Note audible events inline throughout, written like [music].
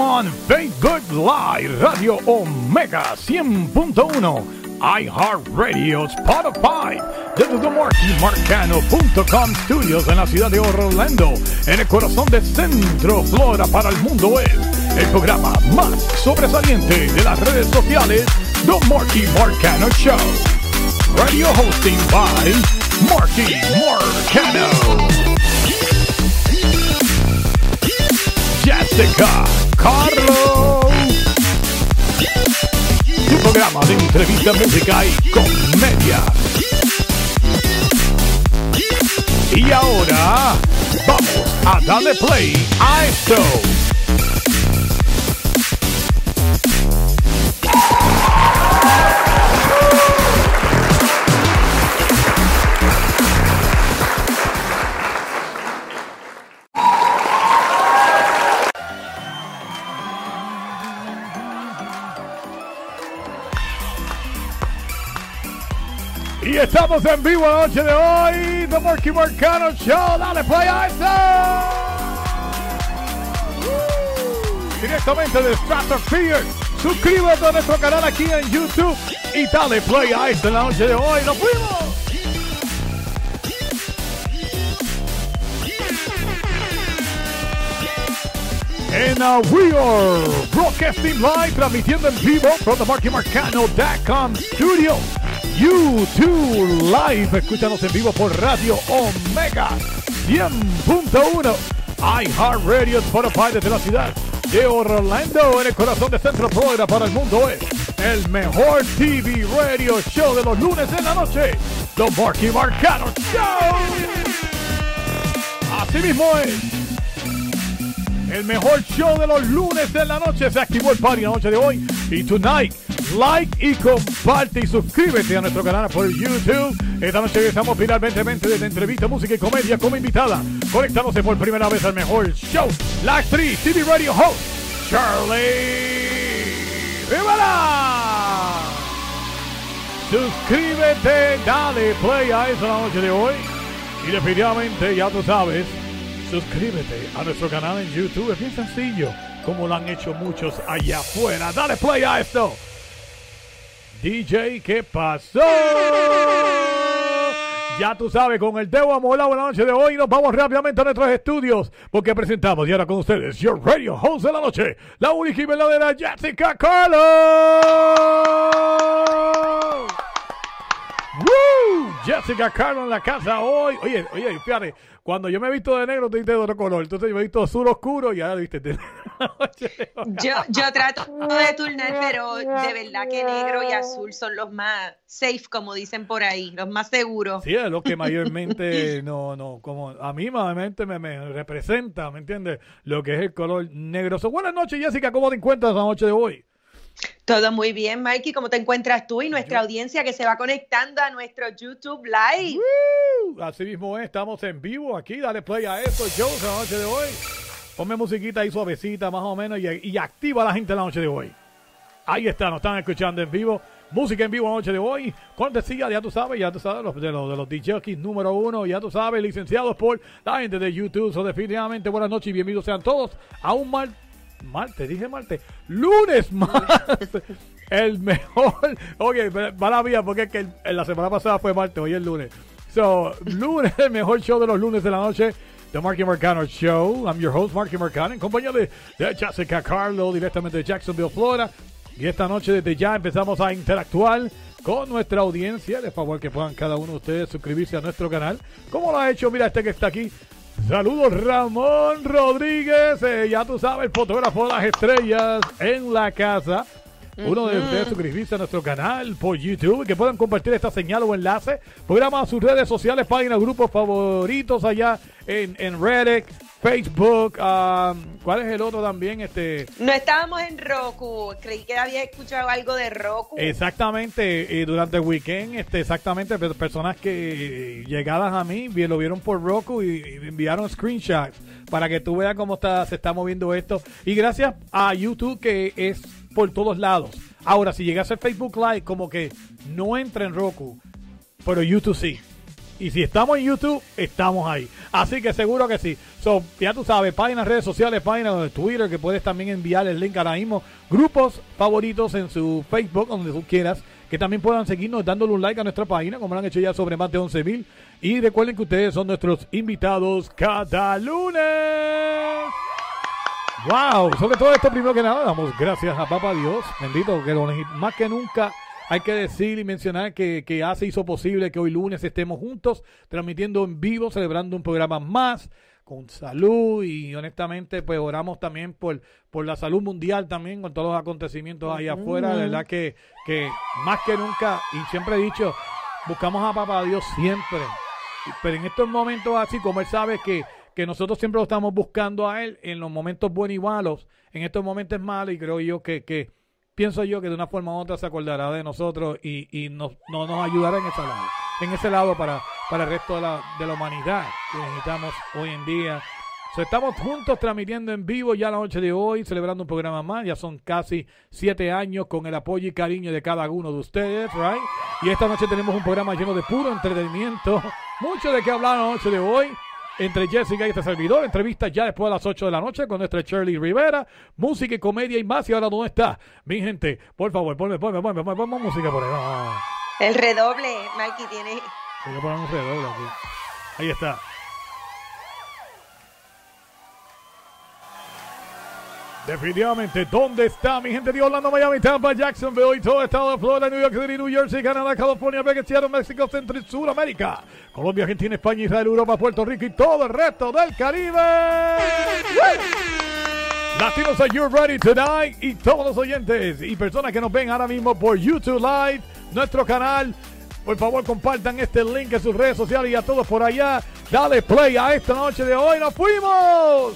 on Facebook Live, Radio Omega 100.1, iHeartRadio, Spotify, desde TheMarkyMarcano.com Studios en la ciudad de Orlando, en el corazón de Centro Flora para el mundo es el programa más sobresaliente de las redes sociales, The Marky Marcano Show. Radio hosting by Marky Marcano. Jessica Carlos. Tu programa de entrevista, música y comedia. Y ahora vamos a darle play a esto. Estamos en vivo la noche de hoy. The Marky Marcano Show. Dale play a esto. Uh, Directamente de Stratosphere. Suscríbete a nuestro canal aquí en YouTube. Y dale play a esto en la noche de hoy. ¡Nos fuimos! And uh, we are broadcasting live, transmitiendo en vivo from the MarkyMarcano.com studio. YouTube Live. Escúchanos en vivo por Radio Omega 100.1. iHeartRadio Spotify desde la ciudad de Orlando, en el corazón de Centro Florida para el mundo. Es el mejor TV radio show de los lunes en la noche. The Marky Marcano Show. Así mismo es. El mejor show de los lunes en la noche. Se activó el party la noche de hoy. Y tonight, like y comparte y suscríbete a nuestro canal por YouTube. Esta noche regresamos finalmente desde entrevista, música y comedia como invitada. Conectándose por primera vez al mejor show. La actriz, TV Radio Host, Charlie Rivera. Suscríbete, dale play a eso la noche de hoy. Y definitivamente, ya tú sabes, suscríbete a nuestro canal en YouTube. Es bien sencillo, como lo han hecho muchos allá afuera. Dale play a esto. DJ, ¿qué pasó? Ya tú sabes, con el Debo Amolado en la noche de hoy nos vamos rápidamente a nuestros estudios porque presentamos y ahora con ustedes Your Radio Host de la noche, la única y verdadera Jessica Carlos. ¡Woo! Jessica Carlos en la casa hoy. Oye, oye, fíjate, cuando yo me he visto de negro, te viste de otro color. Entonces yo me he visto azul oscuro y ahora viste de yo, yo trato de turnar, pero de verdad que negro y azul son los más safe, como dicen por ahí, los más seguros. Sí, es lo que mayormente [laughs] no, no, como a mí mayormente me, me representa, ¿me entiendes? Lo que es el color negro. buenas noches, Jessica, ¿cómo te encuentras la noche de hoy? Todo muy bien, Mikey. ¿Cómo te encuentras tú y nuestra audiencia que se va conectando a nuestro YouTube Live? Así mismo estamos en vivo aquí. Dale play a esto, Joe, la noche de hoy. Ponme musiquita ahí suavecita, más o menos, y, activa a la gente la noche de hoy. Ahí está, nos están escuchando en vivo. Música en vivo la noche de hoy. Cortesía, ya tú sabes, ya tú sabes, los, de los, de los DJs número uno, ya tú sabes, licenciados por la gente de YouTube. So, definitivamente, buenas noches y bienvenidos sean todos a un mal martes, dije martes, lunes [laughs] martes, el mejor, oye, mía, porque es que la semana pasada fue martes, hoy es lunes. So, lunes, el mejor show de los lunes de la noche. The Marky Marcano Show. I'm your host, Marky Marcano, en compañía de, Jessica Carlo, directamente de Jacksonville, Florida. Y esta noche, desde ya, empezamos a interactuar con nuestra audiencia. De favor que puedan cada uno de ustedes suscribirse a nuestro canal. Como lo ha hecho, mira este que está aquí, Saludos Ramón Rodríguez, eh, ya tú sabes, fotógrafo de las estrellas en la casa. Uno de ustedes suscribirse a nuestro canal por YouTube, que puedan compartir esta señal o enlace. Programa a sus redes sociales, páginas, grupos favoritos allá en, en Reddit, Facebook. Um, ¿Cuál es el otro también? Este. No estábamos en Roku. Creí que había escuchado algo de Roku. Exactamente. Y durante el weekend, este, exactamente, personas que llegadas a mí lo vieron por Roku y, enviaron screenshots para que tú veas cómo está, se está moviendo esto. Y gracias a YouTube que es por todos lados. Ahora, si llegas a Facebook Live, como que no entra en Roku, pero YouTube sí. Y si estamos en YouTube, estamos ahí. Así que seguro que sí. So, ya tú sabes, páginas, redes sociales, páginas de Twitter, que puedes también enviar el link ahora mismo. Grupos favoritos en su Facebook, donde tú quieras. Que también puedan seguirnos dándole un like a nuestra página, como lo han hecho ya sobre más de 11 mil. Y recuerden que ustedes son nuestros invitados cada lunes. Wow, sobre todo esto primero que nada, damos gracias a Papá Dios, bendito, que más que nunca hay que decir y mencionar que, que hace hizo posible que hoy lunes estemos juntos, transmitiendo en vivo, celebrando un programa más con salud y honestamente pues oramos también por, por la salud mundial también con todos los acontecimientos ahí afuera, de verdad que, que más que nunca y siempre he dicho, buscamos a papá Dios siempre, pero en estos momentos así como él sabe que, que nosotros siempre lo estamos buscando a él en los momentos buenos y malos, en estos momentos malos y creo yo que, que pienso yo que de una forma u otra se acordará de nosotros y, y nos, no nos ayudará en ese lado, en ese lado para, para el resto de la, de la humanidad que necesitamos hoy en día. estamos juntos transmitiendo en vivo ya la noche de hoy, celebrando un programa más. Ya son casi siete años con el apoyo y cariño de cada uno de ustedes, right? Y esta noche tenemos un programa lleno de puro entretenimiento. [laughs] Mucho de qué hablar la noche de hoy entre Jessica y este servidor. Entrevistas ya después de las 8 de la noche con nuestra Shirley Rivera. Música y comedia y más. Y ahora, ¿dónde está? Mi gente, por favor, ponme, ponme, ponme, ponme, ponme música por ahí. El redoble, Mikey, tiene. Hay que poner un redoble aquí. Ahí está. Definitivamente, ¿dónde está mi gente de Orlando, Miami, Tampa, Jacksonville y todo el estado de Florida, New York City, New Jersey, Canadá, California, Vegas, Seattle, México, Centro y Sudamérica, Colombia, Argentina, España, Israel, Europa, Puerto Rico y todo el resto del Caribe? Latinos, are you ready tonight? Y todos los oyentes y personas que nos ven ahora mismo por YouTube Live, nuestro canal, por favor compartan este link en sus redes sociales y a todos por allá. Dale play a esta noche de hoy. ¡Nos fuimos!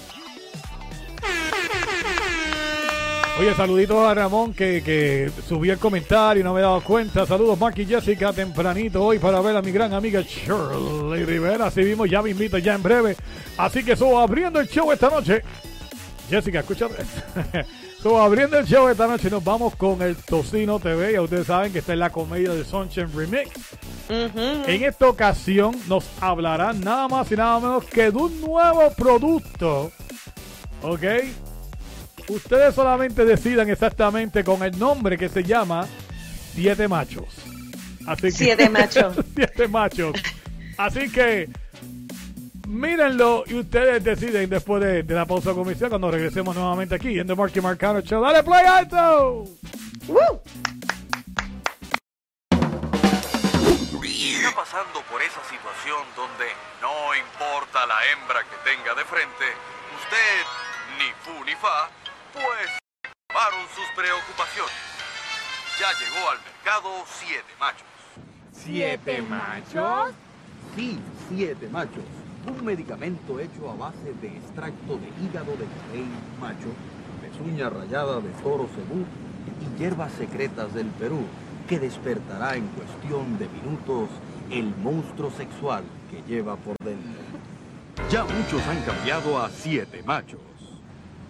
Oye, saluditos a Ramón que, que subió el comentario y no me he dado cuenta. Saludos, Mark y Jessica, tempranito hoy para ver a mi gran amiga Shirley Rivera. Así mismo, ya me invito ya en breve. Así que subo abriendo el show esta noche. Jessica, escúchame. [laughs] subo abriendo el show esta noche. Nos vamos con el Tocino TV. Ya ustedes saben que está en la comedia de Sunshine Remix. En esta ocasión nos hablarán nada más y nada menos que de un nuevo producto. ¿Ok? Ustedes solamente decidan exactamente con el nombre que se llama Siete Machos. Así siete Machos. [laughs] siete Machos. Así que mírenlo y ustedes deciden después de, la pausa comercial cuando regresemos nuevamente aquí en The Marky Marcano Show. ¡Dale play alto! ¡Woo! pasando por esa situación donde no importa la hembra que tenga de frente, usted ni fu ni fa, pues tomaron sus preocupaciones. Ya llegó al mercado Siete Machos. ¿Siete machos? Sí, siete machos. Un medicamento hecho a base de extracto de hígado de rey macho, pezuña rayada de toro cebú y hierbas secretas del Perú, que despertará en cuestión de minutos el monstruo sexual que lleva por dentro. Ya muchos han cambiado a siete machos.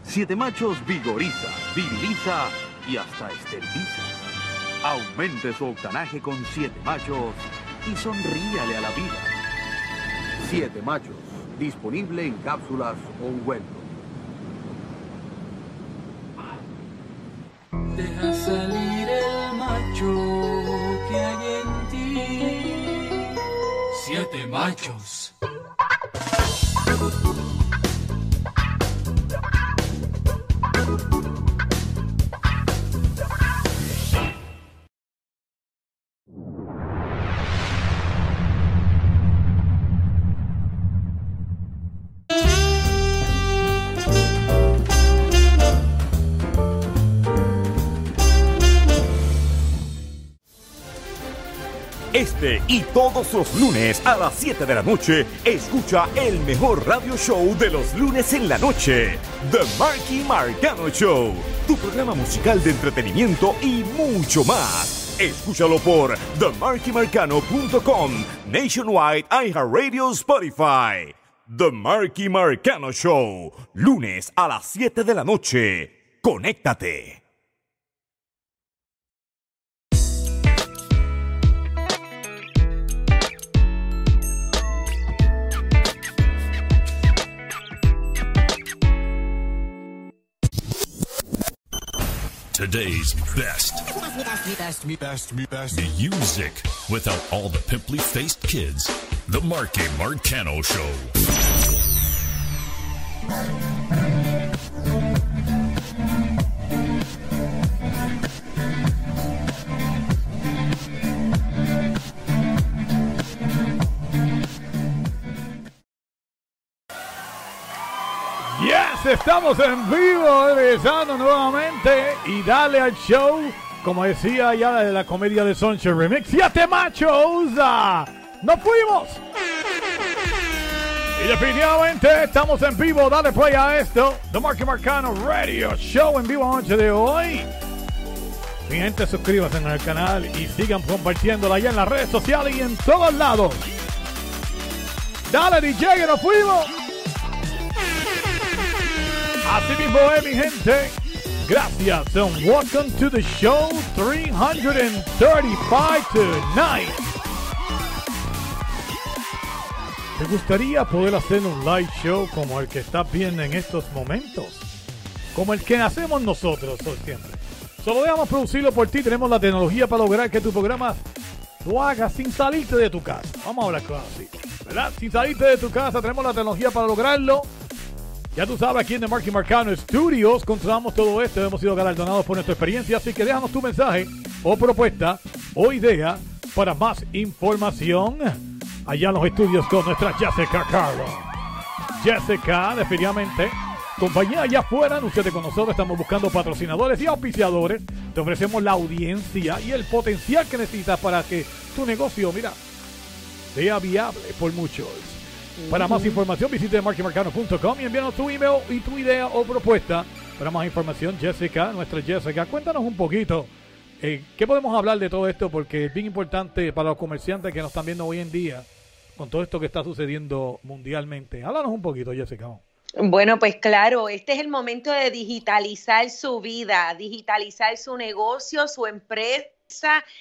Siete machos vigoriza, viriliza y hasta esteriliza. Aumente su octanaje con siete machos y sonríale a la vida. Siete machos, disponible en cápsulas o ungüento. Deja salir el macho que hay en ti. Siete machos. Este y todos los lunes a las 7 de la noche, escucha el mejor radio show de los lunes en la noche, The Marky Marcano Show, tu programa musical de entretenimiento y mucho más. Escúchalo por themarkymarcano.com, Nationwide iHeartRadio Spotify. The Marky Marcano Show, lunes a las 7 de la noche. Conéctate. Today's best. Music without all the pimply faced kids. The Marky Marcano Show. Estamos en vivo, regresando nuevamente y dale al show, como decía ya de la comedia de Sunshine Remix, siete machos, nos fuimos. Y definitivamente estamos en vivo, dale play a esto, The Marky Marcano Radio Show en vivo noche de hoy. Mi gente, suscríbanse en el canal y sigan compartiéndola allá en las redes sociales y en todos lados. Dale DJ, que nos fuimos. Así mismo es, mi gente. Gracias and welcome to the show 335 tonight. ¿Te gustaría poder hacer un live show como el que estás viendo en estos momentos? Como el que hacemos nosotros hoy siempre. Solo dejamos producirlo por ti. Tenemos la tecnología para lograr que tu programa lo hagas sin salirte de tu casa. Vamos a hablar claro así. ¿Verdad? Sin salirte de tu casa. Tenemos la tecnología para lograrlo. Ya tú sabes, aquí en The Marky Marcano Studios controlamos todo esto. Hemos sido galardonados por nuestra experiencia. Así que déjanos tu mensaje o propuesta o idea para más información allá en los estudios con nuestra Jessica Carlos. Jessica, definitivamente, compañía allá afuera, anúnciate con nosotros. Estamos buscando patrocinadores y auspiciadores. Te ofrecemos la audiencia y el potencial que necesitas para que tu negocio, mira, sea viable por muchos. Para más información visite markymarcano.com y envíanos tu email y tu idea o propuesta. Para más información, Jessica, nuestra Jessica, cuéntanos un poquito. eh, ¿Qué podemos hablar de todo esto? Porque es bien importante para los comerciantes que nos están viendo hoy en día con todo esto que está sucediendo mundialmente. Háblanos un poquito, Jessica. Bueno, pues claro, este es el momento de digitalizar su vida, digitalizar su negocio, su empresa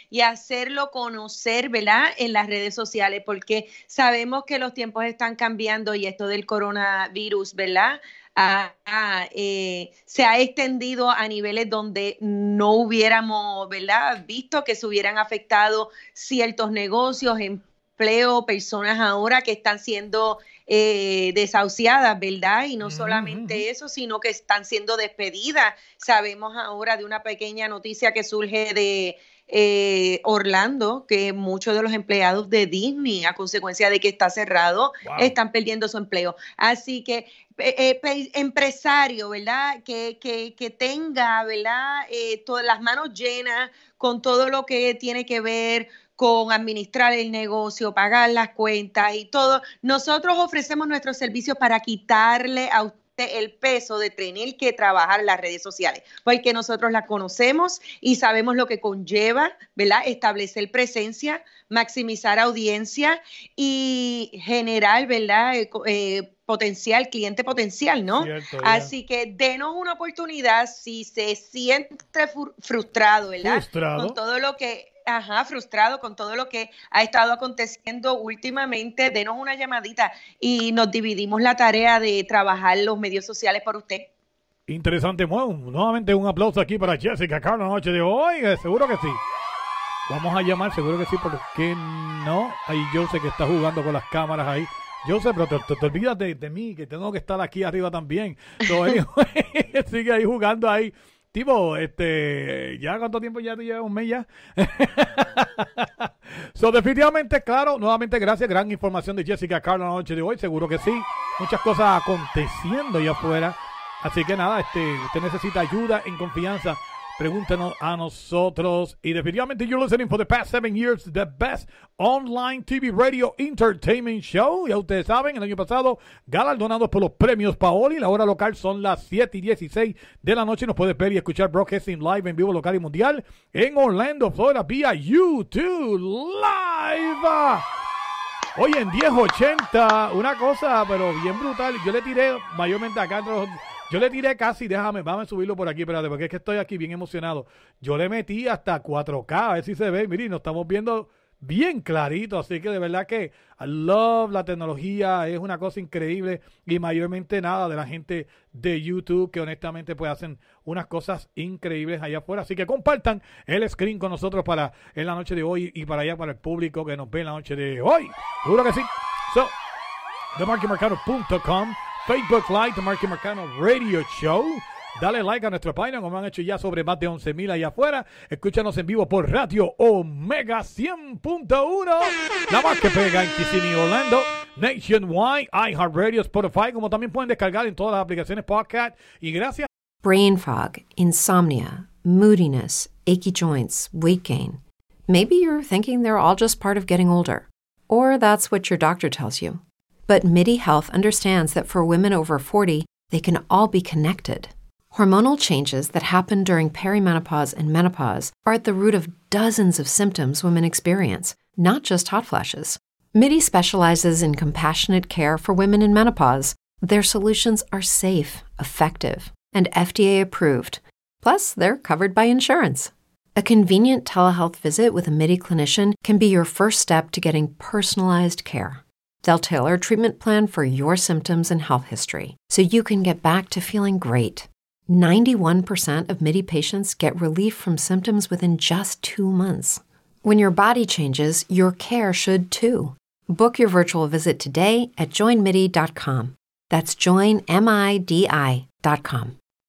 y hacerlo conocer, ¿verdad? En las redes sociales, porque sabemos que los tiempos están cambiando y esto del coronavirus, ¿verdad? Ah, ah, eh, se ha extendido a niveles donde no hubiéramos, ¿verdad? Visto que se hubieran afectado ciertos negocios, empleo, personas ahora que están siendo eh, desahuciadas, ¿verdad? Y no solamente eso, sino que están siendo despedidas. Sabemos ahora de una pequeña noticia que surge de eh, Orlando, que muchos de los empleados de Disney, a consecuencia de que está cerrado, están perdiendo su empleo. Así que eh, eh, empresario, ¿verdad? Que, que, que tenga, ¿verdad? todas las manos llenas con todo lo que tiene que ver con administrar el negocio, pagar las cuentas y todo. Nosotros ofrecemos nuestros servicios para quitarle a usted el peso de tener que trabajar las redes sociales, porque nosotros la conocemos y sabemos lo que conlleva, ¿verdad? Establecer presencia, maximizar audiencia y generar, ¿verdad? Eh, eh, potencial, cliente potencial, ¿no? Así que denos una oportunidad si se siente frustrado, ¿verdad? Frustrado. Con todo lo que ajá, frustrado con todo lo que ha estado aconteciendo últimamente, denos una llamadita y nos dividimos la tarea de trabajar los medios sociales por usted. Interesante, bueno, nuevamente un aplauso aquí para Jessica Carlos la noche de hoy, eh, seguro que sí. Vamos a llamar, seguro que sí, porque no. Ahí yo sé que está jugando con las cámaras ahí. Yo sé, pero te, olvidas de, mí, que tengo que estar aquí arriba también. [laughs] sigue ahí jugando ahí. Tipo, este, ¿ya cuánto tiempo ya te lleva? ¿Un mes [laughs] so, definitivamente, claro, nuevamente gracias, gran información de Jessica Carlos la noche de hoy, seguro que sí. Muchas cosas aconteciendo allá afuera. Así que nada, este, usted necesita ayuda en confianza Pregúntenos a nosotros. Y definitivamente you're listening for the past seven years, the best online TV radio entertainment show. Ya ustedes saben, el año pasado, galardonados por los premios Paoli. La hora local son las 7 y 16 de la noche. Nos puedes ver y escuchar broadcasting live en vivo local y mundial en Orlando, Florida, vía YouTube Live. Hoy en 1080, una cosa, pero bien brutal. Yo le tiré mayormente acá entre los yo le tiré casi, déjame, vamos a subirlo por aquí, espérate, porque es que estoy aquí bien emocionado. Yo le metí hasta 4K, a ver si se ve. Miren, nos estamos viendo bien clarito, así que de verdad que I love la tecnología, es una cosa increíble y mayormente nada de la gente de YouTube que honestamente pues hacen unas cosas increíbles allá afuera, así que compartan el screen con nosotros para en la noche de hoy y para allá para el público que nos ve en la noche de hoy, seguro que sí. So, themarkymarcano.com Facebook Live, The Marky Marcano Radio Show. Dale like a nuestra página, como han hecho ya sobre más de 11 mil allá afuera. Escúchanos en vivo por Radio Omega 100.1. La más que pega en Kissimmee, Orlando. Nationwide, iHeartRadio, Spotify, como también pueden descargar en todas las aplicaciones podcast. Y gracias. Brain fog, insomnia, moodiness, achy joints, weight gain. Maybe you're thinking they're all just part of getting older. Or that's what your doctor tells you. But MIDI Health understands that for women over 40, they can all be connected. Hormonal changes that happen during perimenopause and menopause are at the root of dozens of symptoms women experience, not just hot flashes. MIDI specializes in compassionate care for women in menopause. Their solutions are safe, effective, and FDA approved. Plus, they're covered by insurance. A convenient telehealth visit with a MIDI clinician can be your first step to getting personalized care. They'll tailor a treatment plan for your symptoms and health history so you can get back to feeling great. 91% of MIDI patients get relief from symptoms within just two months. When your body changes, your care should too. Book your virtual visit today at joinmidi.com. That's joinmidi.com.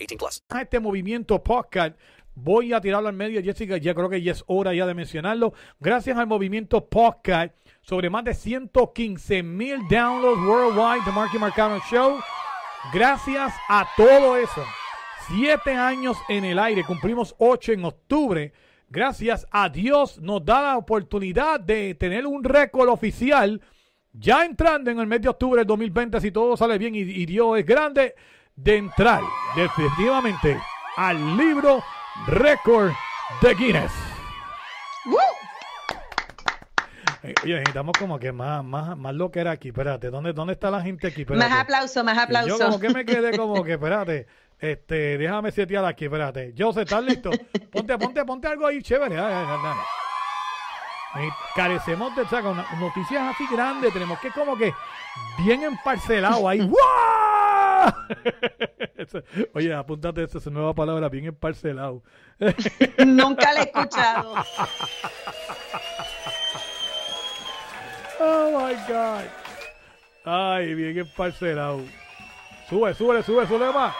18 plus. Este movimiento podcast. Voy a tirarlo al medio, Jessica. Ya creo que ya es hora ya de mencionarlo. Gracias al movimiento podcast sobre más de 115 mil downloads worldwide de Marky Marcano Show. Gracias a todo eso. Siete años en el aire, cumplimos ocho en octubre. Gracias a Dios nos da la oportunidad de tener un récord oficial ya entrando en el mes de octubre del 2020, si todo sale bien y Dios es grande, de entrar definitivamente al libro récord de Guinness. Eh, oye, necesitamos como que más, más, más lo que era aquí. Espérate, ¿dónde, dónde está la gente aquí? Más aplauso, más aplauso. Yo como que me quedé como [laughs] que, espérate, Este, déjame setear aquí, espérate. José, ¿estás listo? Ponte, ponte, ponte algo ahí chévere. Ay, ay, ay. Eh, Carecemos de una- noticias así grandes. Tenemos que como que bien emparcelado ahí. ¡Guau! [laughs] [laughs] Oye, apúntate esa, nueva palabra, bien emparcelado. [laughs] Nunca la he escuchado. Oh my God. Ay, bien emparcelado. Sube, sube, sube, sube más.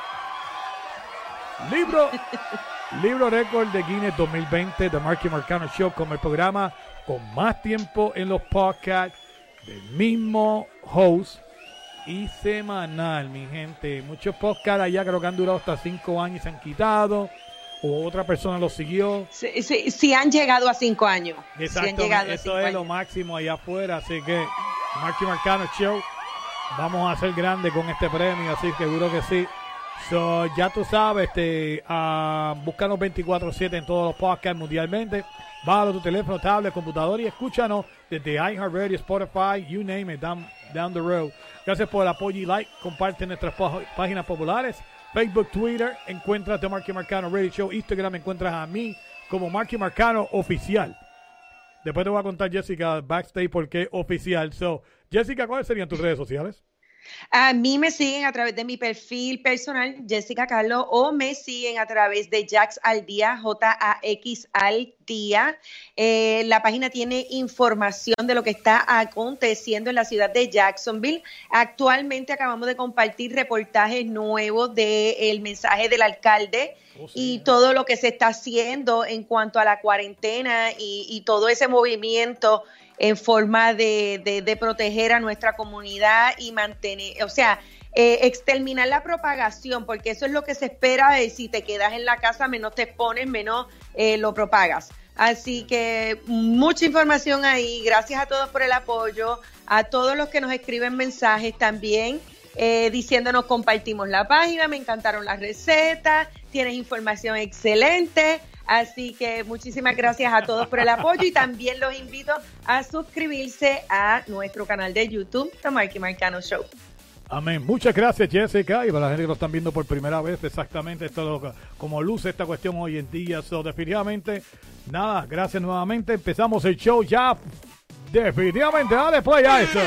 Libro, [laughs] libro récord de Guinness 2020 de Marky Marcano Show como el programa con más tiempo en los podcasts del mismo host y semanal, mi gente. Muchos podcasts allá creo que han durado hasta cinco años y se han quitado. O otra persona los siguió. Si, si- si han llegado a cinco años. Exacto, a eso es años. lo máximo allá afuera, así que Marky Marcano Show, vamos a hacer grande con este premio, así que seguro que sí. So, ya tú sabes, este, ah, búscanos 24-7 en todos los podcasts mundialmente. Bájalo tu teléfono, tablet, computador y escúchanos desde iHeartRadio, Spotify, you name it, down, down the road. Gracias por el apoyo y like. Comparte nuestras pá- páginas populares. Facebook, Twitter, encuentras The Marky Marcano Radio Show. Instagram, encuentras a mí como Marky Marcano Oficial. Después te voy a contar, Jessica, backstage por qué oficial. So, Jessica, ¿cuáles serían tus redes sociales? A mí me siguen a través de mi perfil personal, Jessica Carlos, o me siguen a través de Jax al Día, J-A-X al Día. Eh, la página tiene información de lo que está aconteciendo en la ciudad de Jacksonville. Actualmente acabamos de compartir reportajes nuevos del mensaje del alcalde y todo lo que se está haciendo en cuanto a la cuarentena y, y todo ese movimiento en forma de, de- de proteger a nuestra comunidad y mantener, o sea, eh, exterminar la propagación, porque eso es lo que se espera de si te quedas en la casa, menos te expones, menos eh, lo propagas. Así que mucha información ahí. Gracias a todos por el apoyo, a todos los que nos escriben mensajes también. eh, diciéndonos compartimos la página, me encantaron las recetas, tienes información excelente, así que muchísimas gracias a todos por el apoyo y también los invito a suscribirse a nuestro canal de YouTube, The Marky Marcano Show. Amén. Muchas gracias, Jessica. Y para la gente que lo están viendo por primera vez, exactamente esto como luce esta cuestión hoy en día. So, definitivamente, nada, gracias nuevamente. Empezamos el show ya. Definitivamente, dale play a esto.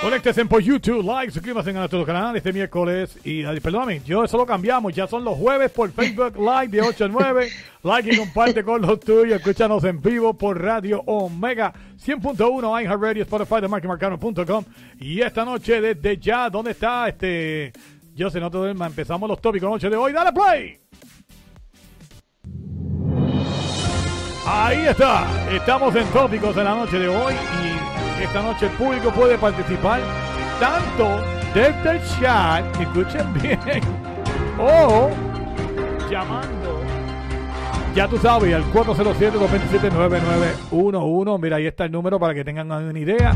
Conéctese por YouTube, like, suscríbase a nuestro canal este miércoles. Y perdóname, yo eso lo cambiamos. Ya son los jueves por Facebook Live de 8 a 9. [laughs] Like y comparte con los tuyos. Escúchanos en vivo por Radio Omega 100.1, iHeartRadio, Spotify, de markymarcano.com. Y esta noche desde ya, ¿dónde está este? Yo sé, no te duermas. Empezamos los tópicos la noche de hoy. ¡Dale play! Ahí está. Estamos en tópicos en la noche de hoy esta noche el público puede participar tanto desde el chat, escuchen [laughs] bien, o llamando. Ya tú sabes, al 407-227-9911. Mira, ahí está el número para que tengan una idea.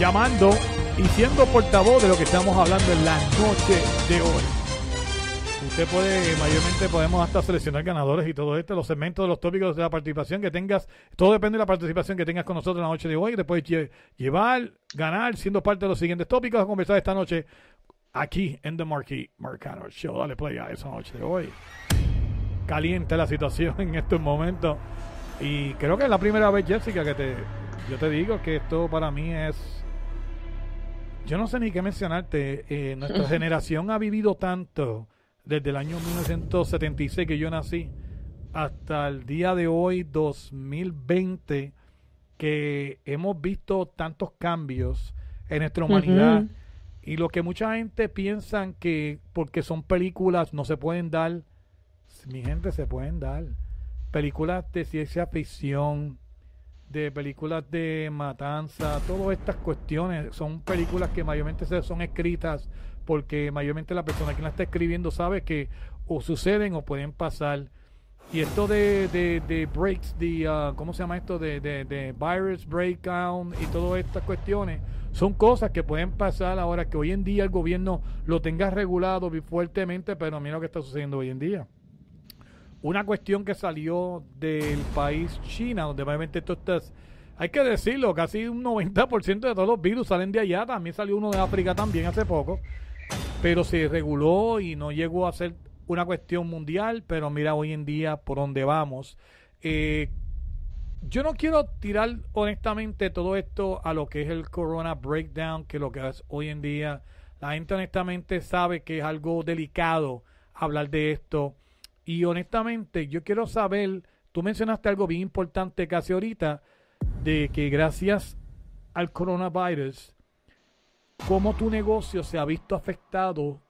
Llamando y siendo portavoz de lo que estamos hablando en la noche de hoy. Usted puede, mayormente podemos hasta seleccionar ganadores y todo esto, los segmentos de los tópicos de la participación que tengas, todo depende de la participación que tengas con nosotros en la noche de hoy, te puedes lle- llevar, ganar, siendo parte de los siguientes tópicos a conversar esta noche aquí en The Marquee Marcano Show. Dale play a esa noche de hoy. Caliente la situación [laughs] en estos momentos. Y creo que es la primera vez, Jessica, que te, yo te digo que esto para mí es yo no sé ni qué mencionarte. eh, nuestra [laughs] generación ha vivido tanto desde el año 1976 que yo nací hasta el día de hoy, 2020, que hemos visto tantos cambios en nuestra humanidad. Y lo que mucha gente piensa que porque son películas no se pueden dar, mi gente se pueden dar. Películas de ciencia ficción, de películas de matanza, todas estas cuestiones son películas que mayormente son escritas porque mayormente la persona que la está escribiendo sabe que o suceden o pueden pasar. Y esto de, de, breaks, de, ah, ¿cómo se llama esto? De, de, virus breakdown y todas estas cuestiones son cosas que pueden pasar ahora que hoy en día el gobierno lo tenga regulado fuertemente, pero mira lo que está sucediendo hoy en día una cuestión que salió del país China, donde obviamente esto está, hay que decirlo, casi un 90% de todos los virus salen de allá, también salió uno de África también hace poco, pero se reguló y no llegó a ser una cuestión mundial, pero mira hoy en día por dónde vamos. Eh, yo no quiero tirar honestamente todo esto a lo que es el Corona Breakdown, que lo que es hoy en día. La gente honestamente sabe que es algo delicado hablar de esto. Y honestamente yo quiero saber, tú mencionaste algo bien importante casi ahorita, de que gracias al coronavirus, cómo tu negocio se ha visto afectado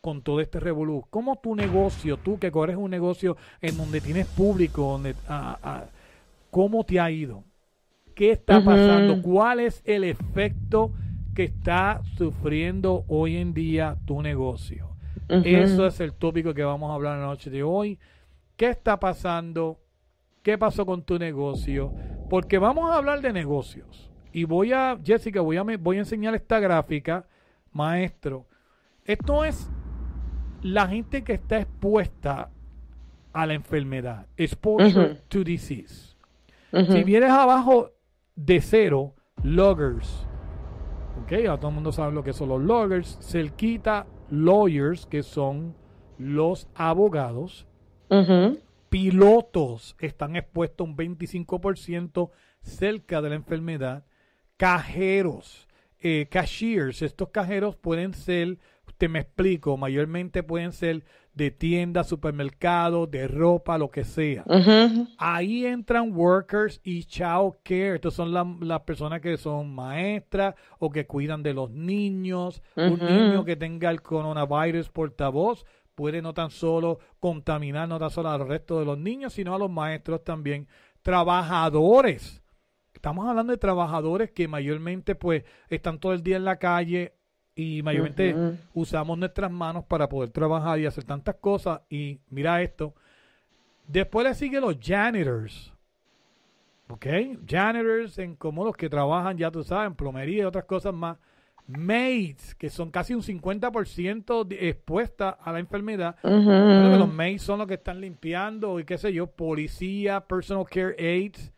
con todo este revolú. ¿Cómo tu negocio, tú que corres un negocio en donde tienes público, donde, ah, ah, cómo te ha ido? ¿Qué está pasando? ¿Cuál es el efecto que está sufriendo hoy en día tu negocio? Eso es el tópico que vamos a hablar en la noche de hoy. ¿Qué está pasando? ¿Qué pasó con tu negocio? Porque vamos a hablar de negocios. Y voy a, Jessica, voy a, voy a enseñar esta gráfica, maestro. Esto es la gente que está expuesta a la enfermedad, exposure to disease. Si vienes abajo de cero, loggers, ok, a todo el mundo sabe lo que son los loggers, cerquita lawyers, que son los abogados, pilotos están expuestos un 25% cerca de la enfermedad, cajeros, eh, cashiers, estos cajeros pueden ser te me explico, mayormente pueden ser de tiendas, supermercados, de ropa, lo que sea. Ahí entran workers y child care. Estos son las personas que son maestras o que cuidan de los niños. Un niño que tenga el coronavirus portavoz puede no tan solo contaminar, no tan solo al resto de los niños, sino a los maestros también. Trabajadores. Estamos hablando de trabajadores que mayormente pues están todo el día en la calle y mayormente usamos nuestras manos para poder trabajar y hacer tantas cosas. Y mira esto. Después le siguen los janitors. ¿Ok? Janitors en como los que trabajan, ya tú sabes, en plomería y otras cosas más. Maids, que son casi un 50% expuestas a la enfermedad. los maids son los que están limpiando y qué sé yo, policía, personal care aides,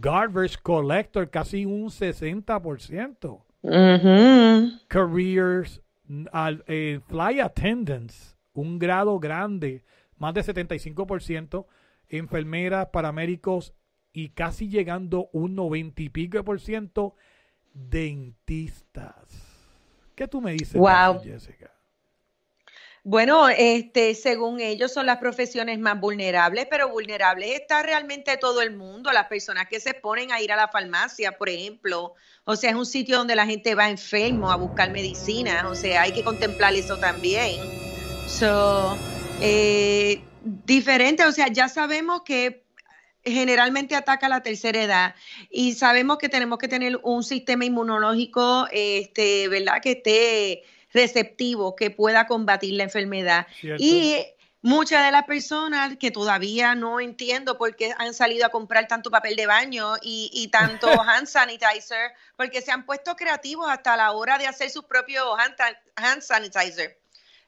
garbage collector, casi un 60%. Careers, eh, fly attendants, un grado grande, más de 75%, enfermeras, paramédicos y casi llegando un 90 y pico por ciento, dentistas. ¿Qué tú me dices, Jessica? Bueno, este, según ellos son las profesiones más vulnerables, pero vulnerables está realmente todo el mundo, las personas que se ponen a ir a la farmacia, por ejemplo. O sea, es un sitio donde la gente va enfermo a buscar medicina, o sea, hay que contemplar eso también. So, eh, diferente, o sea, ya sabemos que generalmente ataca a la tercera edad y sabemos que tenemos que tener un sistema inmunológico, este, ¿verdad? Que esté receptivo que pueda combatir la enfermedad. Y muchas de las personas que todavía no entiendo por qué han salido a comprar tanto papel de baño y, tanto [laughs] hand sanitizer, porque se han puesto creativos hasta la hora de hacer su propio hand, sanitizer.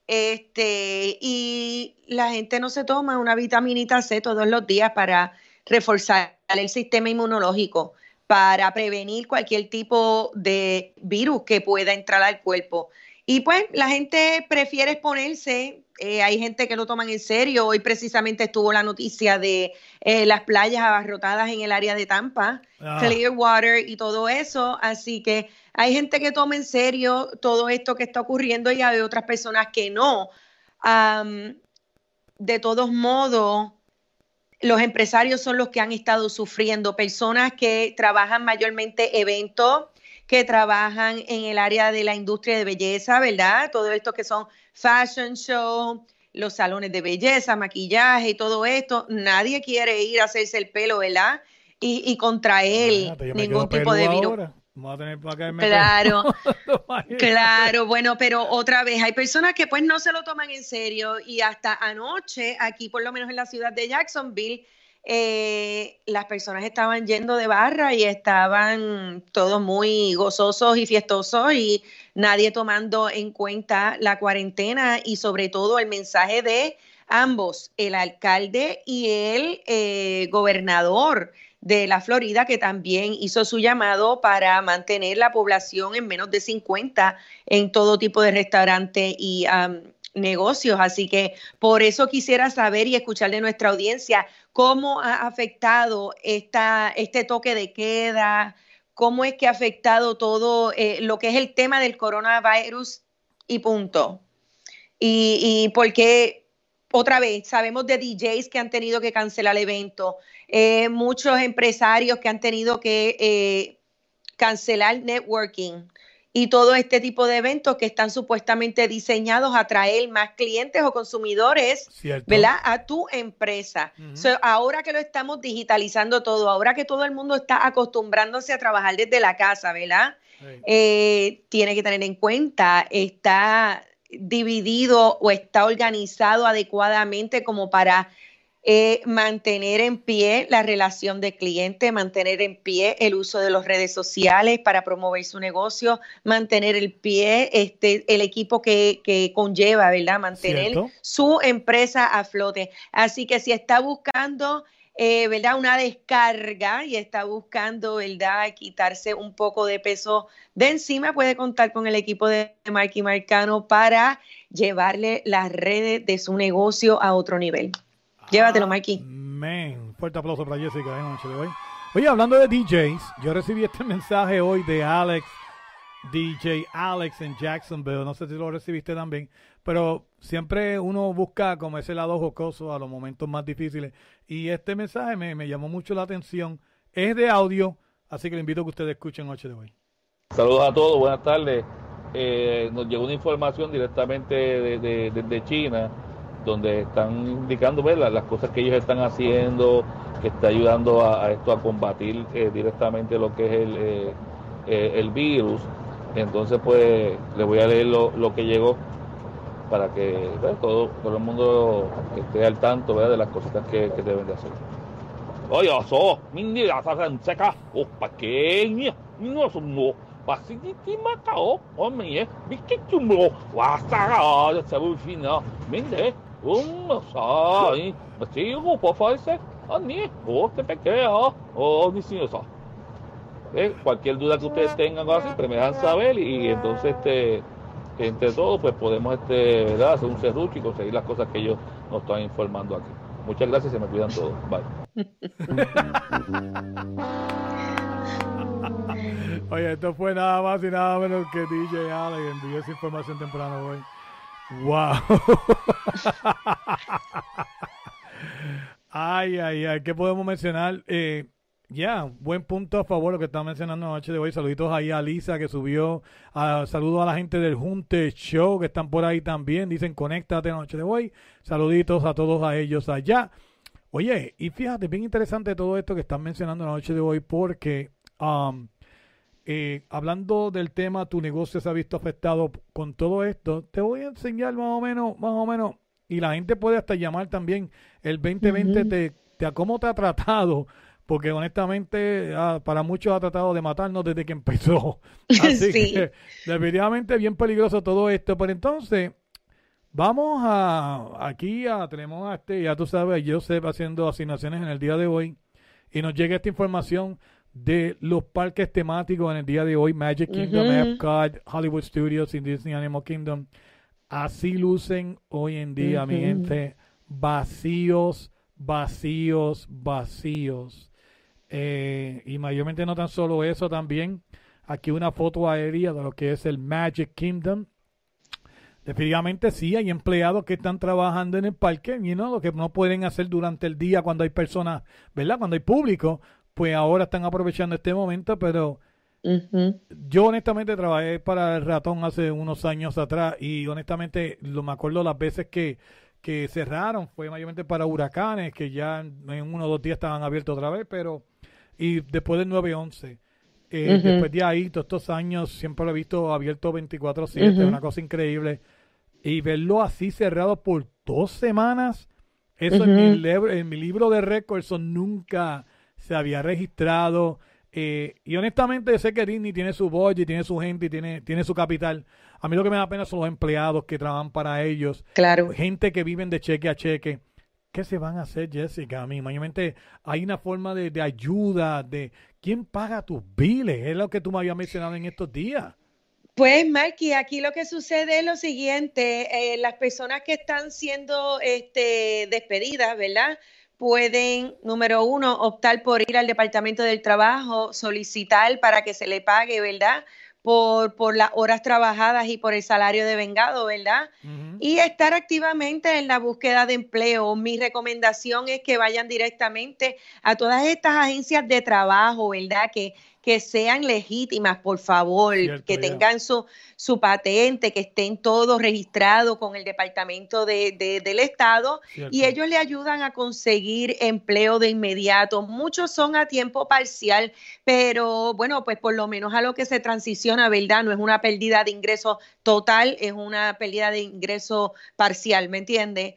Este, y la gente no se toma una vitaminita C todos los días para reforzar el sistema inmunológico, para prevenir cualquier tipo de virus que pueda entrar al cuerpo. Y pues la gente prefiere exponerse, eh, hay gente que lo toman en serio. Hoy precisamente estuvo la noticia de eh, las playas abarrotadas en el área de Tampa, ah. Clearwater y todo eso. Así que hay gente que toma en serio todo esto que está ocurriendo y hay otras personas que no. de todos modos, los empresarios son los que han estado sufriendo, personas que trabajan mayormente eventos que trabajan en el área de la industria de belleza, ¿verdad? Todo esto que son fashion show, los salones de belleza, maquillaje y todo esto. Nadie quiere ir a hacerse el pelo, ¿verdad? Y, y contraer ningún tipo de virus. Vamos a tener claro, [laughs] claro, bueno, pero otra vez, hay personas que pues no se lo toman en serio y hasta anoche, aquí por lo menos en la ciudad de Jacksonville, eh, las personas estaban yendo de barra y estaban todos muy gozosos y fiestosos y nadie tomando en cuenta la cuarentena y sobre todo el mensaje de ambos, el alcalde y el eh, gobernador de la Florida, que también hizo su llamado para mantener la población en menos de 50 en todo tipo de restaurantes y um, negocios. Así que por eso quisiera saber y escuchar de nuestra audiencia cómo ha afectado esta, este toque de queda, cómo es que ha afectado todo eh, lo que es el tema del coronavirus y punto. Y, y porque, otra vez, sabemos de DJs que han tenido que cancelar el evento, eh, muchos empresarios que han tenido que eh, cancelar networking y todo este tipo de eventos que están supuestamente diseñados a atraer más clientes o consumidores, ¿verdad? A tu empresa. ahora que lo estamos digitalizando todo, ahora que todo el mundo está acostumbrándose a trabajar desde la casa, ¿verdad? Eh, tiene que tener en cuenta, está dividido o está organizado adecuadamente como para eh, mantener en pie la relación de cliente, mantener en pie el uso de las redes sociales para promover su negocio, mantener el pie este, el equipo que, conlleva, ¿verdad? Mantener su empresa a flote. Así que si está buscando... Eh, ¿verdad? Una descarga y está buscando, ¿verdad? Quitarse un poco de peso de encima, puede contar con el equipo de Marky Marcano para llevarle las redes de su negocio a otro nivel. Llévatelo, Mikey. Men, fuerte aplauso para Jessica. ¿eh? Oye, hablando de DJs, yo recibí este [laughs] mensaje hoy de Alex, DJ Alex en Jacksonville. No sé si lo recibiste también, pero siempre uno busca como ese lado jocoso a los momentos más difíciles. Y este mensaje me, llamó mucho la atención. Es de audio, así que le invito a que ustedes escuchen noche de hoy. Saludos a todos, buenas tardes. Eh, nos llegó una información directamente desde de, de China donde están indicando las cosas que ellos están haciendo, que está ayudando a, esto a combatir eh, directamente lo que es el, eh, eh, el virus. Entonces, pues, le voy a leer lo, que llegó para que todo, todo el mundo esté al tanto de las cositas que, deben de hacer. Oye, eso, un sai, sigo por fazer ani, o te pequea, o ni Cualquier duda que ustedes tengan así, siempre me dejan saber y, entonces este entre todos pues podemos este, ¿verdad? hacer un serrucho y conseguir las cosas que ellos nos están informando aquí. Muchas gracias y se me cuidan todos. Bye. [laughs] Oye, esto fue nada más y nada menos que DJ Ale envió esa información temprano hoy. Wow. ay, ay, ay, ¿qué podemos mencionar? Eh, ya, buen punto a favor lo que está mencionando noche de hoy. Saluditos ahí a Lisa que subió. Saludos a la gente del Junte Show que están por ahí también. Dicen conéctate noche de hoy. Saluditos a todos a ellos allá. Oye, y fíjate, bien interesante todo esto que están mencionando la noche de hoy porque um, eh, hablando del tema, tu negocio se ha visto afectado con todo esto. Te voy a enseñar más o menos, más o menos, y la gente puede hasta llamar también el 2020 te, te, cómo te ha tratado, porque honestamente ah, para muchos ha tratado de matarnos desde que empezó. [laughs] Así que definitivamente bien peligroso todo esto. Pero entonces, vamos a aquí a, tenemos a este, ya tú sabes, yo sé haciendo asignaciones en el día de hoy y nos llega esta información de los parques temáticos en el día de hoy, Magic Kingdom, Epcot, Hollywood Studios y Disney Animal Kingdom, así lucen hoy en día, mi gente, vacíos, vacíos, vacíos. Eh, y mayormente no tan solo eso, también aquí una foto aérea de lo que es el Magic Kingdom. Definitivamente sí, hay empleados que están trabajando en el parque y no lo que no pueden hacer durante el día cuando hay personas, ¿verdad? Cuando hay público, pues ahora están aprovechando este momento, pero yo honestamente trabajé para el ratón hace unos años atrás y honestamente lo me acuerdo las veces que, que cerraron, fue mayormente para huracanes, que ya en uno o dos días estaban abiertos otra vez, pero y después del 9-11. Eh, después de ahí, todos estos años, siempre lo he visto abierto 24-7, una cosa increíble. Y verlo así cerrado por dos semanas, eso en, mi en mi libro de récords, eso nunca, se había registrado. Eh, y honestamente sé que Disney tiene su budget, tiene su gente y tiene, tiene su capital. A mí lo que me da pena son los empleados que trabajan para ellos. Claro. Gente que viven de cheque a cheque. ¿qué se van a hacer, Jessica? A mí, mayormente hay una forma de, de ayuda, de quién paga tus biles, es lo que tú me habías mencionado en estos días. Pues, Mikey, aquí lo que sucede es lo siguiente, eh, las personas que están siendo este, despedidas, ¿verdad? Pueden, número uno, optar por ir al Departamento del Trabajo, solicitar para que se le pague, ¿verdad? Por, por las horas trabajadas y por el salario de vengado, ¿verdad? Y estar activamente en la búsqueda de empleo. Mi recomendación es que vayan directamente a todas estas agencias de trabajo, ¿verdad? Que, que sean legítimas, por favor, Cierto, que ya. tengan su, su patente, que estén todos registrados con el Departamento de, de- del Estado Cierto. y ellos le ayudan a conseguir empleo de inmediato. Muchos son a tiempo parcial, pero bueno, pues por lo menos a lo que se transiciona, ¿verdad? No es una pérdida de ingreso total, es una pérdida de ingreso parcial, ¿me entiende?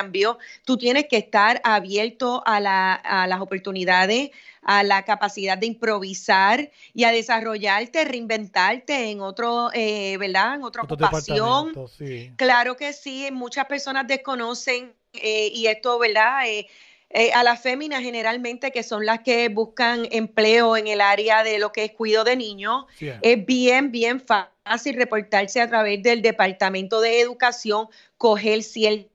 tú tienes que estar abierto a, la- a las oportunidades, a la capacidad de improvisar y a desarrollarte, reinventarte en otro, eh, ¿verdad? En otra Otros ocupación. sí. Claro que sí, muchas personas desconocen eh, y esto, ¿verdad? Eh, eh, a las féminas generalmente, que son las que buscan empleo en el área de lo que es cuido de niños, Sí. es bien, bien fácil reportarse a través del Departamento de Educación, coger ciertas,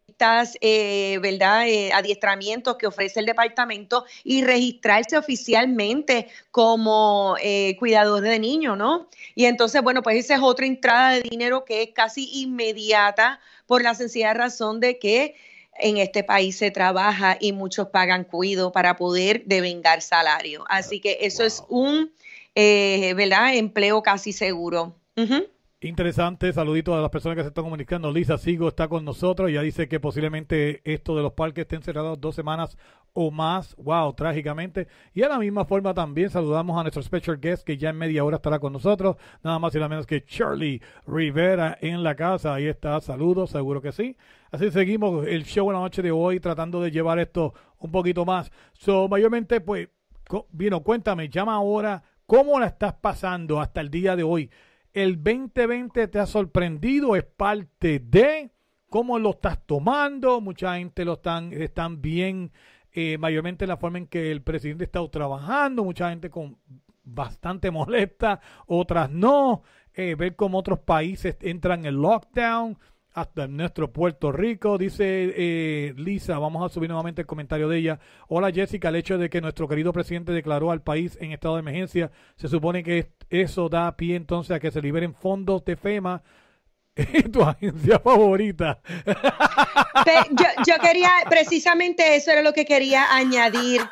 eh, ¿verdad?, eh, adiestramientos que ofrece el departamento y registrarse oficialmente como eh, cuidador de niños, ¿no? Y entonces, bueno, pues esa es otra entrada de dinero que es casi inmediata por la sencilla razón de que en este país se trabaja y muchos pagan cuido para poder devengar salario. Así que eso es un, eh, ¿verdad?, empleo casi seguro. Interesante, saluditos a las personas que se están comunicando. Lisa Sigo está con nosotros. Ya dice que posiblemente esto de los parques estén cerrados dos semanas o más. Wow, trágicamente. Y de la misma forma también saludamos a nuestro special guest que ya en media hora estará con nosotros. Nada más y nada menos que Charlie Rivera en la casa. Ahí está, saludos, seguro que sí. Así seguimos el show en la noche de hoy tratando de llevar esto un poquito más. So, mayormente, pues, Vino, cuéntame, llama ahora. ¿Cómo la estás pasando hasta el día de hoy? ¿El 2020 te ha sorprendido? ¿Es parte de cómo lo estás tomando? Mucha gente lo están, bien, eh, mayormente la forma en que el presidente está trabajando, mucha gente con bastante [laughs] molesta, otras no. Eh, ver cómo otros países entran en lockdown, hasta nuestro Puerto Rico. Dice eh, Lisa, vamos a subir nuevamente el comentario de ella. Hola Jessica, el hecho de que nuestro querido presidente declaró al país en estado de emergencia, se supone que eso da pie entonces a que se liberen fondos de FEMA. [laughs] tu agencia favorita. Yo, quería, precisamente eso era lo que quería añadir.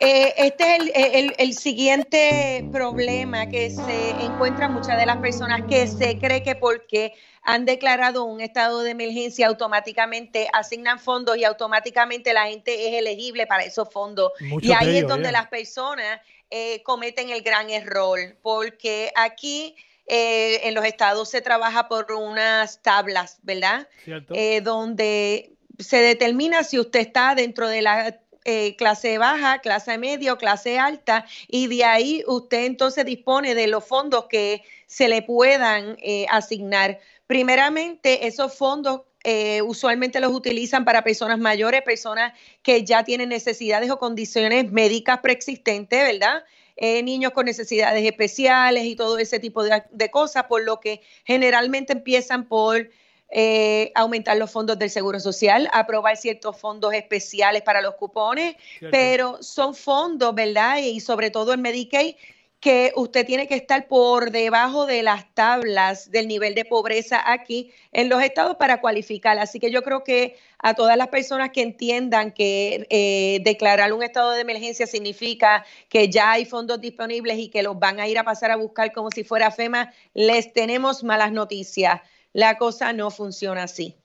Eh, este es el, el- el siguiente problema que se encuentran muchas de las personas que se cree que porque han declarado un estado de emergencia automáticamente asignan fondos y automáticamente la gente es elegible para esos fondos. Y ahí es donde las personas eh, cometen el gran error, porque aquí eh, en los estados se trabaja por unas tablas, ¿verdad? ¿Cierto? eh, donde se determina si usted está dentro de la eh, clase baja, clase media o clase alta, y de ahí usted entonces dispone de los fondos que se le puedan eh, asignar. Primeramente, esos fondos eh, usualmente los utilizan para personas mayores, personas que ya tienen necesidades o condiciones médicas preexistentes, ¿verdad? eh, niños con necesidades especiales y todo ese tipo de, de cosas, por lo que generalmente empiezan por eh, aumentar los fondos del Seguro Social, aprobar ciertos fondos especiales para los cupones, Cierto. pero son fondos, ¿verdad? Y sobre todo en Medicaid que usted tiene que estar por debajo de las tablas del nivel de pobreza aquí en los estados para cualificar. Así que yo creo que a todas las personas que entiendan que eh, declarar un estado de emergencia significa que ya hay fondos disponibles y que los van a ir a pasar a buscar como si fuera FEMA, les tenemos malas noticias. La cosa no funciona así.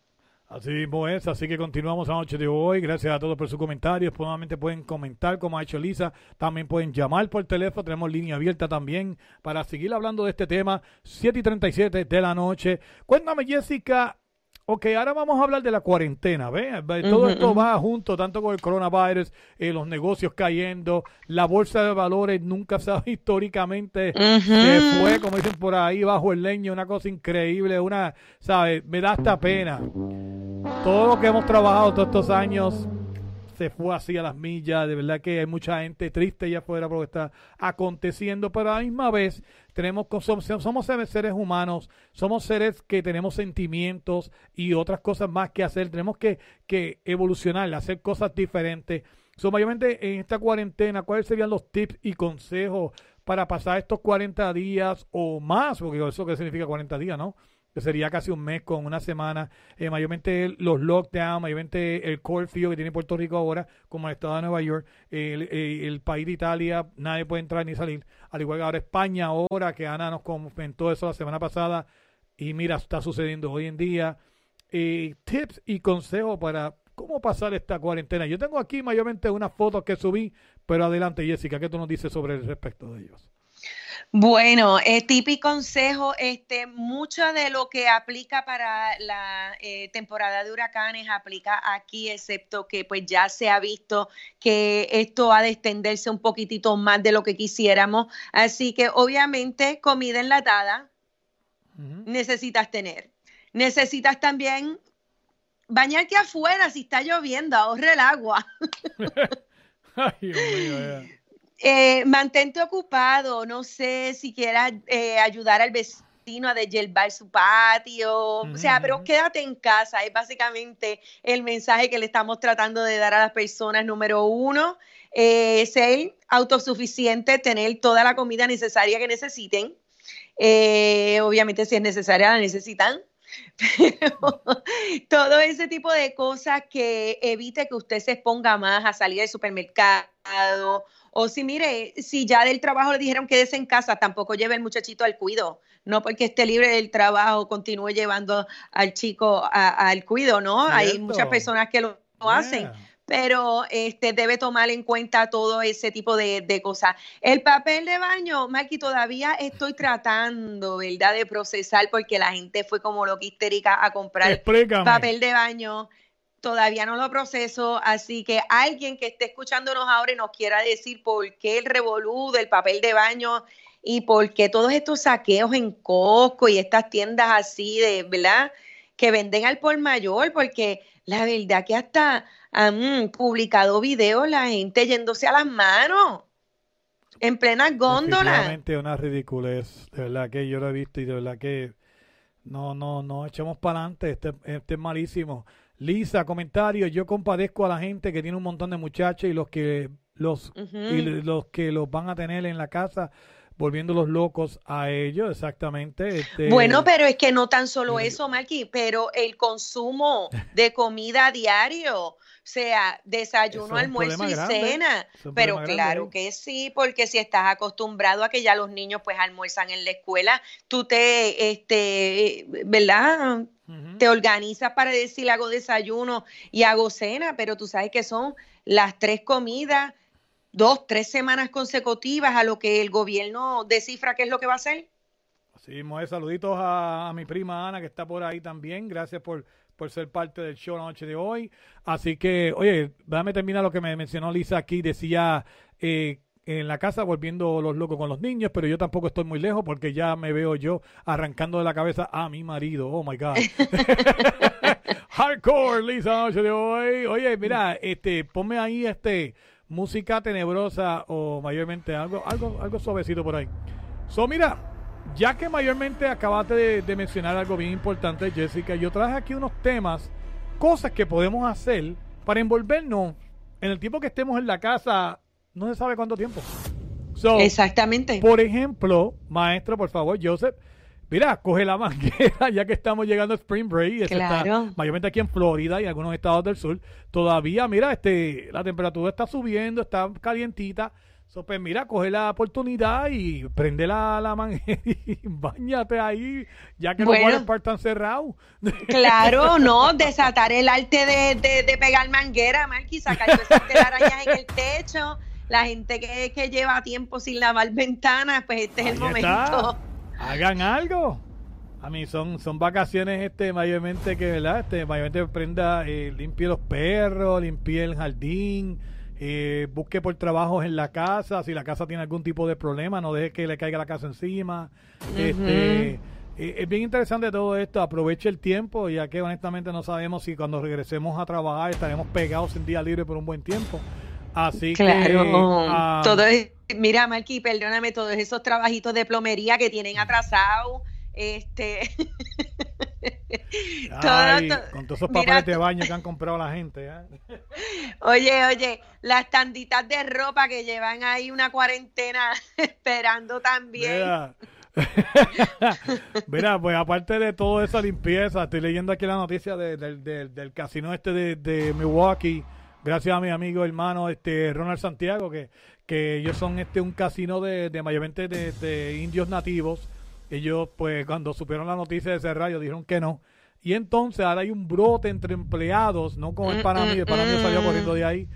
Así mismo es, así que continuamos la noche de hoy. Gracias a todos por sus comentarios. Nuevamente pueden comentar como ha hecho Lisa. También pueden llamar por teléfono. Tenemos línea abierta también para seguir hablando de este tema. 7 y 37 de la noche. Cuéntame, Jessica. Ok, ahora vamos a hablar de la cuarentena. ¿ve? Todo esto va junto, tanto con el coronavirus, eh, los negocios cayendo, la bolsa de valores nunca se ha históricamente se Ujú. fue, como dicen por ahí, bajo el leño, una cosa increíble, una, ¿sabes? Me da hasta pena. Todo lo que hemos trabajado todos estos años se fue así a las millas. De verdad que hay mucha gente triste allá afuera por lo que está aconteciendo, pero a la misma vez tenemos somos, somos seres seres humanos, somos seres que tenemos sentimientos y otras cosas más que hacer. Tenemos que, que evolucionar, hacer cosas diferentes. So, mayormente en esta cuarentena, ¿cuáles serían los tips y consejos para pasar estos 40 días o más? Porque eso que significa 40 días, ¿no? Que sería casi un mes con una semana, eh, mayormente los lockdowns, mayormente el curfew que tiene Puerto Rico ahora, como el estado de Nueva York, el país de Italia, nadie puede entrar ni salir, al igual que ahora España ahora, que Ana nos comentó eso la semana pasada, y mira, está sucediendo hoy en día. Eh, tips y consejos para cómo pasar esta cuarentena. Yo tengo aquí mayormente unas fotos que subí, pero adelante Jessica, ¿qué tú nos dices sobre el respecto de ellos? Bueno, eh, tip y consejo, este, mucho de lo que aplica para la eh, temporada de huracanes aplica aquí, excepto que pues ya se ha visto que esto ha de extenderse un poquitito más de lo que quisiéramos. Así que obviamente comida enlatada necesitas tener. Necesitas también bañarte afuera si está lloviendo, ahorre el agua. [laughs] Ay, Dios mío. Eh, mantente ocupado, no sé si quieras eh, ayudar al vecino a deshiervar su patio, o sea, pero quédate en casa, es básicamente el mensaje que le estamos tratando de dar a las personas. Número uno, eh, ser autosuficiente, tener toda la comida necesaria que necesiten. Eh, obviamente si es necesaria la necesitan, [laughs] pero todo ese tipo de cosas que evite que usted se exponga más a salir del supermercado o si mire, si ya del trabajo le dijeron quédese en casa, tampoco lleve el muchachito al cuido, no porque esté libre del trabajo continúe llevando al chico a- al cuido, ¿no? Hay muchas personas que lo, lo hacen pero este debe tomar en cuenta todo ese tipo de, de cosas. El papel de baño, Maki, todavía estoy tratando, ¿verdad?, de procesar porque la gente fue como loca histérica a comprar Explícame. papel de baño. Todavía no lo proceso, así que alguien que esté escuchándonos ahora y nos quiera decir por qué el revolú del papel de baño y por qué todos estos saqueos en Costco y estas tiendas así de, ¿verdad? Que venden al por mayor, porque la verdad que hasta han publicado videos la gente yéndose a las manos en plenas góndolas. Definitivamente una ridiculez, de verdad que yo lo he visto y de verdad que no, no, no echemos para adelante, este, este es malísimo. Lisa, comentario, yo compadezco a la gente que tiene un montón de muchachos y los que los y los que los van a tener en la casa volviéndolos locos a ellos, exactamente. este, Bueno, pero es que no tan solo eso, Maki, pero el consumo de [laughs] comida diario, o sea, desayuno, almuerzo y grande. cena. Pero grande claro que sí, porque si estás acostumbrado a que ya los niños pues almuerzan en la escuela, tú te, este, ¿verdad? Te organizas para decir hago desayuno y hago cena, pero tú sabes que son las tres comidas, dos, tres semanas consecutivas a lo que el gobierno descifra qué es lo que va a hacer. Así es. Saluditos a, a mi prima Ana que está por ahí también. Gracias por, por ser parte del show la noche de hoy. Así que, oye, déjame terminar lo que me mencionó Lisa aquí. Decía eh, en la casa volviendo los locos con los niños, pero yo tampoco estoy muy lejos porque ya me veo yo arrancando de la cabeza a mi marido. Oh my God. [laughs] Hardcore, Lisa, noche de hoy. Oye, mira, este, ponme ahí este música tenebrosa o mayormente algo, algo, algo suavecito por ahí. So, mira, ya que mayormente acabaste de, de mencionar algo bien importante, Jessica, yo traje aquí unos temas, cosas que podemos hacer para envolvernos en el tiempo que estemos en la casa, no se sabe cuánto tiempo. So, Exactamente. Por ejemplo, maestro, por favor, Joseph, mira, coge la manguera [laughs] ya que estamos llegando a Spring Break. eso está Claro. mayormente aquí en Florida y algunos estados del sur. Todavía, mira, este, la temperatura está subiendo, está calientita. So, pues mira, coge la oportunidad y prende la, la manguera [laughs] y bañate ahí, ya que Bueno. los water están cerrados. [laughs] Claro, no, desatar el arte de, de, de pegar manguera, Marky, sacar esas telarañas en el techo. La gente que, que lleva tiempo sin lavar ventanas, pues este es el momento. está. Hagan algo. A mí son, son vacaciones este mayormente que, ¿verdad? Este, mayormente prenda, eh, limpie los perros, limpie el jardín, eh, busque por trabajos en la casa, si la casa tiene algún tipo de problema, no deje que le caiga la casa encima. Este, eh, es bien interesante todo esto, aproveche el tiempo, ya que honestamente no sabemos si cuando regresemos a trabajar estaremos pegados en día libre por un buen tiempo. Así que... Claro, ah, todo es, mira, Marky, perdóname, todos esos trabajitos de plomería que tienen atrasados, este, [laughs] ay, todo- todo- con todos esos mira, papeles de baño que [laughs] han comprado la gente. ¿eh? Oye, oye, las tanditas de ropa que llevan ahí una cuarentena [laughs] esperando también. Mira. Mira, pues aparte de toda esa limpieza, estoy leyendo aquí la noticia de- del- del- del casino este de, de Milwaukee, gracias a mi amigo hermano este Ronald Santiago, que, que ellos son este un casino de, de mayormente de, indios nativos. Ellos, pues, cuando supieron la noticia de cerrar, ellos dijeron que no. Y entonces ahora hay un brote entre empleados, no como el para mí, el para mí salió corriendo de ahí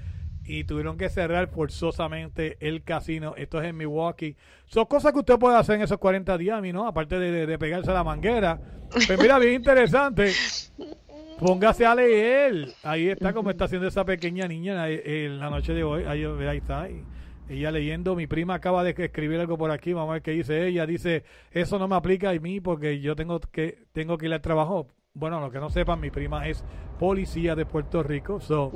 y tuvieron que cerrar forzosamente el casino. Esto es en Milwaukee. Son cosas que usted puede hacer en esos 40 días, ¿no? Aparte de, de- pegarse a la manguera. Pues mira, bien interesante. [laughs] Póngase a leer. Ahí está como está haciendo esa pequeña niña en la noche de hoy. Ahí, ahí está. ahí. Ella leyendo, mi prima acaba de escribir algo por aquí, vamos a ver qué dice ella. Dice, eso no me aplica a mí porque yo tengo que tengo que ir al trabajo. Bueno, lo que no sepan, mi prima es policía de Puerto Rico. So,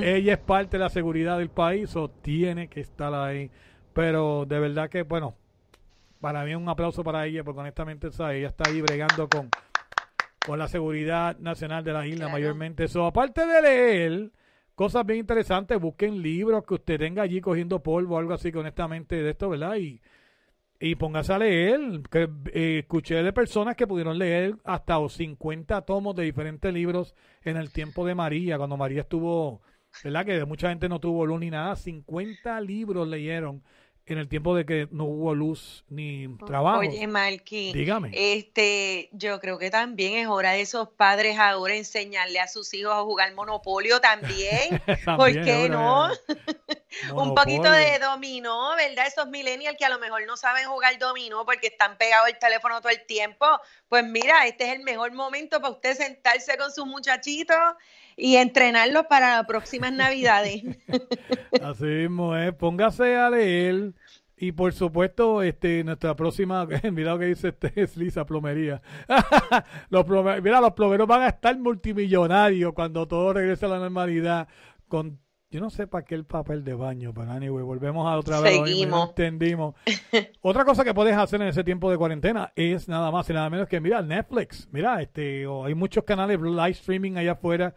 que- ella es parte de la seguridad del país, o tiene que estar ahí. Pero de verdad que, bueno, para mí un aplauso para ella, porque honestamente ¿sabes? ella está ahí bregando con, con la seguridad nacional de la isla mayormente. So, aparte de leer cosas bien interesantes, busquen libros que usted tenga allí cogiendo polvo o algo así, que honestamente de esto, ¿verdad? Y, y póngase a leer. Que, eh, escuché de personas que pudieron leer hasta o 50 tomos de diferentes libros en el tiempo de María, cuando María estuvo, ¿verdad? Que mucha gente no tuvo luz ni nada. 50 libros leyeron en el tiempo de que no hubo luz ni trabajo. Oye, Marky, Dígame. este, yo creo que también es hora de esos padres ahora enseñarle a sus hijos a jugar Monopolio también. [laughs] ¿Por qué no? Un poquito de dominó, ¿verdad? Esos millennials que a lo mejor no saben jugar dominó porque están pegados al teléfono todo el tiempo. Pues mira, este es el mejor momento para usted sentarse con sus muchachitos y entrenarlos para las próximas navidades. [laughs] [laughs] Así mismo es, póngase a leer y por supuesto este nuestra próxima, [laughs] mira lo que dice este es Lisa Plomería. los mira, los plomeros van a estar multimillonarios cuando todo regrese a la normalidad con yo no sé para qué el papel de baño, pero anyway, volvemos a otra vez. Seguimos. entendimos. Otra cosa que puedes hacer en ese tiempo de cuarentena es nada más y nada menos que mira Netflix. Mira, este, o hay muchos canales live streaming allá afuera.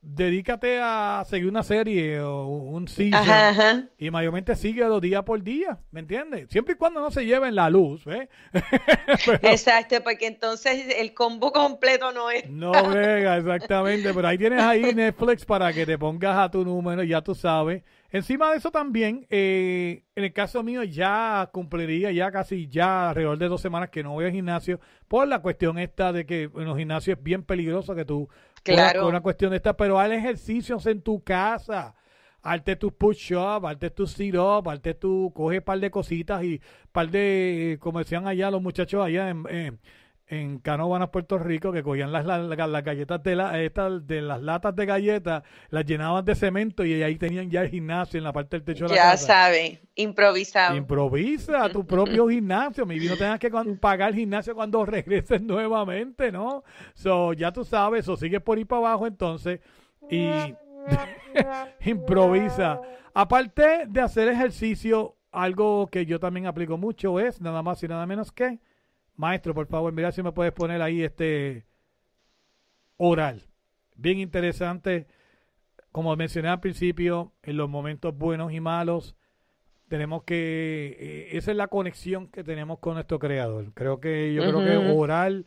Dedícate a seguir una serie o un ajá. y mayormente síguelo día por día, ¿me entiendes? Siempre y cuando no se lleven la luz, ¿eh? [laughs] Exacto, porque entonces el combo completo no es. No brega, exactamente. Pero ahí tienes ahí [laughs] Netflix para que te pongas a tu número, ya tú sabes. Encima de eso también, eh, en el caso mío ya cumpliría ya casi ya alrededor de dos semanas que no voy al gimnasio por la cuestión esta de que en los gimnasios es bien peligroso que tú Claro. por una cuestión de esta, pero haz ejercicios en tu casa. Hazte tus push-up, hazte tus sit-up, hazte tu, coge un par de cositas y par de, como decían allá los muchachos allá en, en, en Canóvanas, Puerto Rico, que cogían las, las, las galletas de, la, estas, de las latas de galletas, las llenaban de cemento y ahí tenían ya el gimnasio en la parte del techo de la Ya casa. sabe, improvisado. Improvisa tu propio gimnasio. Mi no tengas que pagar gimnasio cuando regreses [laughs] nuevamente, ¿no? So, ya tú sabes, o sigues por ir para abajo entonces. Y [laughs] improvisa. Aparte de hacer ejercicio, algo que yo también aplico mucho es nada más y nada menos que, maestro, por favor, mira si me puedes poner ahí este oral. Bien interesante. Como mencioné al principio, en los momentos buenos y malos, tenemos que, eh, esa es la conexión que tenemos con nuestro creador. Creo que yo creo que oral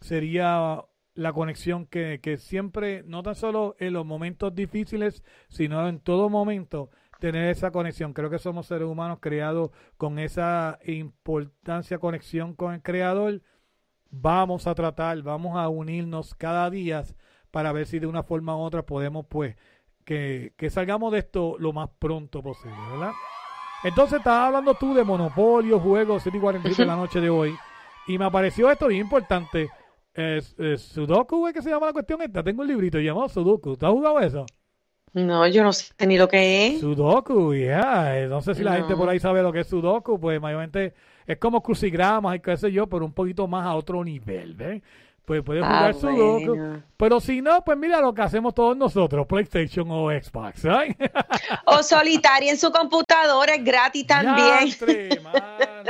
sería la conexión que, que siempre, no tan solo en los momentos difíciles, sino en todo momento, tener esa conexión. Creo que somos seres humanos creados con esa importancia, conexión con el creador. Vamos a tratar, vamos a unirnos cada día para ver si de una forma u otra podemos, pues, que, que salgamos de esto lo más pronto posible, ¿verdad? Entonces estabas hablando tú de Monopolio, juegos, 7 y 47 de la noche de hoy. Y me apareció esto bien importante. Es, es Sudoku, ¿es que se llama la cuestión esta? Tengo un librito llamado Sudoku. ¿Tú has jugado eso? No, yo no sé ni lo que es. Sudoku, ya. eh, No sé si la gente por ahí sabe lo que es Sudoku. Pues mayormente es como crucigramas y qué sé yo, pero un poquito más a otro nivel, ¿ves? Pues puedes Ah, jugar Sudoku. bueno. Pero si no, pues mira lo que hacemos todos nosotros, PlayStation o Xbox, ¿sabes? [laughs] O solitaria en su computadora es gratis también. Diantre, mano,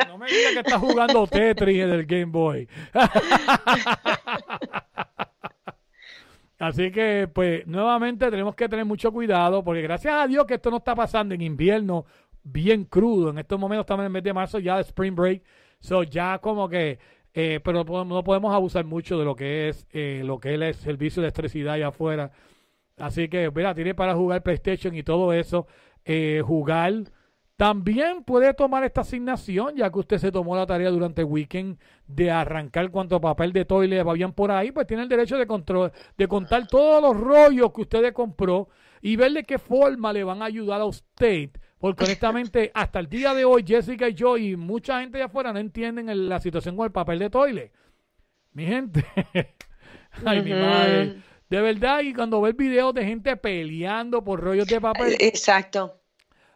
no me digas que estás jugando Tetris en el Game Boy. [laughs] Así que, pues, nuevamente tenemos que tener mucho cuidado, porque gracias a Dios que esto no está pasando en invierno bien crudo. En estos momentos estamos en el mes de marzo, ya de Spring Break. So, ya como que, eh, pero no podemos- abusar mucho de lo que es eh, lo que es el servicio de electricidad allá afuera. Así que, mira, tiene para jugar PlayStation y todo eso. eh, jugar. También puede tomar esta asignación, ya que usted se tomó la tarea durante el weekend de arrancar cuanto papel de toilet habían por ahí, pues tiene el derecho de, control, de contar todos los rollos que usted compró y ver de qué forma le van a ayudar a usted. Porque honestamente, hasta el día de hoy, Jessica y yo y mucha gente de afuera no entienden el- la situación con el papel de toilet. Mi gente. [laughs] Ay, mi madre. De verdad, y cuando ve videos de gente peleando por rollos de papel, Exacto.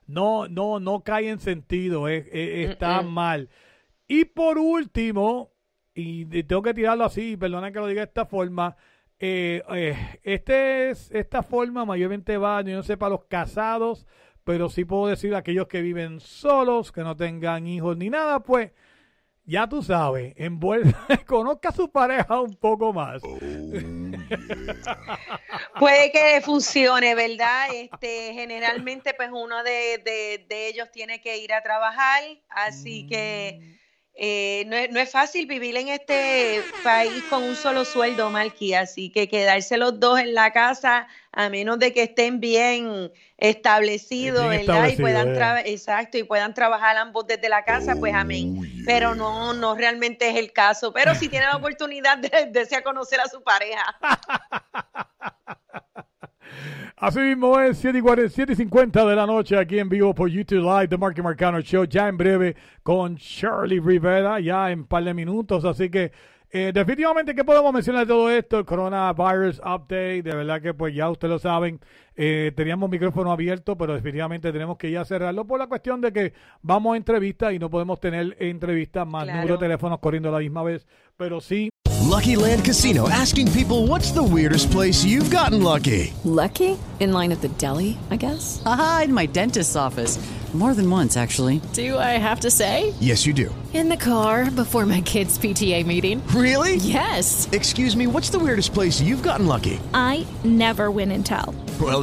No, no, no cae en sentido, es- es- está mal. Y por último, y tengo que tirarlo así, perdona que lo diga de esta forma, eh, eh, este es, esta forma mayormente va, yo no sé, para los casados, pero sí puedo decir aquellos que viven solos, que no tengan hijos ni nada, pues ya tú sabes, envuelve, [laughs] conozca a su pareja un poco más. Puede que funcione, ¿verdad? Este, generalmente, pues uno de, de- de ellos tiene que ir a trabajar, así que eh, no, es, no es fácil vivir en este país con un solo sueldo, Marqui, así que quedarse los dos en la casa, a menos de que estén bien establecidos, Bien ¿verdad? Y establecido, puedan eh. exacto, y puedan trabajar ambos desde la casa, pues amén. Pero no, no realmente es el caso. Pero si tiene la [laughs] oportunidad [laughs] de, de conocer a su pareja. [laughs] Así mismo es, 7 y 47 y 50 de la noche aquí en vivo por YouTube Live, The Marky Marcano Show, ya en breve con Shirley Rivera, ya en par de minutos. Así que, eh, definitivamente, ¿qué podemos mencionar de todo esto? El Coronavirus Update, de verdad que, pues ya ustedes lo saben, eh, teníamos micrófono abierto, pero definitivamente tenemos que ya cerrarlo por la cuestión de que vamos a entrevistas y no podemos tener entrevistas más Claro. número de teléfonos corriendo a la misma vez, pero sí. Lucky Land Casino asking people what's the weirdest place you've gotten lucky? Lucky? In line at the deli, I guess? Aha, in my dentist's office. More than once, actually. Do I have to say? Yes, you do. In the car before my kids' PTA meeting. Really? Yes. Excuse me, what's the weirdest place you've gotten lucky? I never win and tell. Well,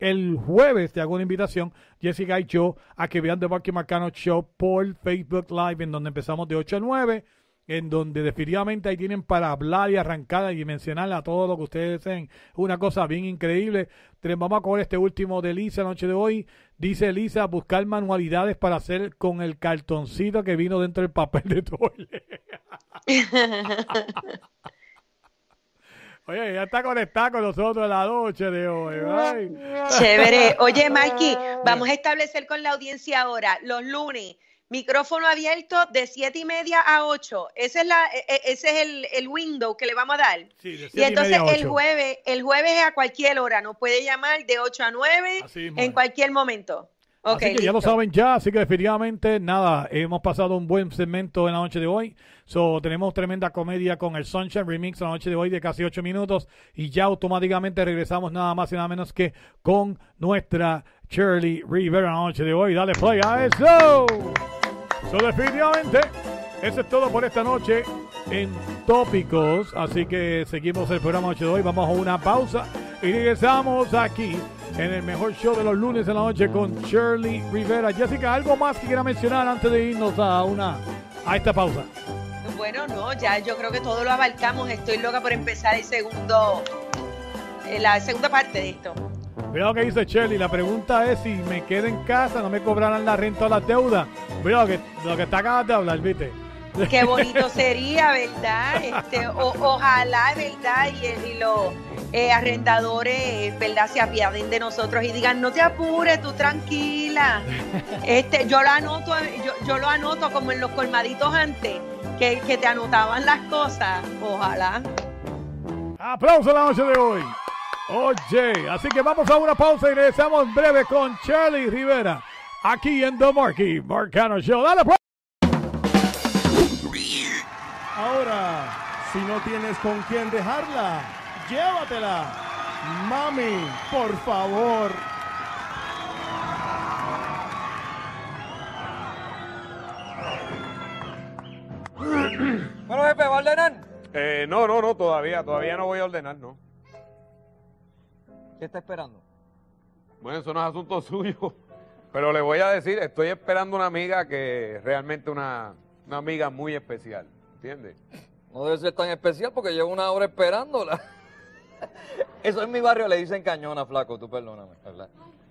El jueves te hago una invitación, Jessica y yo, a que vean The Marky Marcano Show por Facebook Live, en donde empezamos de 8 a 9. en donde definitivamente ahí tienen para hablar y arrancar y mencionar a todo lo que ustedes deseen. Una cosa bien increíble. Vamos a coger este último de Lisa la noche de hoy. Dice Lisa, buscar manualidades para hacer con el cartoncito que vino dentro del papel de toile. [laughs] [laughs] Oye, ya está conectada con nosotros la noche de hoy. ay. Chévere. [laughs] Oye, Mikey, vamos a establecer con la audiencia ahora, los lunes, micrófono abierto de siete y media a 8. Ese es, la, e- e- ese es el, el window que le vamos a dar. Sí, de Y entonces media a el jueves, el jueves es a cualquier hora, nos puede llamar de 8 a 9 Así en cualquier momento. Ok, así que ya lo saben ya, así que definitivamente nada, hemos pasado un buen segmento en la noche de hoy. So, tenemos tremenda comedia con el Sunshine Remix la noche de hoy de casi ocho minutos y ya automáticamente regresamos nada más y nada menos que con nuestra Shirley Rivera la noche de hoy. Dale play a eso. So, definitivamente, eso es todo por esta noche en Tópicos. Así que seguimos el programa noche de hoy. Vamos a una pausa y regresamos aquí en el mejor show de los lunes en la noche con Shirley Rivera. Jessica, ¿algo más que quiera mencionar antes de irnos a una a esta pausa? Bueno, no, ya yo creo que todo lo abarcamos. Estoy loca por empezar el segundo, eh, la segunda parte de esto. Mira lo que dice Shirley. La pregunta es si me quedo en casa, no me cobrarán la renta o las deudas. Mira lo que, lo que está acabas de hablar, ¿viste? Qué bonito sería, ¿verdad? Este, o- ojalá, ¿verdad? Y, y los eh, arrendadores, ¿verdad? Se apiaden de nosotros y digan, no te apures, tú tranquila. [laughs] Este, yo lo anoto, yo, yo lo anoto como en los colmaditos antes, que, que te anotaban las cosas. Ojalá. Aplauso la noche de hoy. Oye, así que vamos a una pausa y regresamos en breve con Charlie Rivera. Aquí en The Marky Marcano Show. Dale play. Ahora, si no tienes con quién dejarla, llévatela. Mami, por favor. Eh, no, no, no, todavía, todavía no voy a ordenar, no. ¿Qué está esperando? Bueno, eso no es asunto [laughs] suyo. Pero le voy a decir, estoy esperando una amiga que es realmente una, una amiga muy especial, ¿entiendes? No debe ser tan especial porque llevo una hora esperándola. [laughs] Eso en mi barrio le dicen cañona, flaco, tú perdóname, ¿verdad?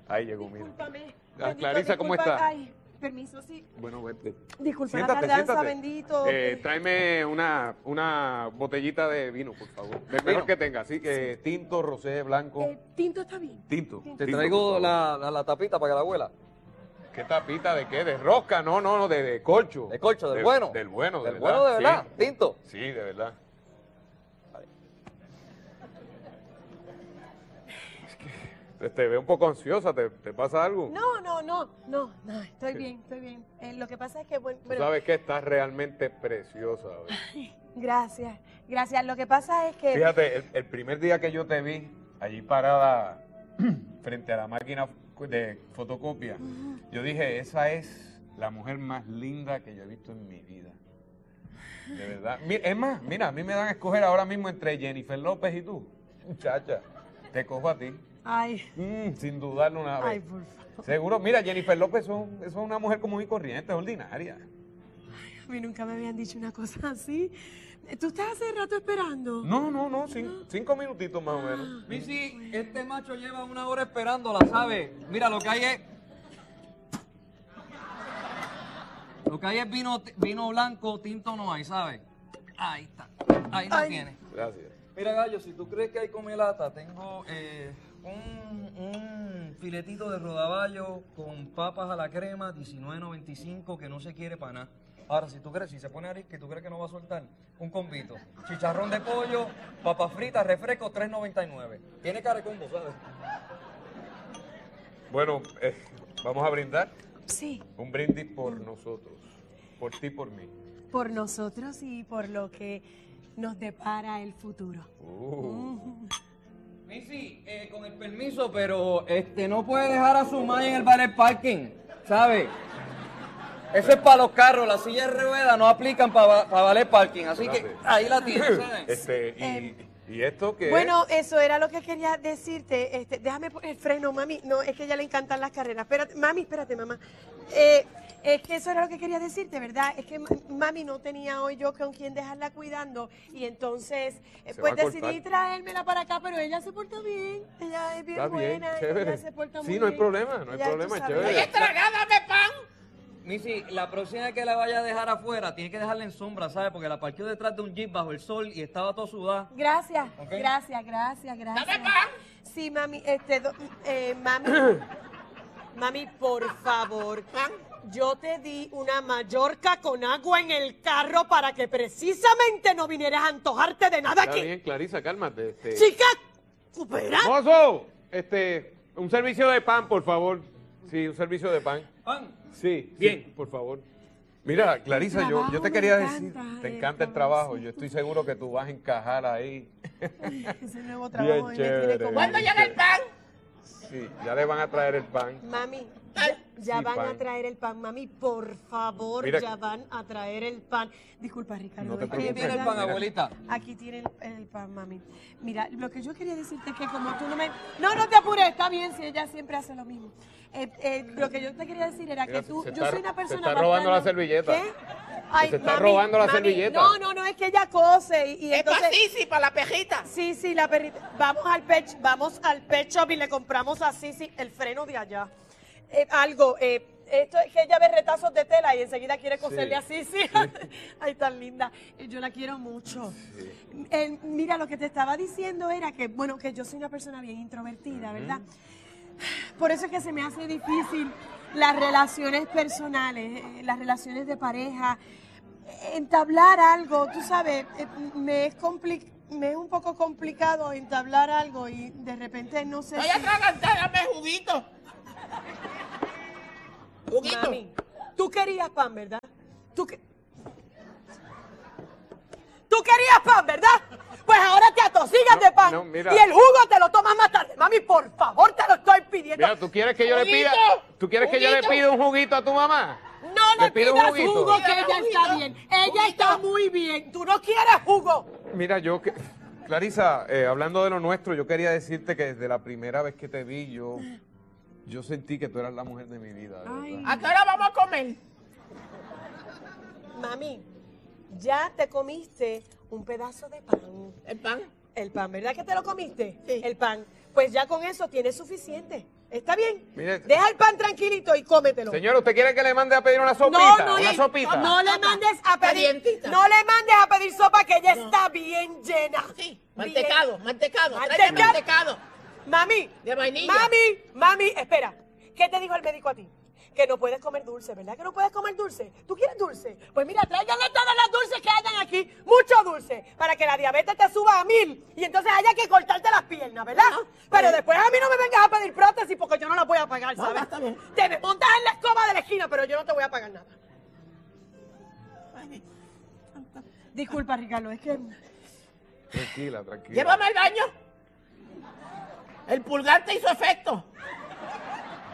Ahí llegó, mira. Discúlpame. Ah, Clarisa, ¿cómo está? Ay, permiso, sí. Bueno, vete. Disculpa la Siéntate, tardanza, siéntate. bendito. Eh, tráeme una, una botellita de vino, por favor. Del mejor que tenga, así que tinto, rosé, blanco. Eh, tinto está bien. tinto. Te tinto, traigo la, la, la tapita para que la abuela. ¿Qué tapita de qué? ¿De rosca? No, no, no, de, de colcho. De colcho, del bueno. Del bueno, de Del verdad. bueno de verdad, sí. tinto. Sí, de verdad. Es que te veo un poco ansiosa, ¿te, te pasa algo? No, no, no, no, no, estoy bien, estoy bien. Eh, lo que pasa es que, bueno, Tú sabes que estás realmente preciosa. hoy. [laughs] gracias, gracias. Lo que pasa es que... Fíjate, el, el primer día que yo te vi, allí parada [clears throat] frente a la máquina de fotocopia, yo dije, esa es la mujer más linda que yo he visto en mi vida. De verdad. Es más, mira, a mí me dan a escoger ahora mismo entre Jennifer López y tú. Muchacha, te cojo a ti. Ay, Mm, sin dudarlo una vez. ay, por favor. Seguro, mira, Jennifer López es es una mujer común y corriente, ordinaria. A mí nunca me habían dicho una cosa así. ¿Tú estás hace rato esperando? No, no, no, cin- cinco minutitos más o menos. Missy, este macho lleva una hora esperándola, ¿sabes? Mira, lo que hay es... Lo que hay es vino, vino blanco, tinto no hay, ¿sabes? Ahí está. Ahí lo Ay. tienes. Gracias. Mira, Gallo, si tú crees que hay comelata, tengo eh, un, un filetito de rodaballo con papas a la crema, 19.95, que no se quiere para nada. Ahora, si tú crees, si se pone arisque, tú crees que no va a soltar, un convito. Chicharrón de pollo, papas fritas, refresco, 3.99. Tiene cara de combo, ¿sabes? Bueno, eh, vamos a brindar. Sí, Un brindis por nosotros, por ti, por mí. por nosotros y por lo que nos depara el futuro. Uh. Missy, eh, con el permiso, pero este no puede dejar a su madre en el valet parking, ¿sabe? Eso es para los carros, las sillas de ruedas no aplican para valer parking, así que ahí la tienes, ¿sabes? [laughs] Este, y, ¿Y esto qué Bueno, eso era lo que quería decirte. Este, déjame poner el freno, mami. No, es que a ella le encantan las carreras. Espérate, mami, espérate, mamá. Eh, es que eso era lo que quería decirte, ¿verdad? Es que ma- mami no tenía hoy yo con quién dejarla cuidando y entonces eh, Se pues decidí traérmela para acá, pero ella se porta bien. Ella es bien Está bien, buena, chévere. ella se porta muy Sí, no hay bien. problema, no hay Ella, problema, chévere. Oye, tragádame pan. Missy, la próxima vez que la vaya a dejar afuera, tiene que dejarla en sombra, ¿sabes? Porque la parqueó detrás de un jeep bajo el sol y estaba todo sudada. Gracias, gracias, gracias, gracias. Sí, mami, este, do- eh, mami, [coughs] mami, por favor, yo te di una mallorca con agua en el carro para que precisamente no vinieras a antojarte de nada Está aquí. bien, Clarisa, cálmate. Este... Chica, supera. ¡Mozo! Este, un servicio de pan, por favor. Sí, un servicio de pan. ¿Pan? Sí, Bien. sí, por favor. Mira, Clarisa, yo, yo te quería decir, te el encanta el trabajo. Yo estoy seguro que tú vas a encajar ahí. [laughs] Ese nuevo Bien trabajo tiene chévere. ¿Cuándo llega el pan? Sí, ya le van a traer el pan. Mami, ya, van pan. a traer el pan, mami, por favor, Mira- ya van a traer el pan. Disculpa, Ricardo. No te es Aquí tiene el pan, abuelita. Aquí tiene el, el pan, mami. Mira, lo que yo quería decirte es que como tú no me... No, no te apures, está bien si ella siempre hace lo mismo. Eh, eh, lo que yo te quería decir era Mira, que tú... se yo está- soy una se persona está robando la servilleta. ¿Qué? Ay, se está mami, robando la mami, servilleta. No, no, no, es que ella cose y, y Es entonces... Sisi, para la pejita. Sí, sí, la perrita. Vamos al pet, vamos al pet shop y le compramos a Sisi el freno de allá. Eh, algo, eh, esto es que ella ve retazos de tela y enseguida quiere coserle a Sisi. [laughs] Ay, tan linda. Eh, Yo la quiero mucho. Eh, mira, lo que te estaba diciendo era que, bueno, que yo soy una persona bien introvertida, ¿verdad? Por eso es que se me hace difícil las relaciones personales, eh, las relaciones de pareja, entablar algo, tú sabes, me es compli- me es un poco complicado entablar algo y de repente no sé Voy a atragantar, dame juguito. Juguito. Mami, tú querías pan, ¿verdad? Tú, que- tú querías pan, ¿verdad? Pues ahora te atosigas de pan no, mira. y el jugo te lo tomas más tarde. Mami, por favor, te lo estoy pidiendo. Mira, ¿tú quieres que yo le pida, tú quieres que yo le pida un juguito a tu mamá? No le ¿Le pido un pidas juguito? jugo, que ella está bien. Ella está muy bien. Tú no quieres jugo. Mira, yo que Clarisa, eh, hablando de lo nuestro, yo quería decirte que desde la primera vez que te vi, yo, yo sentí que tú eras la mujer de mi vida. verdad. ¿A qué hora vamos a comer? Mami, ya te comiste un pedazo de pan. ¿El pan? El pan, ¿verdad que te lo comiste? El pan. Pues ya con eso tienes suficiente. ¿Está bien? Mire- Deja el pan tranquilito y cómetelo. Señor, ¿usted quiere que le mande a pedir una no, sopita? no, una le- sopita. no le mandes a pedir. Calientita. No le mandes a pedir sopa que ella está bien llena. Sí, mantecado, Bien. mantecado. Tráeme Manteca- mantecado. Mami. De vainilla. Mami, mami, espera. ¿Qué te dijo el médico a ti? Que no puedes comer dulce, ¿verdad? Que no puedes comer dulce. ¿Tú quieres dulce? Pues mira, tráiganle todas las dulces que hayan aquí, mucho dulce, para que la diabetes te suba a mil y entonces haya que cortarte las piernas, ¿verdad? Pero después a mí no me vengas a pedir prótesis porque yo no la voy a pagar, ¿sabes? está bien. Te me montas en la escoba de la esquina, pero yo no te voy a pagar nada. Disculpa, Ricardo, es que... Tranquila, tranquila. Llévame al baño. El pulgar te hizo efecto.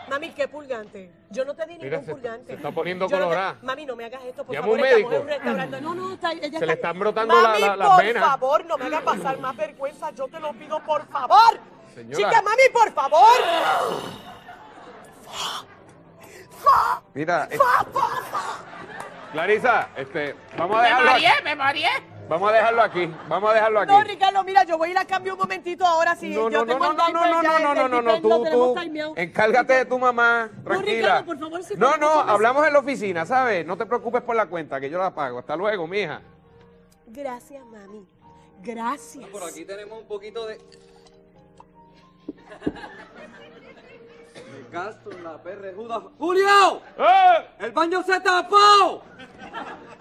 Mami, qué pulgante. Yo no te di Mira, ningún se- pulgante. se está poniendo Yo no te- colorada. Mami, no me hagas esto, por Llama favor. un estamos médico. en un restaurante. No, no, está, ella Se está- le están brotando Mami, la- la- las por venas. favor, no me hagas pasar más vergüenza. Yo te lo pido, por favor. Señora. Chica, mami, por favor. Mira, eh, Clarisa, este, vamos a Me dejarlo aquí. mareé, me mareé. Vamos a dejarlo aquí. Vamos a dejarlo aquí. No, Ricardo, mira, yo voy a ir a cambio un momentito ahora. Si No, yo no, no, tengo no, no, no, no, no, no, no, no, tú, tú, encárgate de tu mamá, tranquila. Ricardo, por favor, si No, no, hablamos en la oficina, ¿sabes? No te preocupes por la cuenta, que yo la pago. Hasta luego, mija. Gracias, mami. Gracias. Por aquí tenemos un poquito de. En la perrejuda. ¡Julio! ¡Eh! ¡El baño se tapó!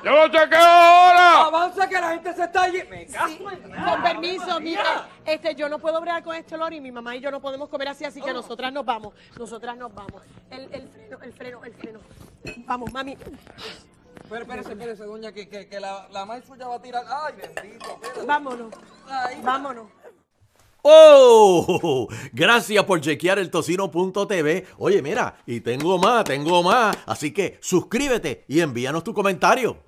¡Yo lo chequeo ahora! ¡Avanza que la gente se está allí! ¡Me cago en Con permiso, mira, este, yo no puedo bregar con este olor y mi mamá y yo no podemos comer así, así que Oh. nosotras nos vamos, nosotras nos vamos. El, el freno, el freno, el freno. Vamos, mami. Espera, espérese, espérese, doña, que, que, que la, la maíz ya va a tirar. ¡Ay, bendito! Vámonos, Ay. vámonos. ¡Oh! Gracias por chequear el tocino.tv. Oye, mira, y tengo más, tengo más. Así que suscríbete y envíanos tu comentario.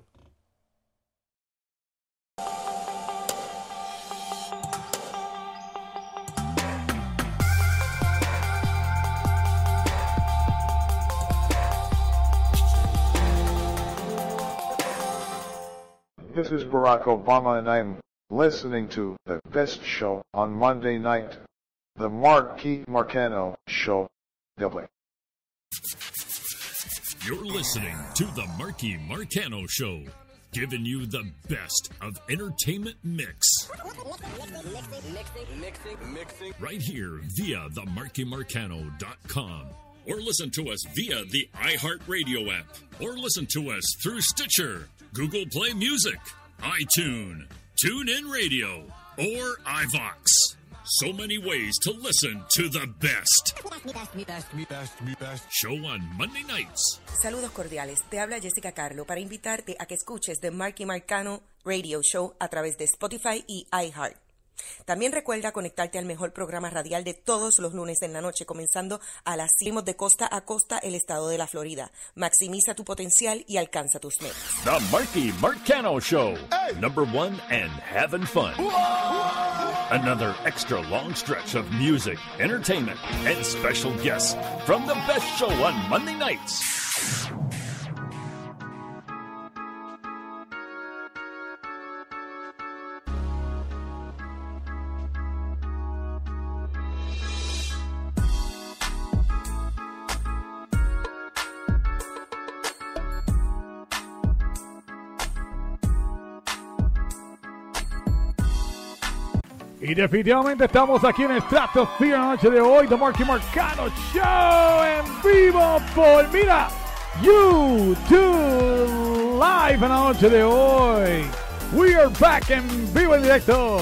This is Barack Obama and I'm listening to the best show on Monday night. The Marquis Marcano Show. Double. You're listening to the Marky Marcano Show, giving you the best of entertainment mix. Right here via the markymarcano.com. Or listen to us via the iHeartRadio app. Or listen to us through Stitcher, Google Play Music, iTunes, TuneIn Radio, or iVox. So many ways to listen to the best. Show on Monday nights. Saludos cordiales, te habla Jessica Carlo para invitarte a que escuches The Marky Marcano Radio Show a través de Spotify y iHeart. También recuerda conectarte al mejor programa radial de todos los lunes en la noche, comenzando a las cimos de costa a costa el estado de la Florida. Maximiza tu potencial y alcanza tus metas. The Marky Marcano Show. Number one and having fun. Another extra long stretch of music, entertainment, and special guests from the best show on Monday nights. Y definitivamente estamos aquí en el Stratosphere la noche de hoy, The Marky Marcano Show en vivo por, mira, YouTube Live en la noche de hoy. We are back en vivo en directo.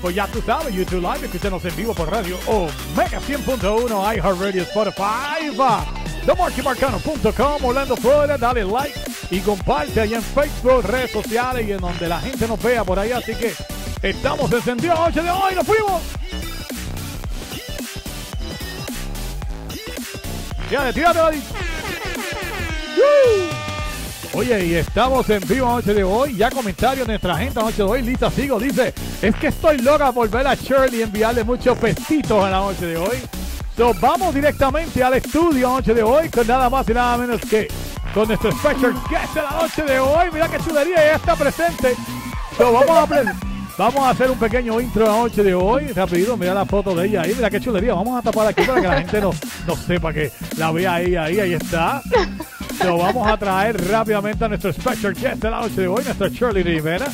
Pues ya tú sabes, YouTube Live, escúchanos en vivo por radio Omega 100.1, iHeartRadio, Spotify, TheMarkyMarcano.com, Orlando, Florida, dale like y comparte ahí en Facebook, redes sociales y en donde la gente nos vea por ahí. Así que estamos encendidos la noche de hoy, nos fuimos. Tírate, tírate. ¡Woo! Oye, y estamos en vivo la noche de hoy. Ya comentarios de nuestra gente la noche de hoy. Lisa Sigo dice: Es que estoy loca por ver a Shirley y enviarle muchos pestitos a la noche de hoy. So, vamos directamente al estudio la noche de hoy con nada más y nada menos que con nuestro special guest de la noche de hoy. Mira qué chulería, ya está presente. So, vamos a pre- Vamos a hacer un pequeño intro la noche de hoy. Rápido, mira la foto de ella ahí. Mira qué chulería. Vamos a tapar aquí para que la gente no, no sepa que la vea ahí, ahí, ahí está. Lo vamos a traer rápidamente a nuestro special guest de la noche de hoy, nuestra Shirley Rivera.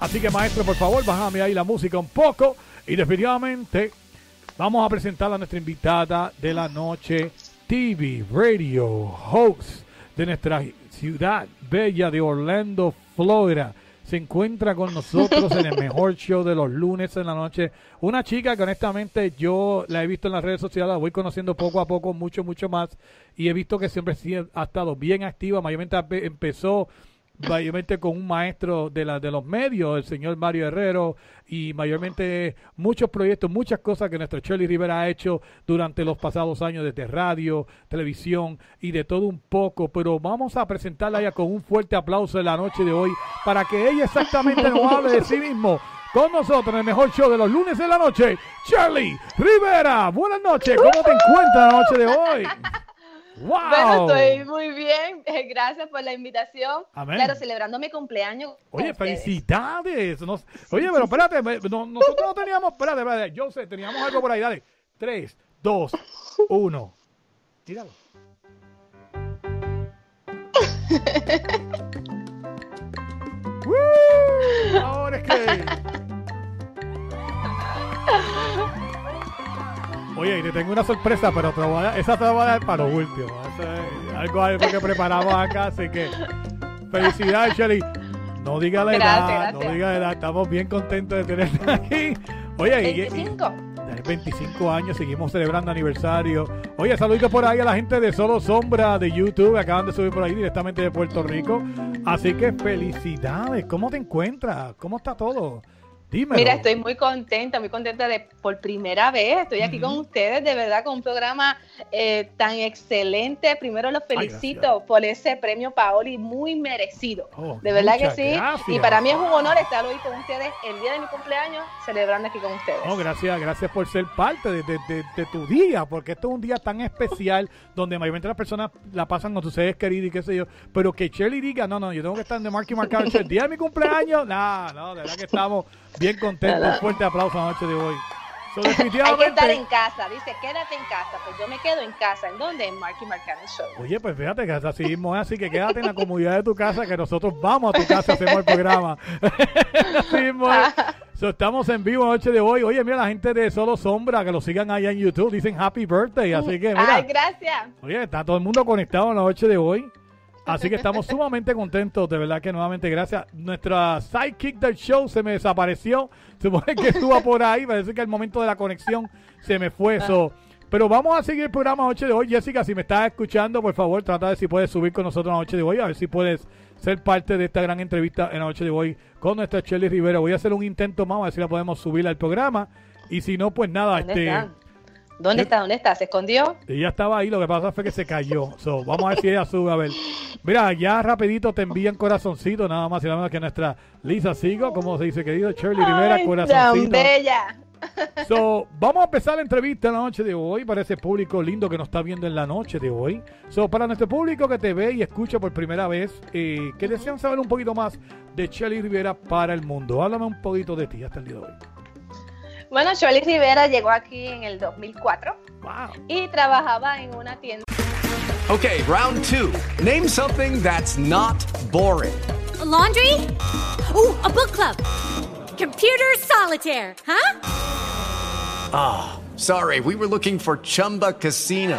Así que maestro, por favor, bájame ahí la música un poco. Y definitivamente vamos a presentar a nuestra invitada de la noche, TV Radio Host de nuestra ciudad bella de Orlando, Florida. Se encuentra con nosotros en el mejor [laughs] show de los lunes en la noche. Una chica que honestamente yo la he visto en las redes sociales, la voy conociendo poco a poco, mucho, mucho más. Y he visto que siempre ha estado bien activa. Mayormente empezó mayormente con un maestro de, la, de los medios, el señor Mario Herrero, y mayormente muchos proyectos, muchas cosas que nuestro Shirley Rivera ha hecho durante los pasados años desde radio, televisión y de todo un poco. Pero vamos a presentarla ya con un fuerte aplauso en la noche de hoy para que ella exactamente nos hable de sí mismo. Con nosotros en el mejor show de los lunes en la noche, Shirley Rivera. Buenas noches, ¿cómo te encuentras la noche de hoy? ¡Wow! Bueno, estoy muy bien. [laughs] Gracias por la invitación. Amén. Claro, celebrando mi cumpleaños. Oye, felicidades. Nos- oye, pero espérate, no- nosotros no teníamos, espérate, espérate, yo sé, teníamos algo por ahí, dale. 3, 2, 1. Tíralo. [laughs] Ahora es que. Oye, y te tengo una sorpresa, pero te voy a esa te la voy a dar para lo último. Es algo, algo que preparamos acá, así que felicidades, Shelly. No diga la Gracias, edad, gracias. no diga la edad. Estamos bien contentos de tenerte aquí. Oye, y- y, 25. Dale 25 años, seguimos celebrando aniversario. Oye, saluditos por ahí a la gente de Solo Sombra de YouTube, acaban de subir por ahí directamente de Puerto Rico. Así que felicidades, ¿cómo te encuentras? ¿Cómo está todo? Dímelo. Mira, estoy muy contenta, muy contenta de por primera vez estoy aquí con ustedes, de verdad, con un programa eh, tan excelente. Primero los felicito por ese premio Paoli, muy merecido. Oh, de verdad que sí. gracias. Y para mí es un honor estar hoy con ustedes el día de mi cumpleaños, celebrando aquí con ustedes. No, gracias, gracias por ser parte de, de- de- de tu día, porque esto es un día tan especial donde mayormente las personas la pasan con tus seres queridos y qué sé yo, pero que Shirley diga, no, no, yo tengo que estar en The Marky Marcado [laughs] el día de mi cumpleaños, no, no, de verdad que estamos bien contentos, Nada. fuerte aplauso la noche de hoy. So, Hay que estar definitivamente, en casa, dice, quédate en casa. Pues yo me quedo en casa. ¿En dónde? En Marky Marcano Show. oye, pues fíjate que así mismo es, así que quédate en la comodidad de tu casa, que nosotros vamos a tu casa, hacemos el programa. [laughs] así mismo es. So, estamos en vivo la noche de hoy. Oye, mira, la gente de Solo Sombra, que lo sigan allá en YouTube, dicen Happy Birthday, así que mira. Ay, gracias. Oye, está todo el mundo conectado en la noche de hoy. Así que estamos sumamente contentos, de verdad que nuevamente gracias. Nuestra sidekick del show se me desapareció. [laughs] Supone que estuvo por ahí, parece que al momento de la conexión se me fue eso. Pero vamos a seguir el programa noche de hoy. Jessica, si me estás escuchando, por favor, trata de si puedes subir con nosotros la noche de hoy, a ver si puedes ser parte de esta gran entrevista en la noche de hoy con nuestra Shelly Rivera. Voy a hacer un intento más, a ver si la podemos subir al programa. Y si no, pues nada, ¿Dónde este... está? ¿Dónde está? ¿Dónde está? ¿Se escondió? Ella estaba ahí, lo que pasa fue que se cayó. So, vamos a ver si ella sube, a ver. Mira, ya rapidito te envían corazoncito, nada más y nada menos que nuestra Lisa Sigo, como se dice, querido Shirley Rivera, Ay, tan corazoncito. bella. So, vamos a empezar la entrevista en la noche de hoy para ese público lindo que nos está viendo en la noche de hoy. So, para nuestro público que te ve y escucha por primera vez, eh, que desean saber un poquito más de Shirley Rivera para el mundo. Háblame un poquito de ti hasta el día de hoy. Bueno, Shirley Rivera llegó aquí en el 2004 Wow. y trabajaba en una tienda. Okay, round two. Name something that's not boring. laundry? Ooh, a book club. Computer solitaire, huh? Ah, sorry, we were looking for Chumba Casino.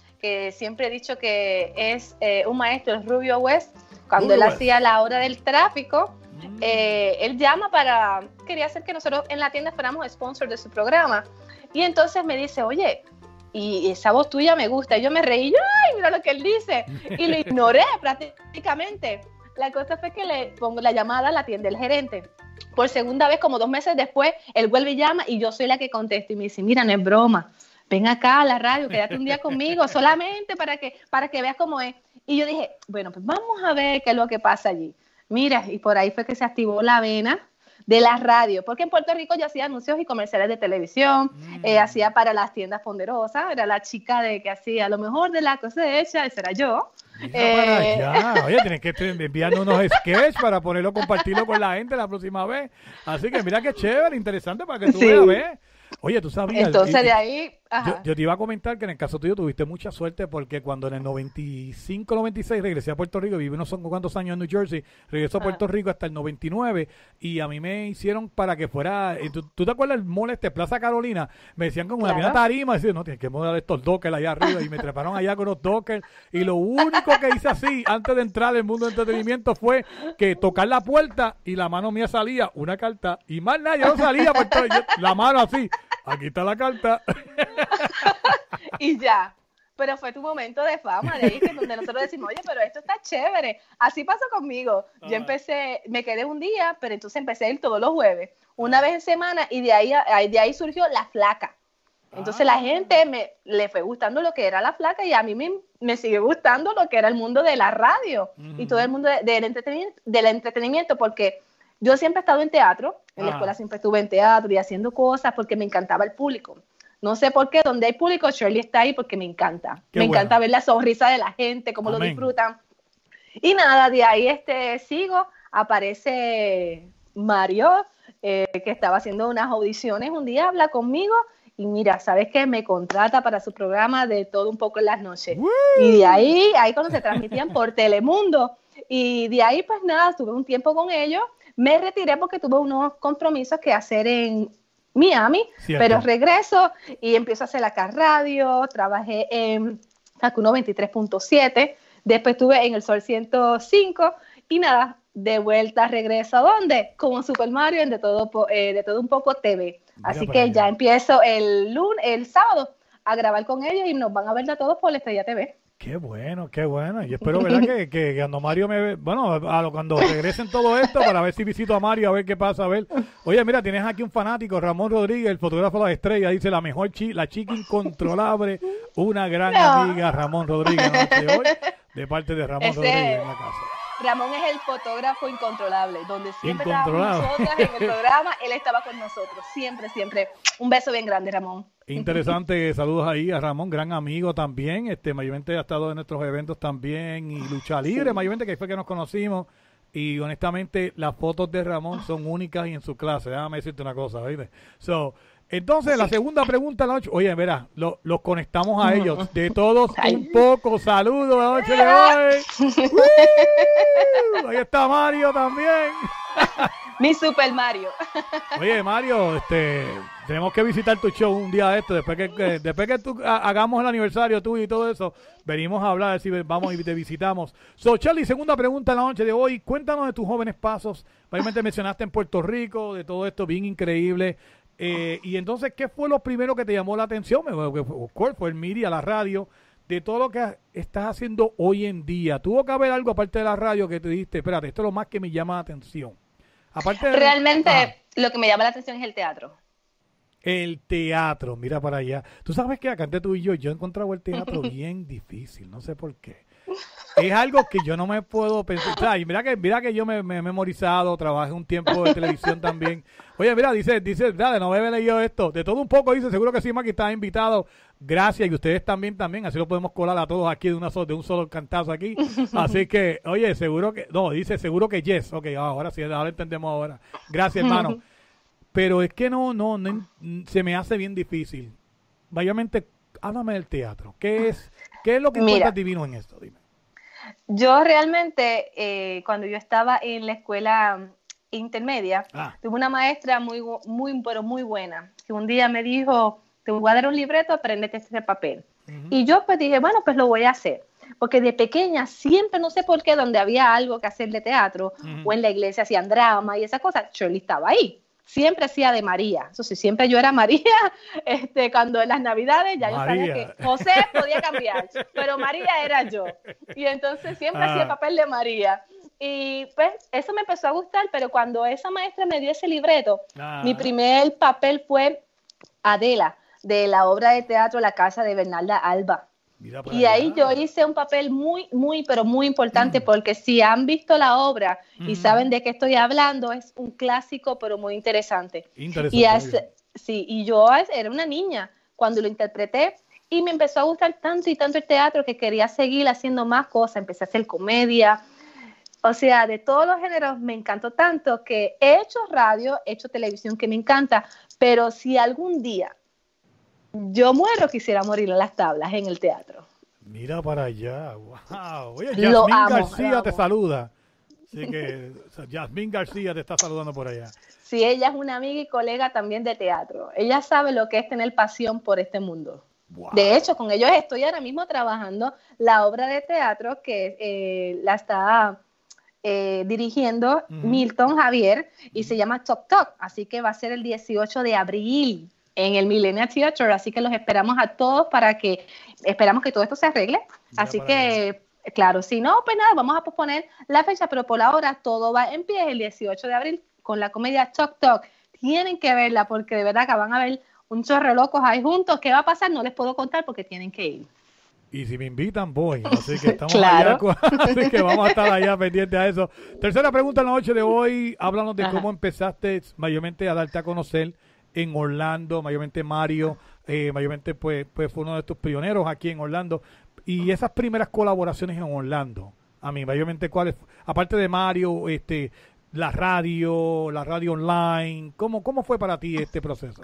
que siempre he dicho que es eh, un maestro, el Rubio West, cuando Rubio él West. hacía la hora del tráfico, eh, él llama para, quería hacer que nosotros en la tienda fuéramos sponsor de su programa y entonces me dice, oye, y esa voz tuya me gusta, y yo me reí, yo, ay, mira lo que él dice, y lo ignoré [laughs] prácticamente. La cosa fue que le pongo la llamada, la atiende el gerente. Por segunda vez, como dos meses después, él vuelve y llama y yo soy la que contesto y me dice, mira, no es broma, ven acá a la radio, quédate un día conmigo solamente para que, para que veas cómo es. Y yo dije, bueno, pues vamos a ver qué es lo que pasa allí. Mira, y por ahí fue que se activó la vena de la radio, porque en Puerto Rico yo hacía anuncios y comerciales de televisión, eh, hacía para las tiendas ponderosas, era la chica de que hacía lo mejor de la cosecha, esa era yo. Para Eh, allá. Oye, tienes que enviarnos unos sketches para ponerlo, compartirlo con la gente la próxima vez. Así que mira qué chévere, interesante para que tú Sí. veas, ¿ves? Oye, tú sabías. Entonces y- de ahí. Yo, yo te iba a comentar que en el caso tuyo tuviste mucha suerte porque cuando en el 95, 96 regresé a Puerto Rico, viví unos cuantos años en New Jersey, regresé a Puerto Rico hasta el 99 y a mí me hicieron para que fuera, eh, ¿tú, tú te acuerdas del mall este, Plaza Carolina? Me decían como una Claro. tarima, decían, no, tienes que mover estos dockers allá arriba y me treparon allá con los dockers y lo único que hice así antes de entrar al mundo del entretenimiento fue que tocar la puerta y la mano mía salía una carta y más nada, yo no salía, por todo, yo- la mano así, aquí está la carta. [laughs] y ya. Pero fue tu momento de fama, de donde nosotros decimos, oye, pero esto está chévere. Así pasó conmigo. Yo empecé, me quedé un día, pero entonces empecé a ir todos los jueves, una vez en semana, y de ahí, de ahí surgió la flaca. Entonces la gente me, le fue gustando lo que era la flaca y a mí me, me sigue gustando lo que era el mundo de la radio y todo el mundo de- del entretenimiento, del entretenimiento, porque yo siempre he estado en teatro, en la Ah. escuela siempre estuve en teatro y haciendo cosas porque me encantaba el público. No sé por qué, donde hay público, Shirley está ahí porque me encanta. Qué me bueno. encanta ver la sonrisa de la gente, cómo lo Amén. disfrutan. Y nada, de ahí este sigo, aparece Mario, eh, que estaba haciendo unas audiciones un día, habla conmigo y mira, ¿sabes qué? Me contrata para su programa de todo un poco en las noches. Y de ahí, ahí cuando se transmitían por Telemundo. Y de ahí, pues nada, tuve un tiempo con ellos. Me retiré porque tuve unos compromisos que hacer en Miami, Cierto. pero regreso y empiezo a hacer acá radio, trabajé en Facuno 23.7, después estuve en el Sol 105 y nada, de vuelta regreso a dónde? Como Super Mario en de todo, eh, de todo un poco TV. Así que allá. ya empiezo el lunes, el sábado a grabar con ellos y nos van a ver a todos por la Estrella TV. Qué bueno, qué bueno. Y espero, [laughs] ¿verdad? Que, que cuando Mario me ve, bueno, a lo, cuando regresen todo esto, para ver si visito a Mario, a ver qué pasa, a ver. Oye, mira, tienes aquí un fanático, Ramón Rodríguez, el fotógrafo de la estrella, dice la mejor chi, la chica incontrolable, una gran No. amiga, Ramón Rodríguez, de hoy, de parte de Ramón Ese- Rodríguez en la casa. Ramón es el fotógrafo incontrolable, donde siempre estábamos nosotras en el programa, él estaba con nosotros, siempre, siempre. Un beso bien grande, Ramón. Interesante, [laughs] saludos ahí a Ramón, gran amigo también, este, mayormente ha estado en nuestros eventos también, y lucha libre, mayormente que fue que nos conocimos, y honestamente las fotos de Ramón son únicas y en su clase, déjame decirte una cosa, ¿viste? So, entonces, la segunda pregunta de la noche, oye, verá, lo- los conectamos a ellos, de todos un poco, saludos la noche de hoy. [laughs] ¡Woo! Ahí está Mario también. Mi Super Mario. Oye, Mario, este, tenemos que visitar tu show un día de esto, después que, que- después que tú, ha- hagamos el aniversario tuyo y todo eso, venimos a hablar, si vamos y te visitamos. So, Charlie, segunda pregunta en la noche de hoy, cuéntanos de tus jóvenes pasos, obviamente mencionaste en Puerto Rico, de todo esto bien increíble, eh, y entonces, ¿qué fue lo primero que te llamó la atención? Course, fue el media, la radio, de todo lo que estás haciendo hoy en día. ¿Tuvo que haber algo aparte de la radio que te diste, espérate, esto es lo más que me llama la atención? Aparte de- Realmente Ajá. lo que me llama la atención es el teatro. El teatro, mira para allá. Tú sabes que acá entre tú y yo, yo he encontrado el teatro [laughs] bien difícil, no sé por qué. Es algo que yo no me puedo pensar. O sea, y mira que, mira que yo me, he memorizado, trabajé un tiempo de televisión también. Oye, mira, dice, dice, dale, no me leído esto. De todo un poco, dice, seguro que sí, Maki, estás invitado. Gracias, y ustedes también, también. Así lo podemos colar a todos aquí de, una so- de un solo cantazo aquí. Así que, oye, seguro que, no, dice, seguro que yes. Ok, ahora sí, ahora entendemos ahora. Gracias, hermano. Pero es que no, no, no se me hace bien difícil. Mayormente, háblame del teatro. ¿Qué es, qué es lo que encuentras divino en esto? Dime. Yo realmente, eh, cuando yo estaba en la escuela mm, intermedia, Ah. tuve una maestra muy, muy, pero muy buena, que un día me dijo, te voy a dar un libreto, apréndete este papel. Y yo pues dije, bueno, pues lo voy a hacer. Porque de pequeña siempre, no sé por qué, donde había algo que hacer de teatro o en la iglesia hacían drama y esas cosas, Shirley estaba ahí. Siempre hacía de María. Eso sí, siempre yo era María. [laughs] Este, cuando en las Navidades ya yo sabía que José podía cambiar, pero María era yo. Y entonces siempre Ah. hacía el papel de María. Y pues eso me empezó a gustar, pero cuando esa maestra me dio ese libreto, Ah. mi primer papel fue Adela, de la obra de teatro La Casa de Bernalda Alba. Y ahí yo hice un papel muy, muy, pero muy importante porque si han visto la obra y saben de qué estoy hablando, es un clásico, pero muy interesante. Interesante, Y, sí, y yo era una niña cuando lo interpreté y me empezó a gustar tanto y tanto el teatro que quería seguir haciendo más cosas. Empecé a hacer comedia. O sea, de todos los géneros me encantó tanto que he hecho radio, he hecho televisión que me encanta, pero si algún día yo muero, quisiera morir en las tablas, en el teatro. Mira para allá. Wow. Oye, Yasmín amo, García te saluda. Así [laughs] que Yasmín García te está saludando por allá. Sí, ella es una amiga y colega también de teatro. Ella sabe lo que es tener pasión por este mundo. De hecho, con ellos estoy ahora mismo trabajando la obra de teatro que eh, la está eh, dirigiendo. Milton Javier y se llama Talk Talk. Así que va a ser el 18 de abril en el Millennium Theater. Así que los esperamos a todos para que, esperamos que todo esto se arregle. Así que, claro, si no, pues nada, vamos a posponer la fecha, pero por ahora todo va en pie el 18 de abril con la comedia Talk Talk. Tienen que verla porque de verdad que van a ver un chorro locos ahí juntos. ¿Qué va a pasar? No les puedo contar porque tienen que ir. Y si me invitan, voy. Así que [laughs] estamos Claro. allá. [laughs] Así que vamos a estar allá pendientes a eso. Tercera pregunta en la noche de hoy. Háblanos de Ajá. cómo empezaste mayormente a darte a conocer en Orlando, mayormente Mario. eh, mayormente pues, pues fue uno de tus pioneros aquí en Orlando. Y esas primeras colaboraciones en Orlando, a mí, mayormente cuáles, aparte de Mario, este, la radio, la radio online, ¿cómo, cómo fue para ti este proceso?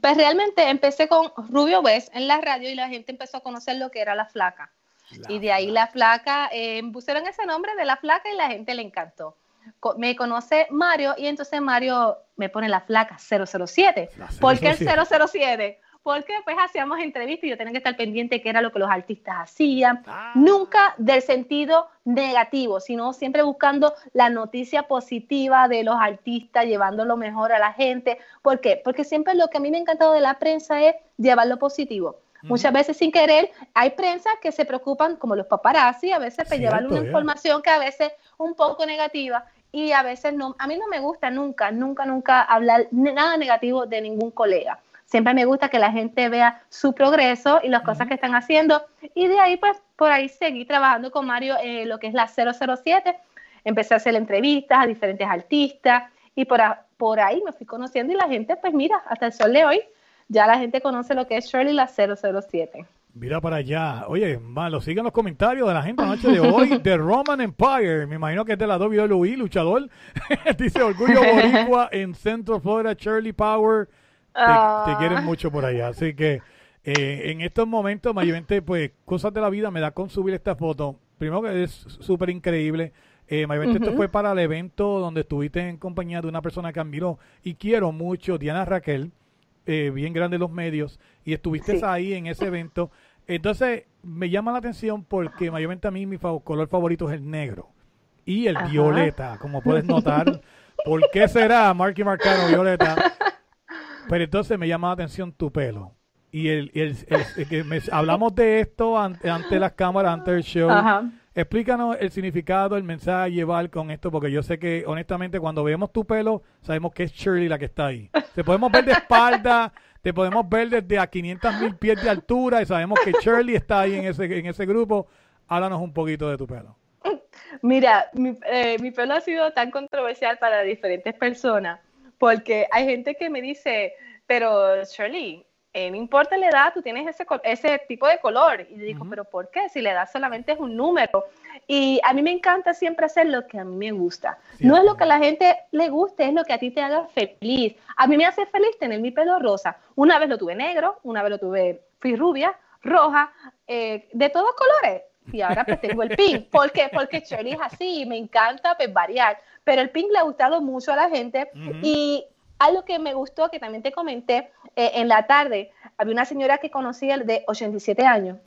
Pues realmente empecé con Rubio West en la radio y la gente empezó a conocer lo que era la flaca. y de ahí la flaca, eh, pusieron ese nombre de la flaca y la gente le encantó. Me conoce Mario y entonces Mario me pone la flaca 007. ¿Por qué el 007? Porque pues hacíamos entrevistas y yo tenía que estar pendiente de qué era lo que los artistas hacían. Nunca del sentido negativo, sino siempre buscando la noticia positiva de los artistas, llevando lo mejor a la gente. ¿Por qué? Porque siempre lo que a mí me ha encantado de la prensa es llevar lo positivo. Muchas veces sin querer hay prensa que se preocupan, como los paparazzi, a veces para llevar Cierto, una información que a veces un poco negativa y a veces no. A mí no me gusta nunca, nunca, nunca hablar nada negativo de ningún colega. Siempre me gusta que la gente vea su progreso y las cosas que están haciendo. Y de ahí, pues, por ahí seguí trabajando con Mario en lo que es la 007. Empecé a hacer entrevistas a diferentes artistas y por, a- por ahí me fui conociendo y la gente, pues mira, hasta el sol de hoy, ya la gente conoce lo que es Shirley la 007. Mira para allá. Oye, malo, sigan los comentarios de la gente la noche de hoy [laughs] de Roman Empire. Me imagino que es de la WWE, luchador. [laughs] Dice Orgullo Boricua en Centro Florida, Shirley Power. Te, Ah. te quieren mucho por allá. Así que eh, en estos momentos, mayormente, pues, cosas de la vida me da con subir esta foto. Primero que es súper increíble. Eh, mayormente esto fue para el evento donde estuviste en compañía de una persona que admiro y quiero mucho, Diana Raquel eh, bien grande los medios y estuviste Sí. ahí en ese evento. Entonces, me llama la atención porque mayormente a mí mi color favorito es el negro y el Ajá. violeta, como puedes notar. ¿Por qué será Marky Marcano violeta? Pero entonces me llama la atención tu pelo. Y el, el- el- el que me- hablamos de esto ante, ante las cámaras, ante el show. Ajá. Explícanos el significado, el mensaje a llevar con esto, porque yo sé que honestamente cuando vemos tu pelo, sabemos que es Shirley la que está ahí. Te podemos ver de espalda, te podemos ver desde a 500 mil pies de altura y sabemos que Shirley está ahí en ese, en ese grupo. Háblanos un poquito de tu pelo. [laughs] Mira, mi, eh, mi pelo ha sido tan controversial para diferentes personas, porque hay gente que me dice, pero Shirley, eh, no importa la edad, tú tienes ese, ese tipo de color. Y yo digo, pero ¿por qué? Si la edad solamente es un número. Y a mí me encanta siempre hacer lo que a mí me gusta. No es lo que a la gente le guste, es lo que a ti te haga feliz. A mí me hace feliz tener mi pelo rosa. Una vez lo tuve negro, una vez lo tuve fui rubia, roja, eh, de todos colores. Y ahora pues tengo el pink. [laughs] ¿Por qué? Porque Shirley es así y me encanta pues variar. Pero el pink le ha gustado mucho a la gente Ujú. y algo que me gustó, que también te comenté, eh, en la tarde, había una señora que conocía de 87 años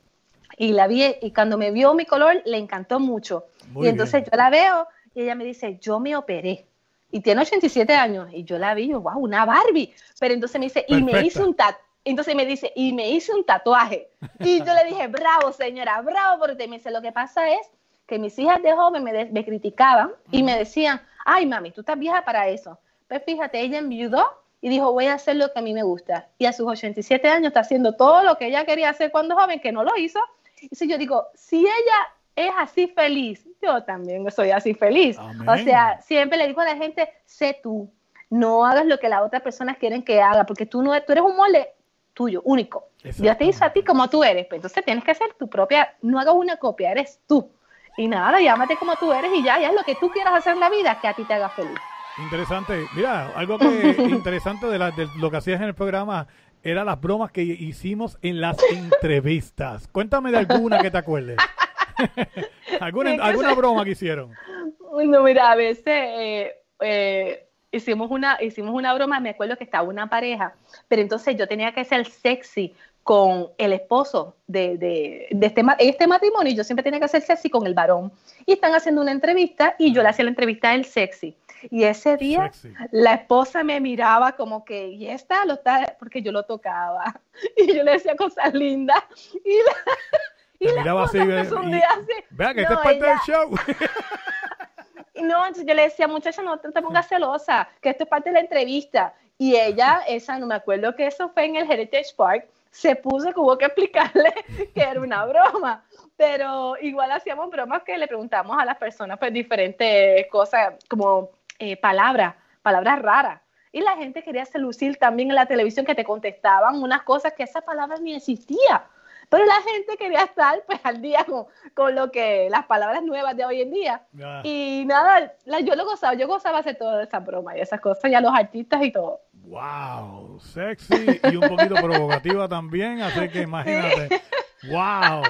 y la vi y cuando me vio mi color le encantó mucho. Muy y entonces bien. yo la veo y ella me dice, yo me operé. Y tiene 87 años y yo la vi, yo, wow, una Barbie. Pero entonces me dice, y me hice un tatuaje. Entonces me dice, y me hice un tatuaje. Y yo le dije, bravo, señora, bravo, porque me dice, lo que pasa es que mis hijas de joven me, de- me criticaban y me decían, ay, mami, tú estás vieja para eso. Pues fíjate, ella enviudó y dijo, voy a hacer lo que a mí me gusta. Y a sus 87 años está haciendo todo lo que ella quería hacer cuando joven, que no lo hizo. Y si yo digo, si ella es así feliz, yo también soy así feliz. Amén. O sea, siempre le digo a la gente, sé tú, no hagas lo que las otras personas quieren que haga, porque tú, no, tú eres un molde tuyo, único. Dios te hizo a ti como tú eres, pues entonces tienes que ser tu propia, no hagas una copia, eres tú. Y nada, llámate como tú eres y ya, ya es lo que tú quieras hacer en la vida que a ti te haga feliz. Interesante. Mira, algo que [laughs] interesante de, la- de lo que hacías en el programa era las bromas que hicimos en las entrevistas. Cuéntame de alguna que te acuerdes. [laughs] ¿Alguna, alguna broma que hicieron? No, mira, a veces eh, eh, hicimos, una, hicimos una broma, me acuerdo que estaba una pareja, pero entonces yo tenía que ser sexy con el esposo de, de, de este, este matrimonio, y yo siempre tenía que ser sexy con el varón. Y están haciendo una entrevista y yo le hacía la entrevista a él sexy. Y ese día la esposa me miraba como que, y esta lo está, porque yo lo tocaba. [laughs] Y yo le decía cosas lindas. Y la, [laughs] y la miraba así, empezó un y- día así. Vea que No, esta es parte ella- del show. [laughs] no, yo le decía, muchacha, no te pongas celosa, que esto es parte de la entrevista. Y ella, esa, no me acuerdo que eso fue en el Heritage Park, se puso que hubo que explicarle que era una broma. Pero igual hacíamos bromas que le preguntamos a las personas pues diferentes cosas, como eh, palabras, palabras raras. Y la gente quería lucir también en la televisión que te contestaban unas cosas que esa palabra ni existía. Pero la gente quería estar pues al día con, con lo que las palabras nuevas de hoy en día. Ah. Y nada, la- yo lo gozaba, yo gozaba hacer toda esa broma y esas cosas, y a los artistas y todo. Wow, sexy y un poquito provocativa también, así que [laughs] imagínate. Wow.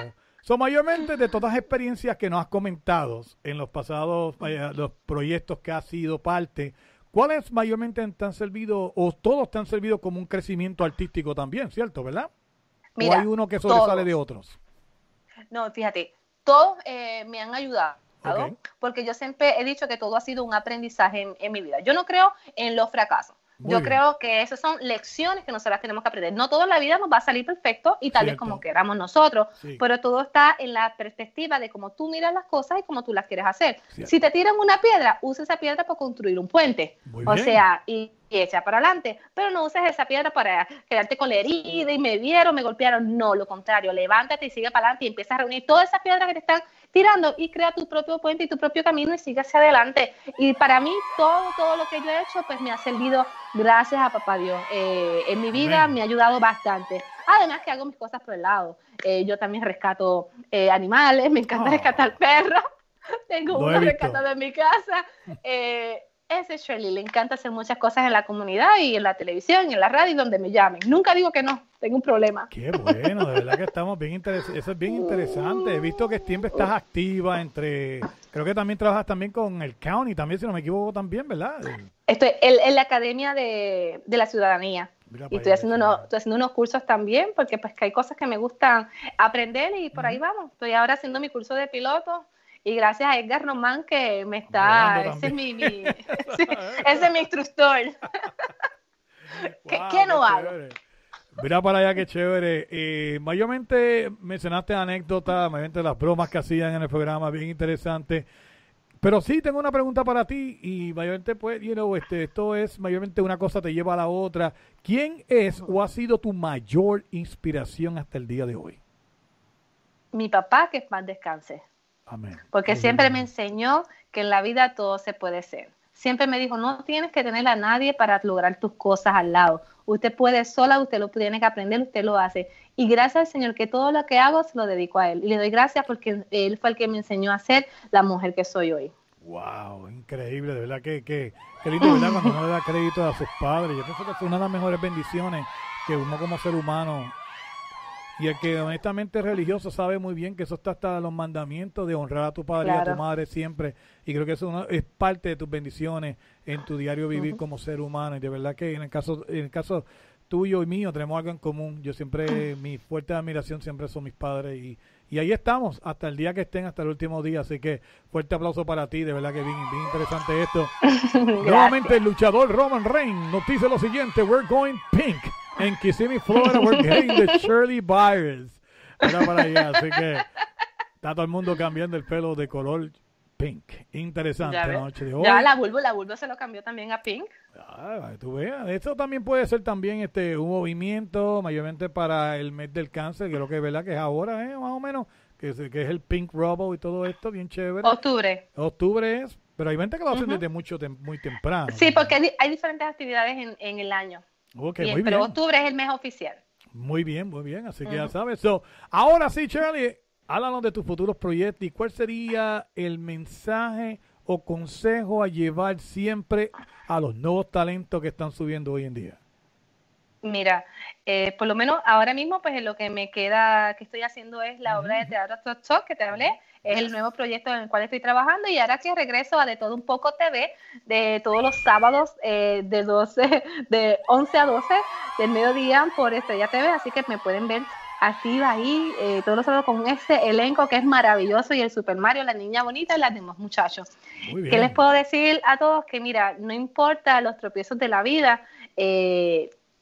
So, mayormente de todas las experiencias que nos has comentado en los pasados los proyectos que has sido parte, ¿cuáles mayormente te han servido o todos te han servido como un crecimiento artístico también, cierto, verdad? Mira, ¿O hay uno que sobresale todos. de otros? No, fíjate, todos eh, me han ayudado. Ok. Porque yo siempre he dicho que todo ha sido un aprendizaje en, en mi vida. Yo no creo en los fracasos. Muy yo bien. creo que esas son lecciones que nosotras tenemos que aprender. No toda la vida nos va a salir perfecto y tal vez como queramos nosotros, Sí. pero todo está en la perspectiva de cómo tú miras las cosas y cómo tú las quieres hacer. Cierto. Si te tiran una piedra, usa esa piedra para construir un puente. Muy o bien. sea, y, y echa para adelante, pero no uses esa piedra para quedarte con la herida y me vieron, me golpearon. No, lo contrario, levántate y sigue para adelante y empieza a reunir todas esas piedras que te están tirando y crea tu propio puente y tu propio camino y sigue hacia adelante. Y para mí, todo, todo lo que yo he hecho, pues me ha servido gracias a papá Dios. Eh, en mi vida Amén. me ha ayudado bastante. Además que hago mis cosas por el lado. Eh, yo también rescato eh, animales, me encanta Ah. rescatar perros. [laughs] Tengo uno rescatado en mi casa. [laughs] Ese es Shirley, le encanta hacer muchas cosas en la comunidad y en la televisión y en la radio y donde me llamen. Nunca digo que no, tengo un problema. Qué bueno, de verdad que estamos bien interesantes. Eso es bien interesante. He visto que siempre estás activa entre. Creo que también trabajas también con el county, también, si no me equivoco, también, ¿verdad? Estoy en, en la Academia de, de la Ciudadanía. Mira Y estoy haciendo, unos, estoy haciendo unos cursos también, porque pues que hay cosas que me gustan aprender y por ahí vamos. Estoy ahora haciendo mi curso de piloto y gracias a Edgar Román que me está, ese es mi, [laughs] ese es mi instructor. [laughs] ¿Qué, Wow, qué no qué hago? chévere. Mira para allá, qué chévere. Eh, mayormente mencionaste anécdotas, mayormente las bromas que hacían en el programa, bien interesante. Pero sí, tengo una pregunta para ti y mayormente, pues, you know, este, esto es, mayormente una cosa te lleva a la otra. ¿Quién es o ha sido tu mayor inspiración hasta el día de hoy? Mi papá, que más descanse. Amén. porque siempre me enseñó que en la vida todo se puede ser. Siempre me dijo, no tienes que tener a nadie para lograr tus cosas al lado. Usted puede sola, usted lo tiene que aprender, usted lo hace. Y gracias al Señor que todo lo que hago se lo dedico a Él. Y le doy gracias porque Él fue el que me enseñó a ser la mujer que soy hoy. Wow, increíble, de verdad que, que, que lindo, ¿verdad? Cuando uno le da crédito a sus padres. Yo pienso que es una de las mejores bendiciones que uno como ser humano y el que honestamente es religioso sabe muy bien que eso está hasta los mandamientos de honrar a tu padre y a tu madre siempre. Y creo que eso es parte de tus bendiciones en tu diario vivir como ser humano. Y de verdad que en el caso, en el caso tuyo y mío tenemos algo en común. Yo siempre, [clears throat] mi fuerte admiración siempre son mis padres y, y ahí estamos hasta el día que estén, hasta el último día. Así que fuerte aplauso para ti, de verdad que bien, bien interesante esto. [laughs] Nuevamente el luchador Roman Reigns nos dice lo siguiente, we're going pink. En Kissimmee, Florida, we're getting the Shirley virus. Era para allá, así que está todo el mundo cambiando el pelo de color pink. Interesante la noche de hoy. Ya la Bulbo, la Bulbo se lo cambió también a Pink. Ah, tú veas, eso también puede ser también este un movimiento mayormente para el mes del cáncer, que lo que es verdad que es ahora, ¿eh? más o menos, que es, que es el Pink Robo y todo esto, bien chévere. Octubre. Octubre es, pero hay gente que lo hacen Ujú. desde mucho tem- muy temprano. Sí, porque hay, hay diferentes actividades en, en el año. Ok, muy bien. octubre es el mes oficial. Muy bien, muy bien, así que ya sabes. So, ahora sí, Charlie, háblanos de tus futuros proyectos y cuál sería el mensaje o consejo a llevar siempre a los nuevos talentos que están subiendo hoy en día. Mira, eh, por lo menos ahora mismo, pues lo que me queda, que estoy haciendo es la obra de teatro Talk Talk que te hablé, es el nuevo proyecto en el cual estoy trabajando y ahora que regreso a De Todo Un Poco TV, de todos los sábados eh, de 12, [laughs] de 11 a 12 del mediodía por Estrella TV, así que me pueden ver activa ahí eh, todos los sábados con este elenco que es maravilloso y el Super Mario, la niña bonita y las demás muchachos. ¿Qué les puedo decir a todos? Que mira, no importa los tropiezos de la vida, eh,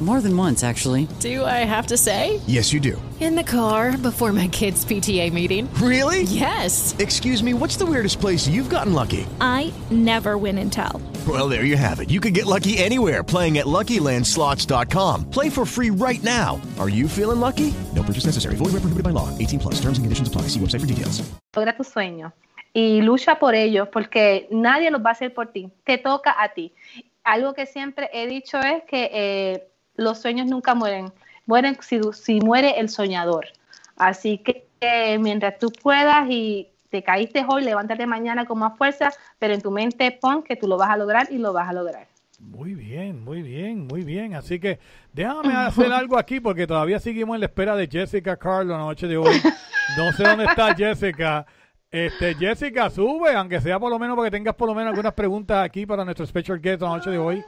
More than once, actually. Do I have to say? Yes, you do. In the car before my kids' PTA meeting. Really? Yes. Excuse me, what's the weirdest place you've gotten lucky? I never win and tell. Well, there you have it. You can get lucky anywhere playing at LuckyLandSlots.com. Play for free right now. Are you feeling lucky? No purchase necessary. Void where prohibited by law. 18 plus. Terms and conditions apply. See website for details. Logra tus sueños y lucha por ellos porque nadie los va a hacer por ti. Te toca a ti. Algo que siempre he dicho es que eh, los sueños nunca mueren. Mueren si, si muere el soñador. Así que eh, mientras tú puedas y te caíste hoy, levántate mañana con más fuerza, pero en tu mente pon que tú lo vas a lograr y lo vas a lograr. Muy bien, muy bien, muy bien. Así que déjame hacer [laughs] algo aquí porque todavía seguimos en la espera de Jessica Carlo la noche de hoy. No sé dónde está [laughs] Jessica. Este, Jessica, sube, aunque sea por lo menos porque tengas por lo menos algunas preguntas aquí para nuestro special guest la noche de hoy.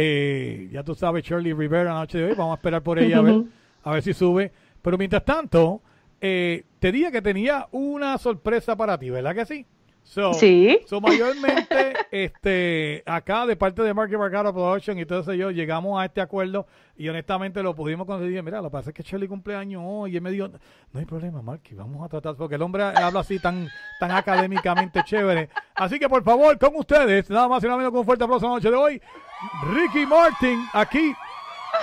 Eh, ya tú sabes, Shirley Rivera la noche de hoy. Vamos a esperar por ella a ver, a ver si sube. Pero mientras tanto, eh, te dije que tenía una sorpresa para ti, ¿verdad que sí? So, Sí. So, mayormente, [laughs] este, acá de parte de Marky Marcaro Production y todo eso, yo llegamos a este acuerdo y honestamente lo pudimos conseguir. Mira, lo que pasa es que Shirley cumpleaños hoy y él me dijo, no hay problema, Marky, vamos a tratar, porque el hombre habla así tan, tan académicamente chévere. Así que por favor, con ustedes, nada más y nada menos con un fuerte aplauso la noche de hoy, Ricky Martin, aquí.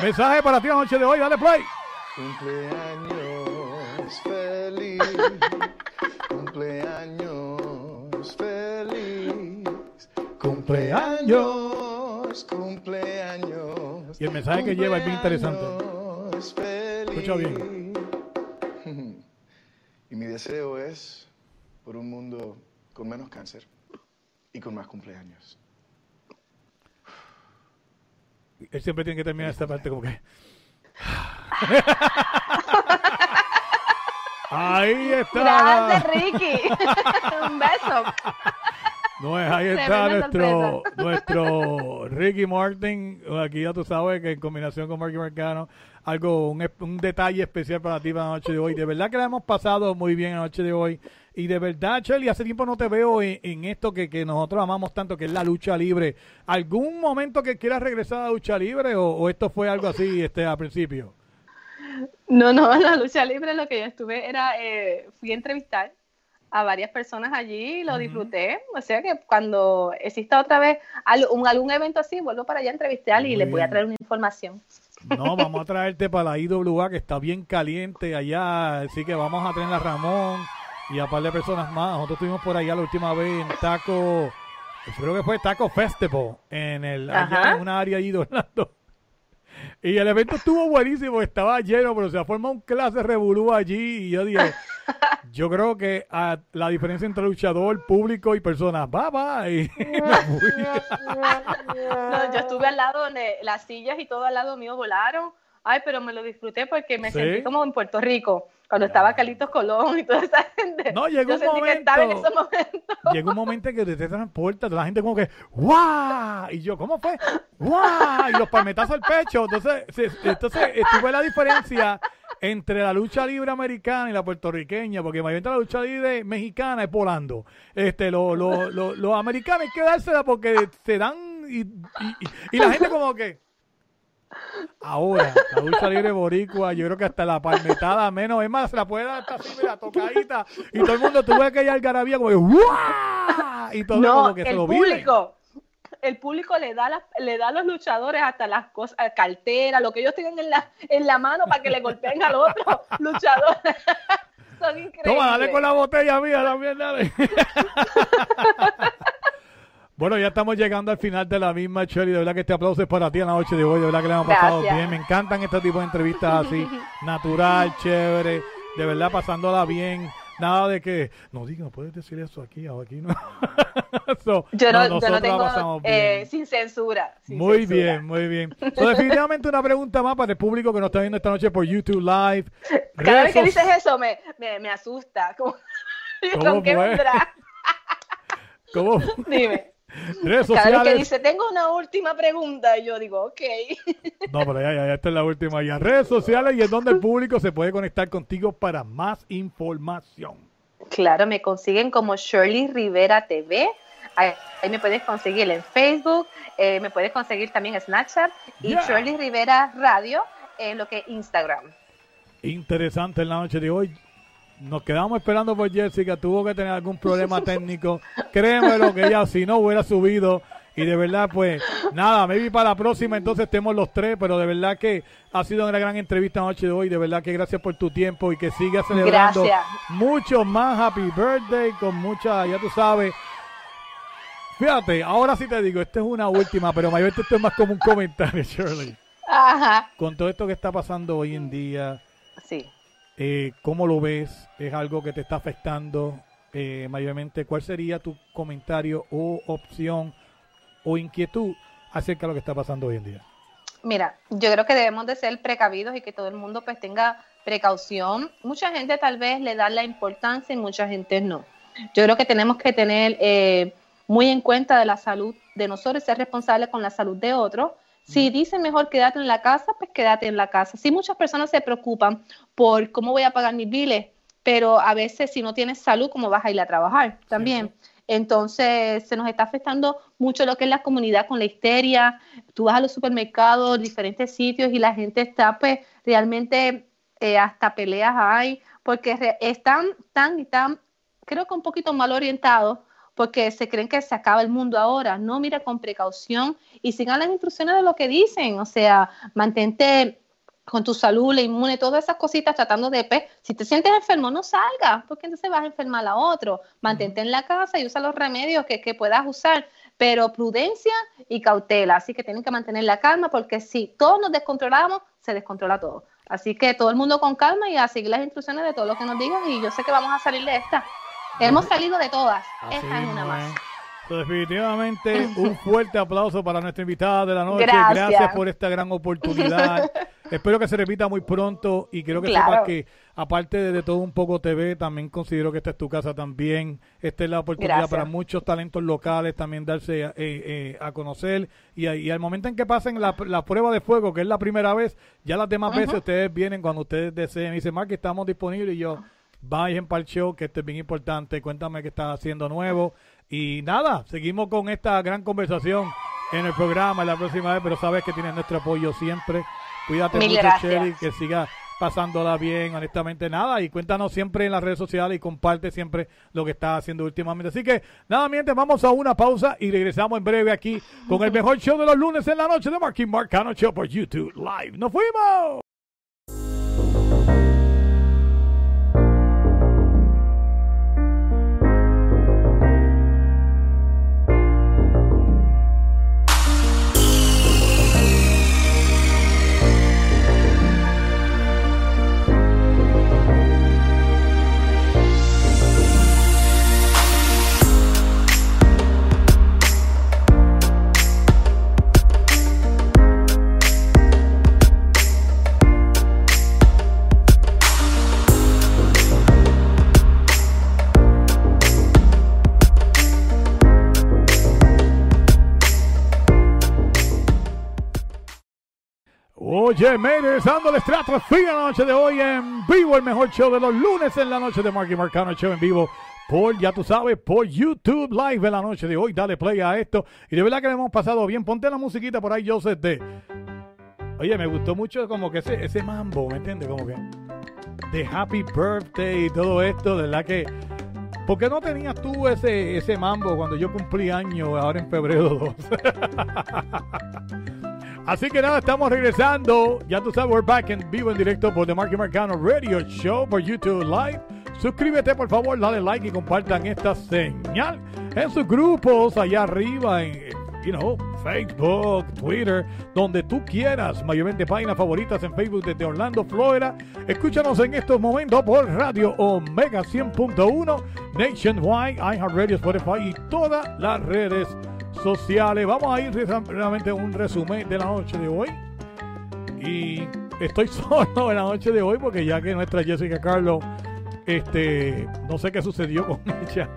Mensaje para ti la noche de hoy, dale play. Cumpleaños feliz, cumpleaños feliz, cumpleaños, cumpleaños. Y el mensaje que lleva es bien interesante. feliz. Escucha bien. [laughs] Y mi deseo es por un mundo con menos cáncer y con más cumpleaños. Él siempre tiene que terminar esta parte como que... [laughs] Ahí está. Gracias, Ricky. [laughs] Un beso. No es, ahí está nuestro, nuestro Ricky Martin. Aquí ya tú sabes que en combinación con Marky Marcano, algo, un, un detalle especial para ti para la noche de hoy. De verdad que la hemos pasado muy bien la noche de hoy. Y de verdad, Shelly, hace tiempo no te veo en, en esto que, que nosotros amamos tanto, que es la lucha libre. ¿Algún momento que quieras regresar a la lucha libre o, o esto fue algo así este al principio? No, no, la lucha libre lo que yo estuve era, eh, fui a entrevistar a varias personas allí lo disfruté. O sea que cuando exista otra vez al- un- algún evento así, vuelvo para allá a entrevistar y les voy a traer una información. No, vamos a traerte para la IWA que está bien caliente allá, así que vamos a tener a Ramón y a par de personas más. Nosotros estuvimos por allá la última vez en Taco, creo que fue Taco Festival, en el allá en una área allí de Orlando. Y el evento estuvo buenísimo, estaba lleno, pero se formó un clase revolú allí y yo dije, yo creo que ah, la diferencia entre luchador, público y personas, [laughs] me fui. No, yo estuve al lado donde las sillas y todo al lado mío volaron. Ay, pero me lo disfruté porque me Sí. sentí como en Puerto Rico, cuando estaba Carlitos Colón y toda esa gente. No, llegó yo un sentí que estaba en momento. ese momento. [laughs] Llega un momento en que te transporta, la gente como que ¡guau! Y yo, ¿cómo fue? ¡guau! Y los palmetazos al pecho. Entonces, se- entonces estuve la diferencia entre la lucha libre americana y la puertorriqueña, porque mayormente la lucha libre mexicana es volando. Este, lo- lo- lo- los americanos hay que dársela porque se dan y, y- y- y la gente como que Ahora, la lucha libre boricua, yo creo que hasta la palmetada menos, es más, se la puede dar hasta así, mira, tocadita, y todo el mundo tuve aquella algarabía como que ¡guau! Y todo no, como que se el lo vive. público, el público le da, las- le da a los luchadores hasta las cosas, cartera, lo que ellos tengan en la, en la mano para que le golpeen al otro [laughs] luchador. [laughs] Son increíbles. Toma, dale con la botella mía también, dale. [laughs] Bueno, ya estamos llegando al final de la misma, Shelly. De verdad que este aplauso es para ti en la noche de hoy. De verdad que le hemos pasado Gracias. bien. Me encantan este tipo de entrevistas así, [laughs] natural, chévere. De verdad, pasándola bien. nada de que, no diga, no puedes decir eso aquí o aquí, no. [laughs] So, Yo no, yo tengo eh, sin censura. sin Muy censura. bien, muy bien. So, definitivamente una pregunta más para el público que nos está viendo esta noche por YouTube Live. [laughs] Cada vez que dices eso me, me, me asusta. Como, ¿Cómo ¿Con qué? ¿Cómo? Dime. [laughs] Redes Cada vez que sociales. dice, tengo una última pregunta, y yo digo, ok. [laughs] No, pero ya, ya, ya, esta es la última. Ya, redes sociales y en donde el público se puede conectar contigo para más información. Claro, me consiguen como Shirley Rivera TV. Ahí, ahí me puedes conseguir en Facebook, eh, me puedes conseguir también en Snapchat y Yeah. Shirley Rivera Radio en lo que es Instagram. Interesante en la noche de hoy. Nos quedamos esperando por Jessica. Tuvo que tener algún problema técnico. Créemelo que ella si no hubiera subido. Y de verdad, pues, nada, maybe para la próxima entonces estemos los tres, pero de verdad que ha sido una gran entrevista noche de hoy. De verdad que gracias por tu tiempo y que sigas celebrando Gracias. mucho más Happy Birthday con mucha, ya tú sabes. Fíjate, ahora sí te digo, esta es una última, pero mayormente esto es más como un comentario, Shirley. Ajá, Con todo esto que está pasando hoy en día, sí. Eh, ¿cómo lo ves? ¿Es algo que te está afectando eh, mayormente? ¿Cuál sería tu comentario o opción o inquietud acerca de lo que está pasando hoy en día? Mira, yo creo que debemos de ser precavidos y que todo el mundo pues tenga precaución. Mucha gente tal vez le da la importancia y mucha gente no. Yo creo que tenemos que tener eh, muy en cuenta de la salud de nosotros y ser responsables con la salud de otros. Si dicen mejor quédate en la casa, pues quédate en la casa. Sí, muchas personas se preocupan por cómo voy a pagar mis biles, pero a veces si no tienes salud, ¿cómo vas a ir a trabajar? También. Entonces, se nos está afectando mucho lo que es la comunidad con la histeria. Tú vas a los supermercados, diferentes sitios y la gente está, pues, realmente eh, hasta peleas hay, porque están tan y tan, creo que un poquito mal orientados, porque se creen que se acaba el mundo ahora. No, mira con precaución y sigan las instrucciones de lo que dicen. O sea, mantente con tu salud, la inmune, todas esas cositas tratando de, pues, si te sientes enfermo, no salgas, porque entonces vas a enfermar a otro. Mantente en la casa y usa los remedios que, que puedas usar, pero prudencia y cautela. Así que tienen que mantener la calma, porque si todos nos descontrolamos, se descontrola todo. Así que todo el mundo con calma y a seguir las instrucciones de todo lo que nos digan, y yo sé que vamos a salir de esta. Hemos salido de todas. Así Esta es una más. es. So, definitivamente un [laughs] fuerte aplauso para nuestra invitada de la noche. Gracias. por esta gran oportunidad. [laughs] Espero que se repita muy pronto y quiero que Claro. sepas que aparte de, de todo un poco TV, también considero que esta es tu casa también. Esta es la oportunidad Gracias. para muchos talentos locales también darse eh, eh, a conocer y, y al momento en que pasen la, la prueba de fuego, que es la primera vez, ya las demás veces ustedes vienen cuando ustedes deseen y dicen, Mark, estamos disponibles y yo, vayan para el show, que esto es bien importante, cuéntame qué estás haciendo nuevo. Y nada, seguimos con esta gran conversación en el programa la próxima vez, pero sabes que tienes nuestro apoyo siempre. Cuídate Mil mucho. Shelly, que siga pasándola bien, honestamente nada, y cuéntanos siempre en las redes sociales y comparte siempre lo que estás haciendo últimamente. Así que nada, mi gente, vamos a una pausa y regresamos en breve aquí con el mejor show de los lunes en la noche de Marky Marcano Show por YouTube Live. ¡Nos fuimos! Oye, me regresando al Stratosphere la noche de hoy en vivo, el mejor show de los lunes en la noche de Marky Marcano Show en vivo por, ya tú sabes, por YouTube Live en la noche de hoy. Dale play a esto. Y de verdad que le hemos pasado bien. Ponte la musiquita por ahí, Joseph, de... Oye, me gustó mucho como que ese, ese mambo, ¿me entiendes? Como que de Happy Birthday y todo esto, de verdad que... ¿Por qué no tenías tú ese, ese mambo cuando yo cumplí años ahora en febrero 2? [laughs] Así que nada, estamos regresando. Ya tú sabes, we're back en vivo en directo por The Marky Marcano Radio Show por YouTube Live. Suscríbete, por favor, dale like y compartan esta señal en sus grupos allá arriba, en, you know, Facebook, Twitter, donde tú quieras. Mayormente páginas favoritas en Facebook desde Orlando, Florida. Escúchanos en estos momentos por Radio Omega 100.1, Nationwide, iHeartRadio, Spotify y todas las redes sociales. Vamos a ir realmente a un resumen de la noche de hoy. Y estoy [laughs] solo en la noche de hoy porque ya que nuestra Jessica Carlo, este, no sé qué sucedió con [laughs] ella.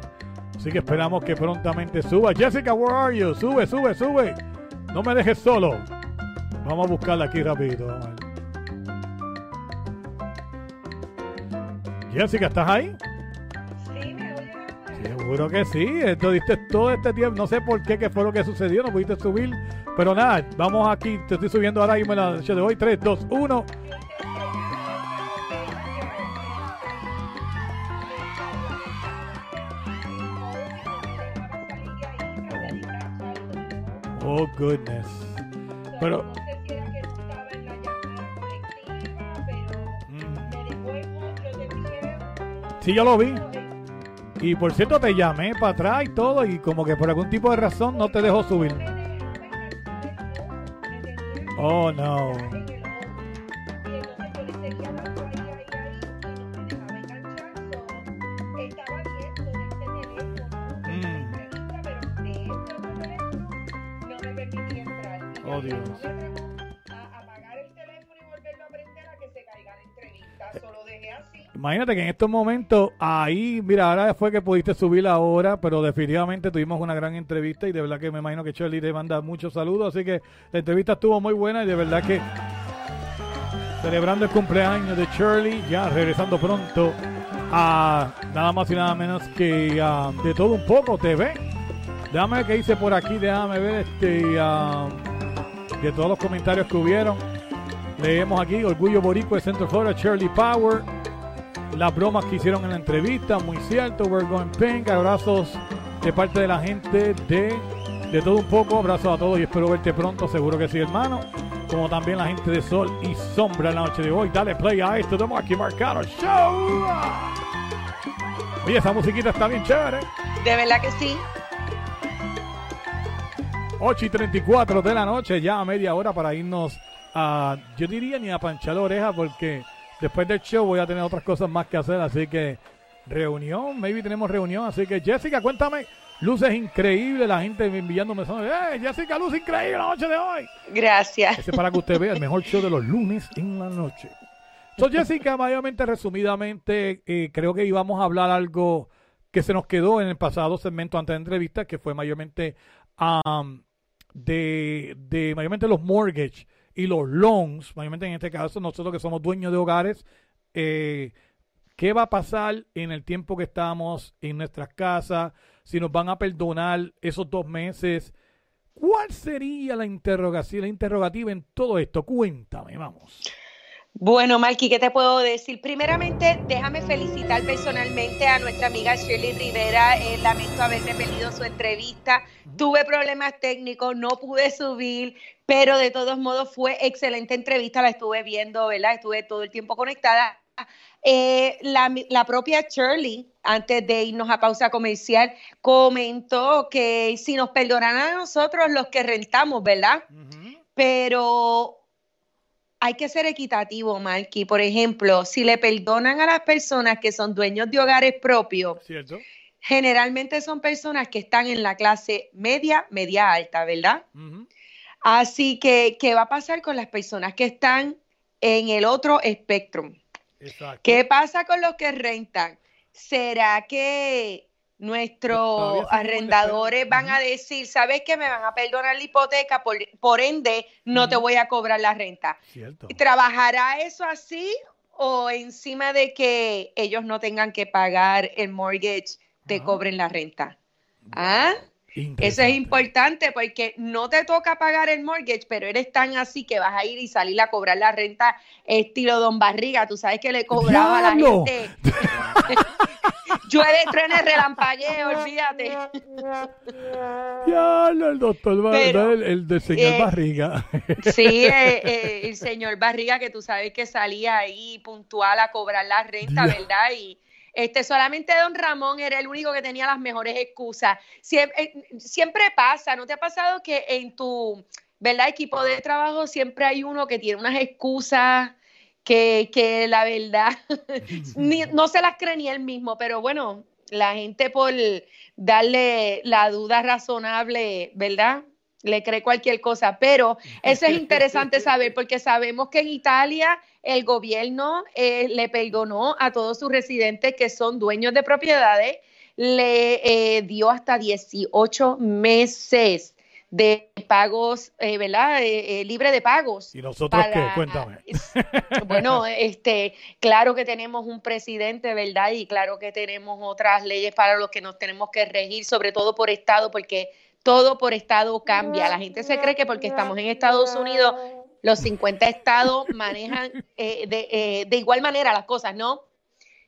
Así que esperamos que prontamente suba. Jessica, where are you? Sube, sube, sube. No me dejes solo. Vamos a buscarla aquí rapidito. Jessica, ¿estás ahí? Seguro que sí. Esto diste todo este tiempo. No sé por qué, qué fue lo que sucedió. No pudiste subir. Pero nada, vamos aquí. Te estoy subiendo ahora mismo en la noche de hoy. 3, 2, 1. Oh, goodness. Pero. Sí, yo lo vi. Y por cierto, te llamé para atrás y todo, y como que por algún tipo de razón no te dejó subir. Oh, no. Oh, Dios. Imagínate que en estos momentos, ahí, mira, ahora fue que pudiste subir la hora, pero definitivamente tuvimos una gran entrevista y de verdad que me imagino que Shirley te manda muchos saludos, así que la entrevista estuvo muy buena y de verdad que celebrando el cumpleaños de Shirley, ya regresando pronto a nada más y nada menos que a de todo un poco TV. Déjame ver qué hice por aquí, déjame ver este um, de todos los comentarios que hubieron. Leemos aquí, Orgullo Boricua de Centro Florida, Shirley Power. Las bromas que hicieron en la entrevista, muy cierto. We're going pink. Abrazos de parte de la gente de, de todo un poco. Abrazos a todos y espero verte pronto. Seguro que sí, hermano. Como también la gente de Sol y Sombra en la noche de hoy. Dale play a esto de Marky Marcano Show. Oye, esa musiquita está bien chévere. De verdad que sí. 8 y 34 de la noche, ya a media hora para irnos a, yo diría ni a panchar la oreja porque después del show voy a tener otras cosas más que hacer, así que reunión, maybe tenemos reunión, así que Jessica, cuéntame, luces increíbles, la gente enviando mensajes, ¡eh, Jessica, luz increíble la noche de hoy! Gracias. Ese es para que usted vea el mejor show de los lunes en la noche. Entonces, Jessica, mayormente, resumidamente, eh, creo que íbamos a hablar algo que se nos quedó en el pasado segmento antes de entrevista, que fue mayormente um, de, de mayormente los mortgage y los loans, mayormente en este caso nosotros que somos dueños de hogares, eh, ¿qué va a pasar en el tiempo que estamos en nuestras casas? Si nos van a perdonar esos dos meses. ¿Cuál sería la interrogación, la interrogativa en todo esto? Cuéntame, vamos. Bueno, Marky, ¿qué te puedo decir? Primeramente, déjame felicitar personalmente a nuestra amiga Shirley Rivera. Eh, lamento haberme perdido su entrevista. Tuve problemas técnicos, no pude subir, pero de todos modos fue excelente entrevista. La estuve viendo, ¿verdad? Estuve todo el tiempo conectada. Eh, la, la, propia Shirley, antes de irnos a pausa comercial, comentó que si nos perdonan a nosotros los que rentamos, ¿verdad? Pero hay que ser equitativo, Marky. Por ejemplo, si le perdonan a las personas que son dueños de hogares propios, ¿Cierto? generalmente son personas que están en la clase media, media alta, ¿verdad? Así que, ¿qué va a pasar con las personas que están en el otro espectro? Exacto. ¿Qué pasa con los que rentan? ¿Será que nuestros arrendadores van a decir, sabes que me van a perdonar la hipoteca, por, por ende no te voy a cobrar la renta? Cierto. ¿Trabajará eso así o encima de que ellos no tengan que pagar el mortgage, te cobren la renta? ¿Ah? Eso es importante porque no te toca pagar el mortgage, pero eres tan así que vas a ir y salir a cobrar la renta estilo Don Barriga. Tú sabes que le cobraba a la ¡Diablo! gente. [laughs] Llueve, truene, relampagueo, olvídate. Ya, no, el doctor, Bar- Pero, el, el del señor eh, Barriga. [laughs] Sí, eh, eh, el señor Barriga, que tú sabes que salía ahí puntual a cobrar la renta. ¿verdad? Y Este, solamente don Ramón era el único que tenía las mejores excusas. Siempre, siempre pasa, ¿no te ha pasado que en tu, ¿verdad? Equipo de trabajo siempre hay uno que tiene unas excusas que, que la verdad [laughs] no se las cree ni él mismo, pero bueno, la gente por darle la duda razonable, ¿verdad? Le cree cualquier cosa, pero eso es interesante saber porque sabemos que en Italia el gobierno eh, le perdonó a todos sus residentes que son dueños de propiedades, le eh, dio hasta 18 meses de pagos, eh, ¿verdad? Eh, eh, libre de pagos. ¿Y nosotros qué? Cuéntame. [laughs] bueno, este, claro que tenemos un presidente, ¿verdad? Y claro que tenemos otras leyes para los que nos tenemos que regir, sobre todo por estado, porque todo por estado cambia. La gente se cree que porque estamos en Estados Unidos, los 50 estados manejan eh, de, eh, de igual manera las cosas, ¿no?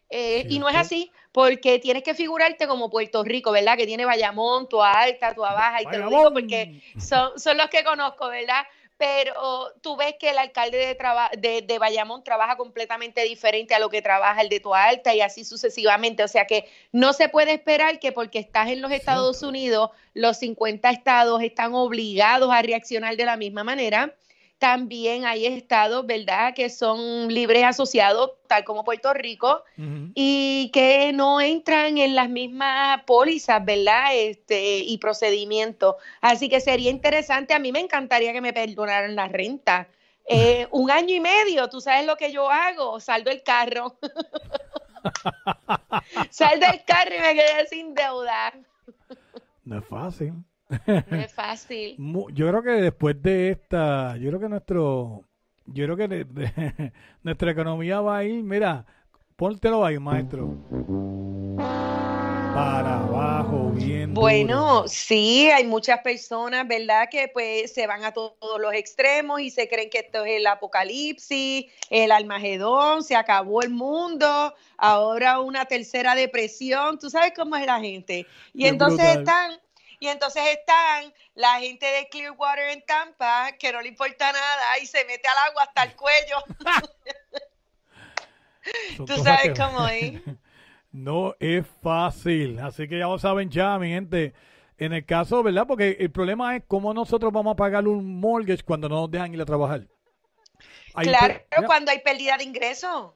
Eh, y no es así, porque tienes que figurarte como Puerto Rico, ¿verdad? Que tiene Bayamón, Tua Alta, Tua Baja, y te lo digo porque son, son los que conozco, ¿verdad? Pero tú ves que el alcalde de, traba- de, de Bayamón trabaja completamente diferente a lo que trabaja el de Tua Alta y así sucesivamente. O sea que no se puede esperar que porque estás en los Estados Unidos, los 50 estados están obligados a reaccionar de la misma manera. También hay estados, ¿verdad?, que son libres asociados, tal como Puerto Rico, y que no entran en las mismas pólizas, ¿verdad? Este, y procedimientos. Así que sería interesante, a mí me encantaría que me perdonaran la renta. Eh, un año y medio, tú sabes lo que yo hago, saldo el carro. [laughs] saldo el carro y me quedé sin deuda. No es fácil. No es fácil. [laughs] Yo creo que después de esta, yo creo que nuestro, yo creo que de- de- [laughs] nuestra economía va a ir, mira, póntelo ahí, maestro. Para abajo, bien duro. Bueno, sí, hay muchas personas, ¿verdad? Que pues se van a to- todos los extremos y se creen que esto es el apocalipsis, el almagedón, se acabó el mundo, ahora una tercera depresión, tú sabes cómo es la gente. Y Qué entonces brutal. están, y entonces están la gente de Clearwater en Tampa, que no le importa nada y se mete al agua hasta el cuello. [laughs] Tú sabes cómo es. [laughs] No es fácil, así que ya lo saben ya, mi gente. En el caso, ¿verdad? Porque el problema es cómo nosotros vamos a pagar un mortgage cuando no nos dejan ir a trabajar. Hay Claro, cuando hay pérdida de ingresos.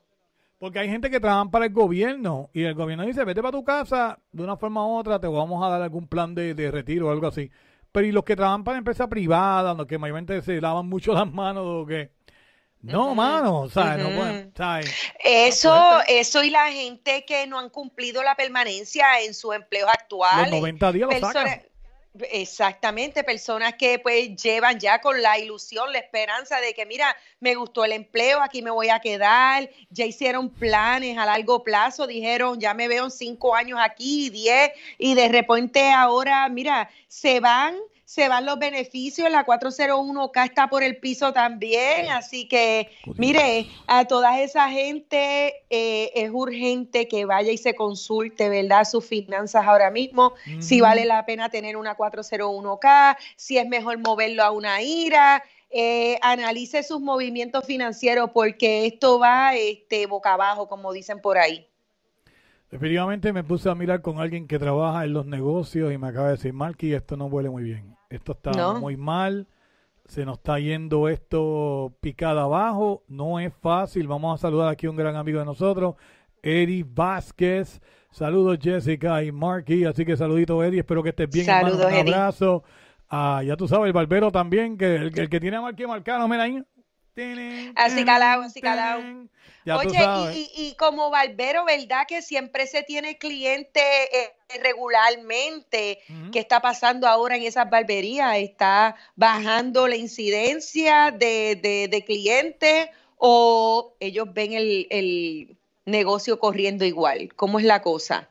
Porque hay gente que trabaja para el gobierno y el gobierno dice, vete para tu casa, de una forma u otra te vamos a dar algún plan de, de retiro o algo así. Pero y los que trabajan para empresas privadas, los que mayormente se lavan mucho las manos o que... No, mano, no pueden, ¿sabes? Eso, eso y la gente que no han cumplido la permanencia en sus empleos actuales. Los 90 días lo sacan. Exactamente, personas que pues llevan ya con la ilusión, la esperanza de que mira, me gustó el empleo, aquí me voy a quedar, ya hicieron planes a largo plazo, dijeron ya me veo cinco años aquí, diez, y de repente ahora, mira, se van, se van los beneficios, la 401k está por el piso también, así que mire, a toda esa gente eh, es urgente que vaya y se consulte, ¿verdad? Sus finanzas ahora mismo, si vale la pena tener una 401k, si es mejor moverlo a una IRA. eh, analice sus movimientos financieros porque esto va este, boca abajo, como dicen por ahí. Definitivamente me puse a mirar con alguien que trabaja en los negocios y me acaba de decir, Marky, esto no huele muy bien. Esto está No. muy mal. Se nos está yendo esto picada abajo. No es fácil. Vamos a saludar aquí a un gran amigo de nosotros, Eddie Vázquez. Saludos Jessica y Marky. Así que saludito Eddie. Espero que estés bien. hermano. Un abrazo. Ah, ya tú sabes, el barbero también, que el, el que tiene a Marky Marcano, mira ahí. Así calado, así calado. Ya Oye, y- y como barbero, ¿verdad? Que siempre se tiene cliente eh, regularmente. ¿Qué está pasando ahora en esas barberías? ¿Está bajando la incidencia de, de- de clientes o ellos ven el, el negocio corriendo igual? ¿Cómo es la cosa?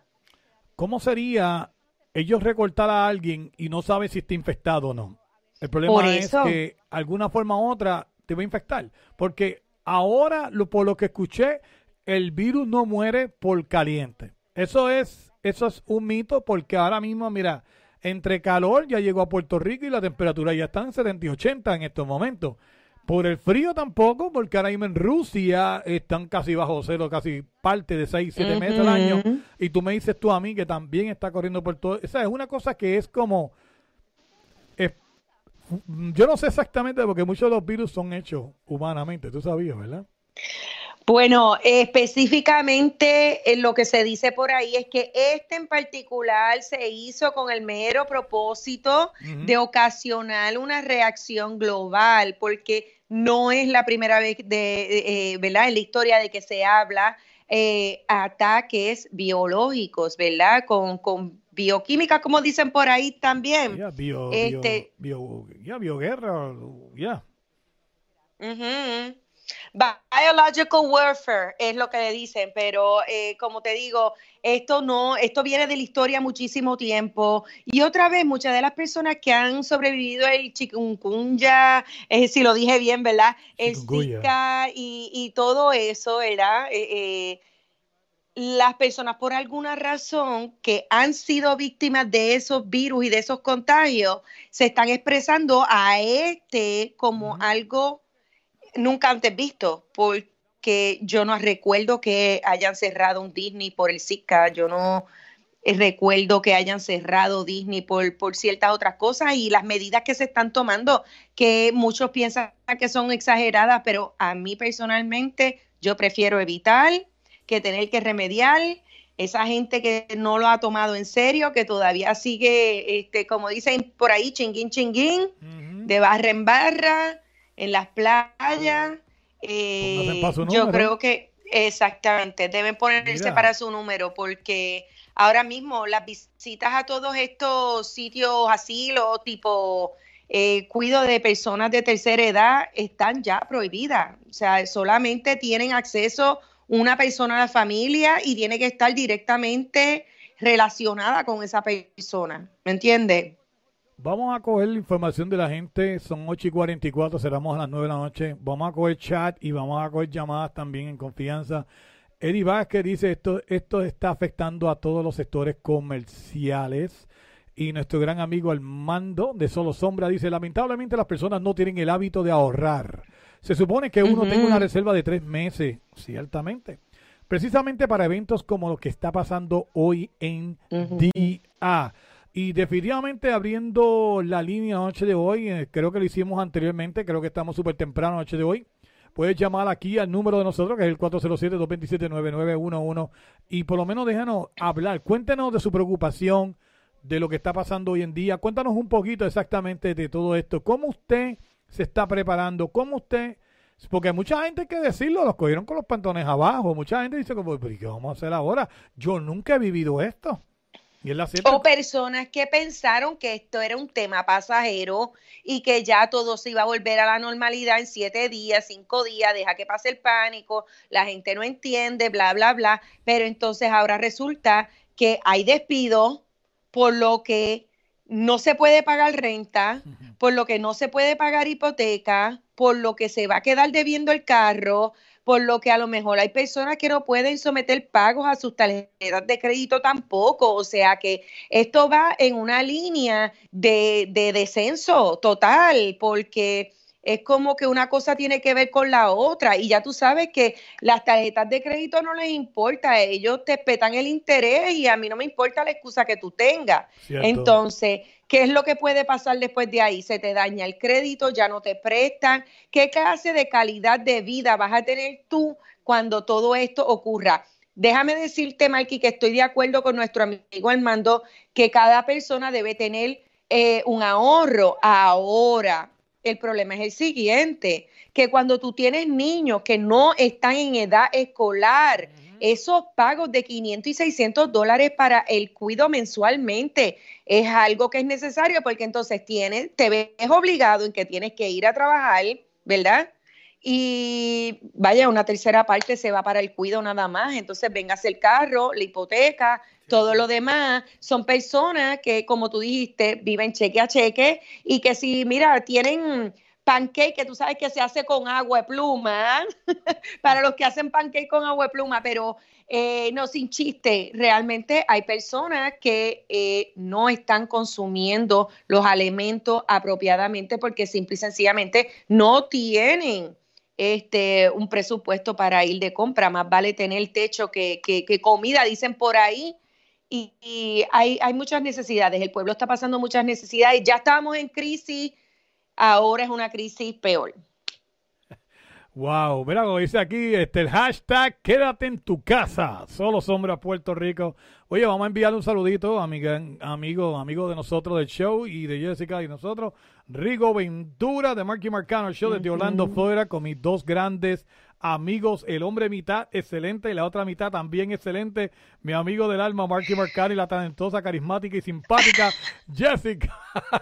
¿Cómo sería ellos recortar a alguien y no saben si está infectado o no? El problema es que alguna forma u otra te va a infectar. Porque ahora, lo, por lo que escuché, el virus no muere por caliente. Eso es, eso es un mito porque ahora mismo, mira, entre calor ya llegó a Puerto Rico y la temperatura ya está en 70 y 80 en estos momentos. Por el frío tampoco, porque ahora mismo en Rusia están casi bajo cero, casi parte de 6, 7 meses al año. Y tú me dices tú a mí que también está corriendo por todo. O sea, es una cosa que es como. es- yo no sé exactamente porque muchos de los virus son hechos humanamente, tú sabías, ¿verdad? Bueno, específicamente eh, lo que se dice por ahí es que este en particular se hizo con el mero propósito de ocasionar una reacción global, porque no es la primera vez de, eh, ¿verdad? en la historia de que se habla eh, ataques biológicos, ¿verdad? Con, con bioquímica, como dicen por ahí también. Ya, bio, Este- bio, bioguerra, ya. Ujú. Biological warfare es lo que le dicen, pero eh, como te digo, esto no, esto viene de la historia muchísimo tiempo. Y otra vez, muchas de las personas que han sobrevivido el chikungunya, eh, si lo dije bien, ¿verdad? El. Zika y, y todo eso, ¿verdad? Eh, eh, las personas por alguna razón que han sido víctimas de esos virus y de esos contagios se están expresando a este como algo nunca antes visto, porque yo no recuerdo que hayan cerrado un Disney por el Zika, yo no recuerdo que hayan cerrado Disney por, por ciertas otras cosas y las medidas que se están tomando, que muchos piensan que son exageradas, pero a mí personalmente yo prefiero evitar que tener que remediar. Esa gente que no lo ha tomado en serio, que todavía sigue, este, como dicen por ahí, chinguín, chinguín, de barra en barra, en las playas. eh, yo creo que exactamente deben ponerse Mira. para su número porque ahora mismo las visitas a todos estos sitios asilo tipo eh, cuido de personas de tercera edad están ya prohibidas. O sea, solamente tienen acceso una persona a la familia y tiene que estar directamente relacionada con esa persona. ¿Me entiendes? Vamos a coger la información de la gente, son 8 y 44, cerramos a las 9 de la noche. Vamos a coger chat y vamos a coger llamadas también en confianza. Eddie Vázquez dice esto, esto está afectando a todos los sectores comerciales. Y nuestro gran amigo Armando de Solo Sombra dice, lamentablemente las personas no tienen el hábito de ahorrar. Se supone que uno Ujú. tenga una reserva de tres meses, ciertamente. Precisamente para eventos como lo que está pasando hoy en día. Y definitivamente abriendo la línea noche de hoy, eh, creo que lo hicimos anteriormente, creo que estamos súper temprano noche de hoy. Puedes llamar aquí al número de nosotros, que es el 407-227-9911, y por lo menos déjanos hablar. Cuéntenos de su preocupación, de lo que está pasando hoy en día. Cuéntanos un poquito exactamente de todo esto. ¿Cómo usted se está preparando? ¿Cómo usted...? Porque mucha gente, hay que decirlo, los cogieron con los pantalones abajo. Mucha gente dice, como, ¿pero y qué vamos a hacer ahora? Yo nunca he vivido esto. O personas que pensaron que esto era un tema pasajero y que ya todo se iba a volver a la normalidad en siete días, cinco días, deja que pase el pánico, la gente no entiende, bla, bla, bla. Pero entonces ahora resulta que hay despidos por lo que no se puede pagar renta, por lo que no se puede pagar hipoteca, por lo que se va a quedar debiendo el carro, por lo que a lo mejor hay personas que no pueden someter pagos a sus tarjetas de crédito tampoco. O sea que esto va en una línea de, de descenso total, porque es como que una cosa tiene que ver con la otra y ya tú sabes que las tarjetas de crédito no les importa, ellos te petan el interés y a mí no me importa la excusa que tú tengas. Cierto. Entonces, ¿qué es lo que puede pasar después de ahí? Se te daña el crédito, ya no te prestan. ¿Qué clase de calidad de vida vas a tener tú cuando todo esto ocurra? Déjame decirte, Mikey, que estoy de acuerdo con nuestro amigo Armando, que cada persona debe tener eh, un ahorro ahora. El problema es el siguiente, que cuando tú tienes niños que no están en edad escolar, esos pagos de 500 y 600 dólares para el cuido mensualmente es algo que es necesario porque entonces tienes, te ves obligado en que tienes que ir a trabajar, ¿verdad? Y vaya, una tercera parte se va para el cuido nada más. Entonces, vengas el carro, la hipoteca, todo lo demás. Son personas que, como tú dijiste, viven cheque a cheque y que si, mira, tienen pancake que tú sabes que se hace con agua de pluma, [laughs] para los que hacen pancake con agua de pluma, pero eh, no, sin chiste, realmente hay personas que eh, no están consumiendo los alimentos apropiadamente porque simple y sencillamente no tienen este, un presupuesto para ir de compra, más vale tener techo que, que, comida, dicen por ahí. Y, y hay, hay muchas necesidades, el pueblo está pasando muchas necesidades, ya estábamos en crisis, ahora es una crisis peor. Wow, mira como dice aquí, este, el hashtag quédate en tu casa, solo sombra Puerto Rico. Oye, vamos a enviarle un saludito a mi gran amigo, amigo de nosotros del show y de Jessica y nosotros, Rigo Ventura de Marky Marcano Show desde Orlando, Florida, con mis dos grandes amigos, el hombre mitad excelente y la otra mitad también excelente, mi amigo del alma Marky Marcano y la talentosa, carismática y simpática [laughs] Jessica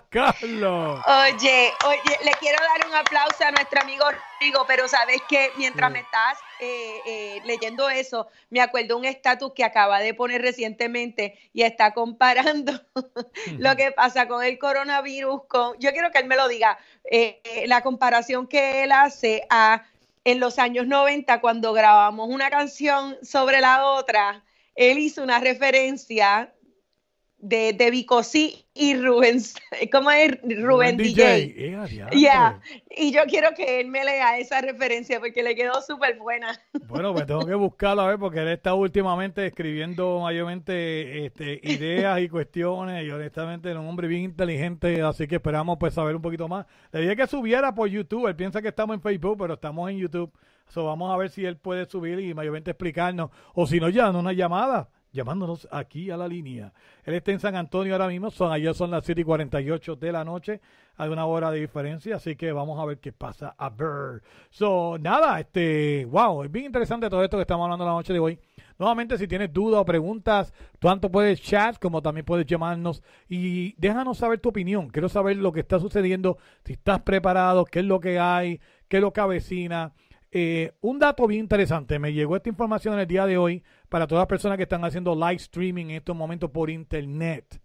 Carlos. Oye, oye, le quiero dar un aplauso a nuestro amigo Rigo, pero sabes que mientras me estás eh, eh, leyendo eso, me acuerdo un estatus que acaba de poner recientemente y está comparando [laughs] lo que pasa con el coronavirus con, yo quiero que él me lo diga, eh, la comparación que él hace a en los años 90 cuando grabamos una canción sobre la otra, él hizo una referencia de, de Bicosí y Rubén, ¿cómo es? Rubén, DJ. Eh, adiante. Yeah. Y yo quiero que él me lea esa referencia porque le quedó súper buena. Bueno, pues tengo que buscarlo a ver porque él está últimamente escribiendo mayormente este, ideas y cuestiones y honestamente es un hombre bien inteligente, así que esperamos pues saber un poquito más. Le dije que subiera por YouTube, él piensa que estamos en Facebook, pero estamos en YouTube. So, vamos a ver si él puede subir y mayormente explicarnos o si no, ya una llamada llamándonos aquí a la línea. Él está en San Antonio ahora mismo, son allá son las 7 y 48 de la noche, hay una hora de diferencia, así que vamos a ver qué pasa a ver. So, nada, este, wow, es bien interesante todo esto que estamos hablando la noche de hoy. Nuevamente, si tienes dudas o preguntas, tanto puedes chat como también puedes llamarnos y déjanos saber tu opinión. Quiero saber lo que está sucediendo, si estás preparado, qué es lo que hay, qué es lo que avecina. Eh, un dato bien interesante, me llegó esta información en el día de hoy para todas las personas que están haciendo live streaming en estos momentos por internet.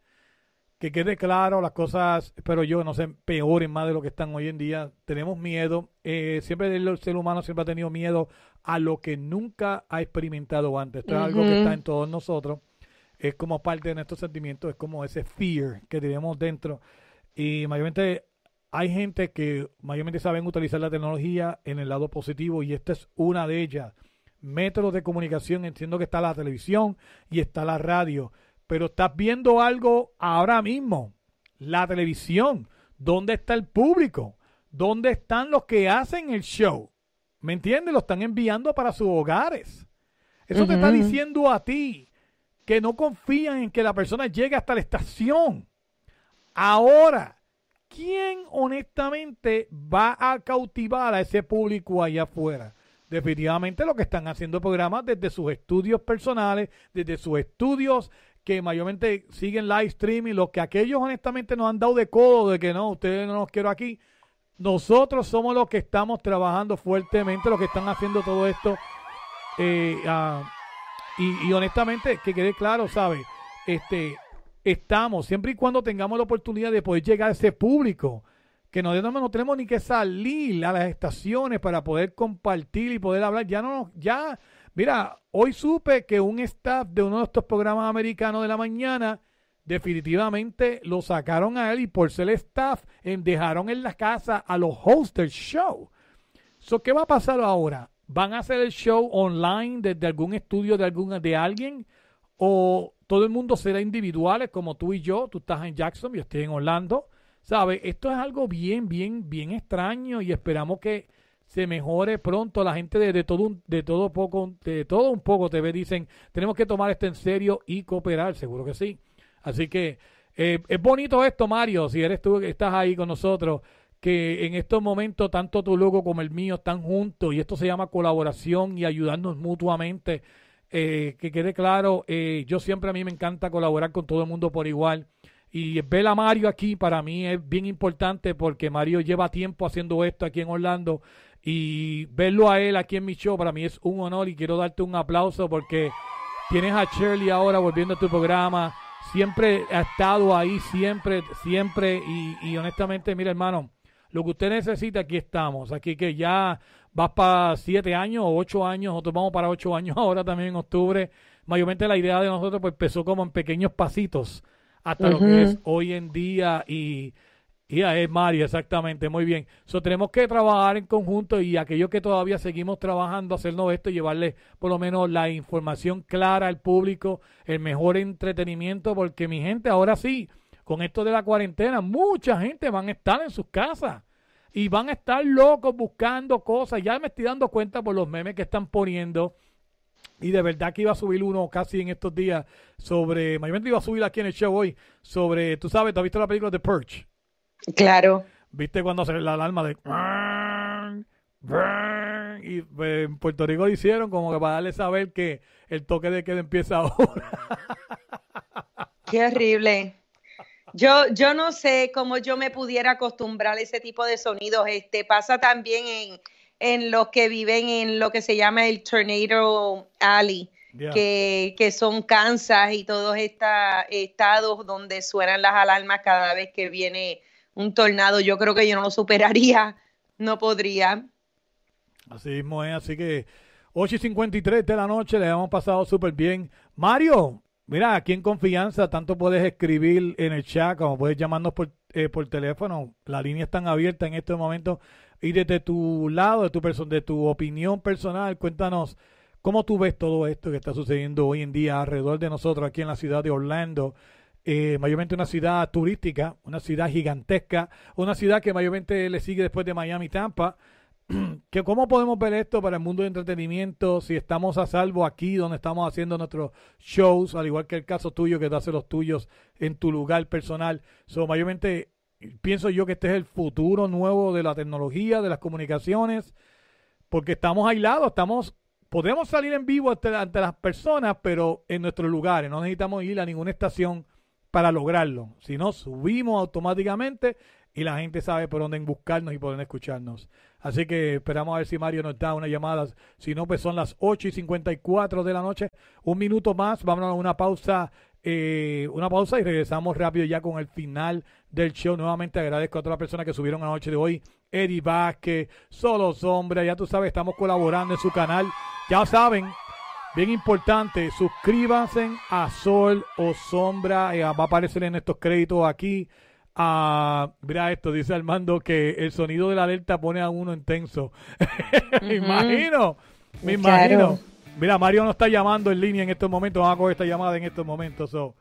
Que quede claro las cosas, pero yo no sé, peores más de lo que están hoy en día. Tenemos miedo, eh, siempre el ser humano siempre ha tenido miedo a lo que nunca ha experimentado antes. Esto es algo que está en todos nosotros. Es como parte de nuestros sentimientos, es como ese fear que tenemos dentro. Y mayormente hay gente que mayormente saben utilizar la tecnología en el lado positivo y esta es una de ellas. Métodos de comunicación, entiendo que está la televisión y está la radio, pero estás viendo algo ahora mismo, la televisión, ¿dónde está el público? ¿Dónde están los que hacen el show? ¿Me entiendes? Lo están enviando para sus hogares. Eso te está diciendo a ti que no confían en que la persona llegue hasta la estación. Ahora, ¿quién honestamente va a cautivar a ese público allá afuera? Definitivamente lo que están haciendo programas desde sus estudios personales, desde sus estudios que mayormente siguen live streaming, lo que aquellos honestamente nos han dado de codo de que no, ustedes no nos quiero aquí. Nosotros somos los que estamos trabajando fuertemente, los que están haciendo todo esto. Eh, ah, y, y honestamente, que quede claro, ¿sabe? Este, estamos, siempre y cuando tengamos la oportunidad de poder llegar a ese público, que no, no, tenemos ni que salir a las estaciones para poder compartir y poder hablar. Ya no, ya, mira, hoy supe que un staff de uno de estos programas americanos de la mañana definitivamente lo sacaron a él y por ser staff dejaron en la casa a los hosts del show. So, ¿Qué va a pasar ahora? ¿Van a hacer el show online desde algún estudio de, algún, de alguien? ¿O todo el mundo será individuales como tú y yo? Tú estás en Jackson, yo estoy en Orlando. ¿Sabes? Esto es algo bien, bien, bien extraño y esperamos que se mejore pronto. La gente de, todo un, de todo poco, de todo un poco TV dicen, tenemos que tomar esto en serio y cooperar, seguro que sí. Así que eh, es bonito esto, Mario, si eres tú que estás ahí con nosotros, que en estos momentos tanto tu logo como el mío están juntos y esto se llama colaboración y ayudarnos mutuamente. Eh, que quede claro, eh, yo siempre a mí me encanta colaborar con todo el mundo por igual. Y ver a Mario aquí para mí es bien importante porque Mario lleva tiempo haciendo esto aquí en Orlando y verlo a él aquí en mi show para mí es un honor y quiero darte un aplauso porque tienes a Shirley ahora volviendo a tu programa. Siempre ha estado ahí, siempre, siempre. Y, y honestamente, mira hermano, lo que usted necesita, aquí estamos. Aquí que ya vas para siete años o ocho años, nosotros vamos para ocho años [laughs] ahora también en octubre. Mayormente la idea de nosotros pues empezó como en pequeños pasitos hasta lo que es hoy en día y, y es Mario, exactamente, muy bien. So, tenemos que trabajar en conjunto y aquellos que todavía seguimos trabajando, hacernos esto y llevarle por lo menos la información clara al público, el mejor entretenimiento, porque mi gente, ahora sí, con esto de la cuarentena, mucha gente van a estar en sus casas y van a estar locos buscando cosas. Ya me estoy dando cuenta por los memes que están poniendo. Y de verdad que iba a subir uno casi en estos días sobre, mayormente iba a subir aquí en el show hoy, sobre, tú sabes, ¿tú has visto la película de Perch? Claro. ¿Viste cuando hace la alarma de... Y pues, en Puerto Rico lo hicieron como que para darle saber que el toque de queda empieza [laughs] ahora. Qué horrible. Yo, yo no sé cómo yo me pudiera acostumbrar a ese tipo de sonidos. Este pasa también en, en los que viven en lo que se llama el Tornado Alley, que, que son Kansas y todos estos estados donde suenan las alarmas cada vez que viene un tornado. Yo creo que yo no lo superaría, no podría. Así mismo es, así que 8 y 53 de la noche le hemos pasado súper bien. Mario, mira, aquí en confianza, tanto puedes escribir en el chat como puedes llamarnos por, eh, por teléfono. Las líneas están abiertas en este momento. Y desde tu lado, de tu, de tu opinión personal, cuéntanos cómo tú ves todo esto que está sucediendo hoy en día alrededor de nosotros aquí en la ciudad de Orlando. Eh, mayormente una ciudad turística, una ciudad gigantesca, una ciudad que mayormente le sigue después de Miami, Tampa [clears throat] que cómo podemos ver esto para el mundo de entretenimiento si estamos a salvo aquí donde estamos haciendo nuestros shows, al igual que el caso tuyo que tú haces los tuyos en tu lugar personal. So, mayormente pienso yo que este es el futuro nuevo de la tecnología, de las comunicaciones, porque estamos aislados, estamos podemos salir en vivo ante, las personas, pero en nuestros lugares, no necesitamos ir a ninguna estación para lograrlo, sino subimos automáticamente y la gente sabe por dónde buscarnos y por dónde escucharnos. Así que esperamos a ver si Mario nos da una llamada. Si no, pues son las 8 y 54 de la noche. Un minuto más, vamos a una pausa. eh, una pausa y regresamos rápido ya con el final del show. Nuevamente agradezco a todas las personas que subieron la noche de hoy. Eddie Vázquez, Solo Sombra, ya tú sabes, estamos colaborando en su canal. Ya saben, Bien importante, suscríbanse a Sol o Sombra, eh, va a aparecer en estos créditos aquí. Ah, mira esto, dice Armando que el sonido de la alerta pone a uno intenso. [laughs] me imagino, me Claro. imagino. Mira, Mario nos está llamando en línea en estos momentos, vamos a coger esta llamada en estos momentos. So.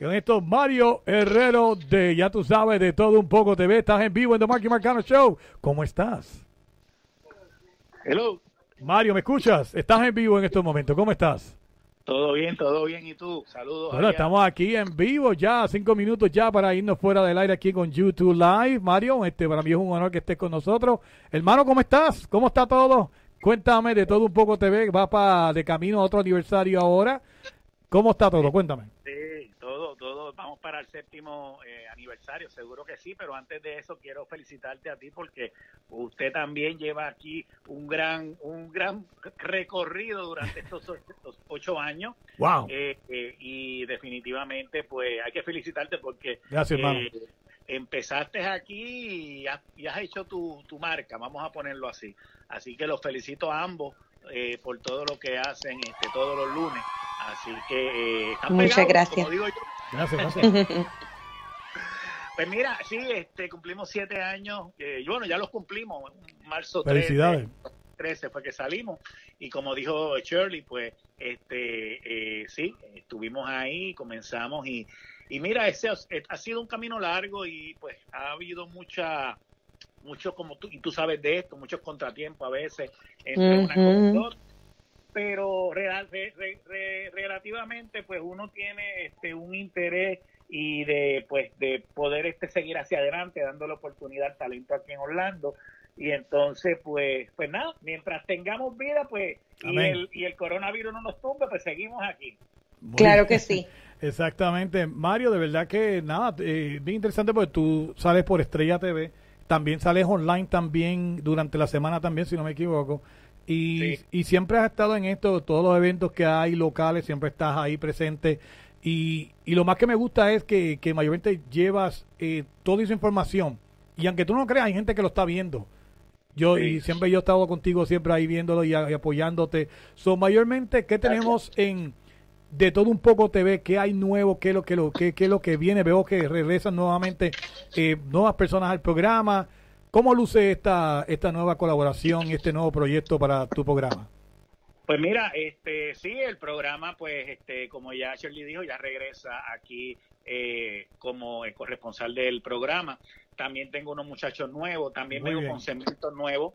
Con esto, Mario Herrero de, ya tú sabes, de todo un poco TV, estás en vivo en The Marky Marcano Show. ¿Cómo estás? Hello. Mario, ¿me escuchas? Estás en vivo en estos momentos, ¿cómo estás? Todo bien, todo bien. ¿Y tú? Saludos. Bueno, allá. estamos aquí en vivo ya, cinco minutos ya para irnos fuera del aire aquí con YouTube Live. Mario, este para mí es un honor que estés con nosotros. Hermano, ¿cómo estás? ¿Cómo está todo? Cuéntame de todo un poco TV, va para de camino a otro aniversario ahora. ¿Cómo está todo? Cuéntame. Todo, todo. Vamos para el séptimo eh, aniversario, seguro que sí, pero antes de eso quiero felicitarte a ti porque usted también lleva aquí un gran, un gran recorrido durante estos, ocho años. Wow. Eh, eh, y definitivamente, pues hay que felicitarte porque Gracias, hermano. empezaste aquí y has, y has hecho tu, tu marca, vamos a ponerlo así. Así que los felicito a ambos eh, por todo lo que hacen este, todos los lunes. Así que eh, están Muchas pegados, gracias. como digo yo. Gracias, gracias. [laughs] Pues mira, sí, este, cumplimos siete años. eh, y bueno, ya los cumplimos. Marzo 13, Felicidades. 13 fue que salimos. Y como dijo Shirley, pues, este, eh, sí, estuvimos ahí, comenzamos y, y mira, ese ha, ha sido un camino largo y pues ha habido mucha, mucho como tú, y tú sabes de esto, muchos contratiempos a veces entre una cosa y Ujú. otra pero re- re- re- relativamente pues uno tiene este un interés y de pues de poder este seguir hacia adelante dándole oportunidad al talento aquí en Orlando y entonces pues pues nada mientras tengamos vida pues y el, y el coronavirus no nos tumbe pues seguimos aquí Muy Claro que sí. [laughs] Exactamente. Mario, de verdad que nada, eh, bien interesante porque tú sales por Estrella TV, también sales online también durante la semana también, si no me equivoco. Y, y siempre has estado en esto, todos los eventos que hay locales, siempre estás ahí presente. Y, y lo más que me gusta es que, que mayormente llevas eh, toda esa información Y aunque tú no creas, hay gente que lo está viendo. Yo y siempre yo he estado contigo siempre ahí viéndolo y, apoyándote. So, mayormente, ¿qué tenemos en de todo un poco TV? ¿Qué hay nuevo? ¿Qué es lo que lo qué, qué es lo que viene? Veo que regresan nuevamente eh, nuevas personas al programa. ¿Cómo luce esta esta nueva colaboración y este nuevo proyecto para tu programa? Pues mira, este sí, el programa, pues, este, como ya Shirley dijo, ya regresa aquí eh, como el corresponsal del programa. También tengo unos muchachos nuevos, también Muy vengo bien. con segmentos nuevos.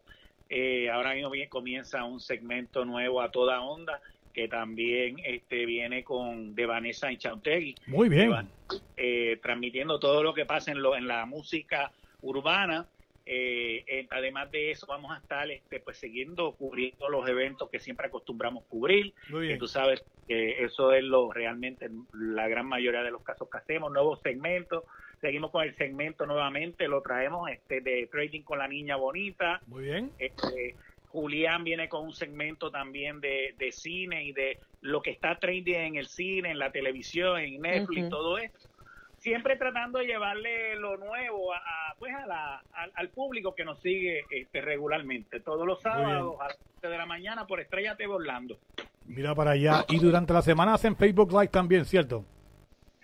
Eh, ahora mismo bien- comienza un segmento nuevo a toda onda que también este viene con de Vanessa Inchautegui. Muy bien. van, eh, transmitiendo todo lo que pasa en, lo, en la música urbana. Eh, eh, además de eso, vamos a estar este, pues siguiendo cubriendo los eventos que siempre acostumbramos cubrir. Muy Que tú sabes que eso es lo realmente la gran mayoría de los casos que hacemos, nuevos segmentos. Seguimos con el segmento nuevamente, lo traemos este de trading con la niña bonita. Muy bien. Este, Julián viene con un segmento también de, de cine y de lo que está trending en el cine, en la televisión, en Netflix, Ujú. todo esto. Siempre tratando de llevarle lo nuevo a, a, pues a la, al, al público que nos sigue este, regularmente, todos los sábados a las 7 de la mañana por Estrella TV Orlando. Mira para allá. Y durante la semana hacen Facebook Live también, ¿cierto?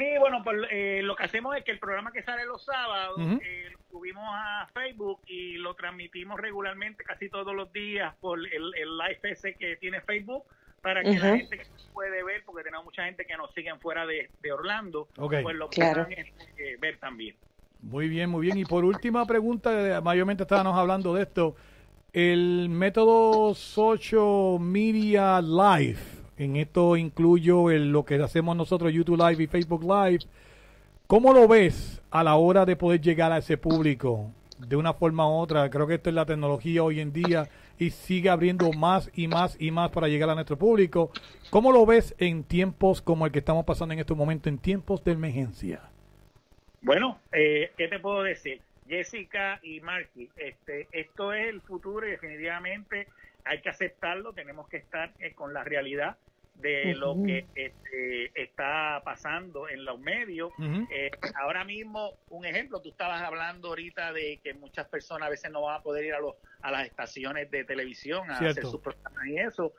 Sí, bueno, pues eh, lo que hacemos es que el programa que sale los sábados eh, lo subimos a Facebook y lo transmitimos regularmente casi todos los días por el, el live ese que tiene Facebook para que la gente que puede ver, porque tenemos mucha gente que nos siguen fuera de, de Orlando, pues lo Claro. puedan este, ver también. Muy bien, muy bien. Y por última pregunta, eh, mayormente estábamos hablando de esto. El método Social Media Live, en esto incluyo el- lo que hacemos nosotros, YouTube Live y Facebook Live. ¿Cómo lo ves a la hora de poder llegar a ese público de una forma u otra? Creo que esto es la tecnología hoy en día y sigue abriendo más y más y más para llegar a nuestro público. ¿Cómo lo ves en tiempos como el que estamos pasando en este momento, en tiempos de emergencia? Bueno, eh, ¿qué te puedo decir? Jessica y Marky, este, esto es el futuro y definitivamente hay que aceptarlo, tenemos que estar eh, con la realidad de lo que este, está pasando en los medios. Eh, ahora mismo, un ejemplo, tú estabas hablando ahorita de que muchas personas a veces no van a poder ir a, los, a las estaciones de televisión a Cierto. hacer sus programas y eso.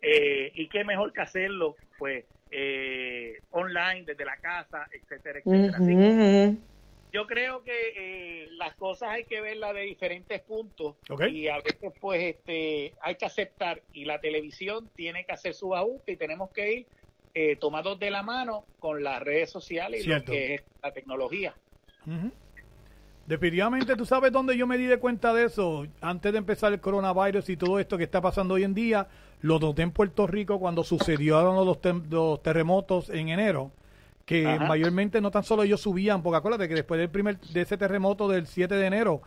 Eh, y qué mejor que hacerlo, pues, eh, online, desde la casa, etcétera, etcétera. Así que. Yo creo que eh, las cosas hay que verlas de diferentes puntos y a veces pues este hay que aceptar y la televisión tiene que hacer su ajuste y tenemos que ir eh, tomados de la mano con las redes sociales y lo que es la tecnología. Ujú. Definitivamente, tú sabes dónde yo me di de cuenta de eso. Antes de empezar el coronavirus y todo esto que está pasando hoy en día, lo noté en Puerto Rico cuando sucedieron los, tem- los terremotos en enero, que Ajá. mayormente no tan solo ellos subían, porque acuérdate que después del primer de ese terremoto del 7 de enero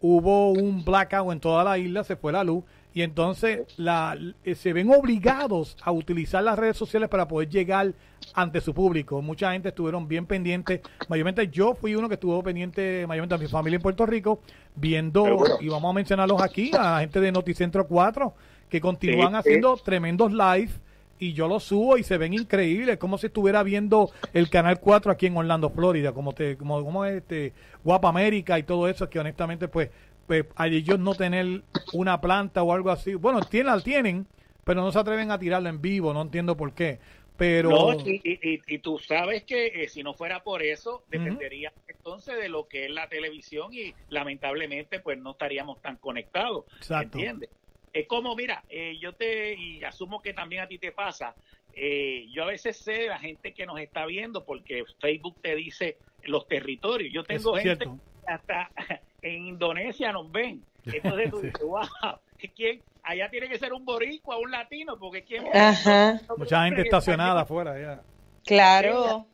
hubo un blackout en toda la isla, se fue la luz y entonces la, eh, se ven obligados a utilizar las redes sociales para poder llegar ante su público. Mucha gente estuvieron bien pendientes. Mayormente yo fui uno que estuvo pendiente, mayormente a mi familia en Puerto Rico, viendo, y vamos a mencionarlos aquí, a la gente de Noticentro 4, que continúan Sí, haciendo tremendos live y yo los subo y se ven increíbles, como si estuviera viendo el Canal 4 aquí en Orlando, Florida, como te, como, como este Guapa América y todo eso, que honestamente pues, pues al ellos no tener una planta o algo así, bueno, tienen, la tienen, pero no se atreven a tirarla en vivo, no entiendo por qué. Pero No, y, y- y- y tú sabes que eh, si no fuera por eso, dependería entonces de lo que es la televisión y lamentablemente pues no estaríamos tan conectados. Exacto. ¿Entiendes? Es como, mira, eh, yo te, y asumo que también a ti te pasa, eh, yo a veces sé de la gente que nos está viendo porque Facebook te dice los territorios. Yo tengo Es gente cierto. que hasta [laughs] en Indonesia nos ven. [laughs] Entonces tú Sí. dices, wow, ¿quién? Allá tiene que ser un boricua, un latino, porque ¿quién? Ajá. mucha gente estacionada afuera ya. Claro.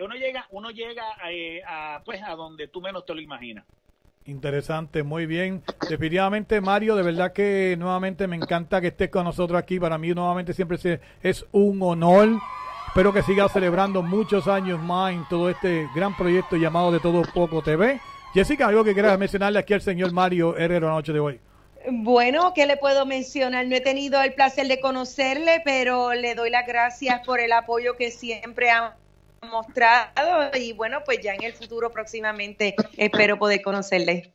uno llega uno llega eh, a pues a donde tú menos te lo imaginas Interesante, muy bien. Definitivamente, Mario, de verdad que nuevamente me encanta que estés con nosotros aquí. Para mí, nuevamente, siempre es un honor. Espero que sigas celebrando muchos años más en todo este gran proyecto llamado De Todo Poco TV. Jessica, algo que quieras mencionarle aquí al señor Mario Herrero la noche de hoy. Bueno, ¿qué le puedo mencionar? No he tenido el placer de conocerle, pero le doy las gracias por el apoyo que siempre ha mostrado y bueno, pues ya en el futuro próximamente espero poder conocerle.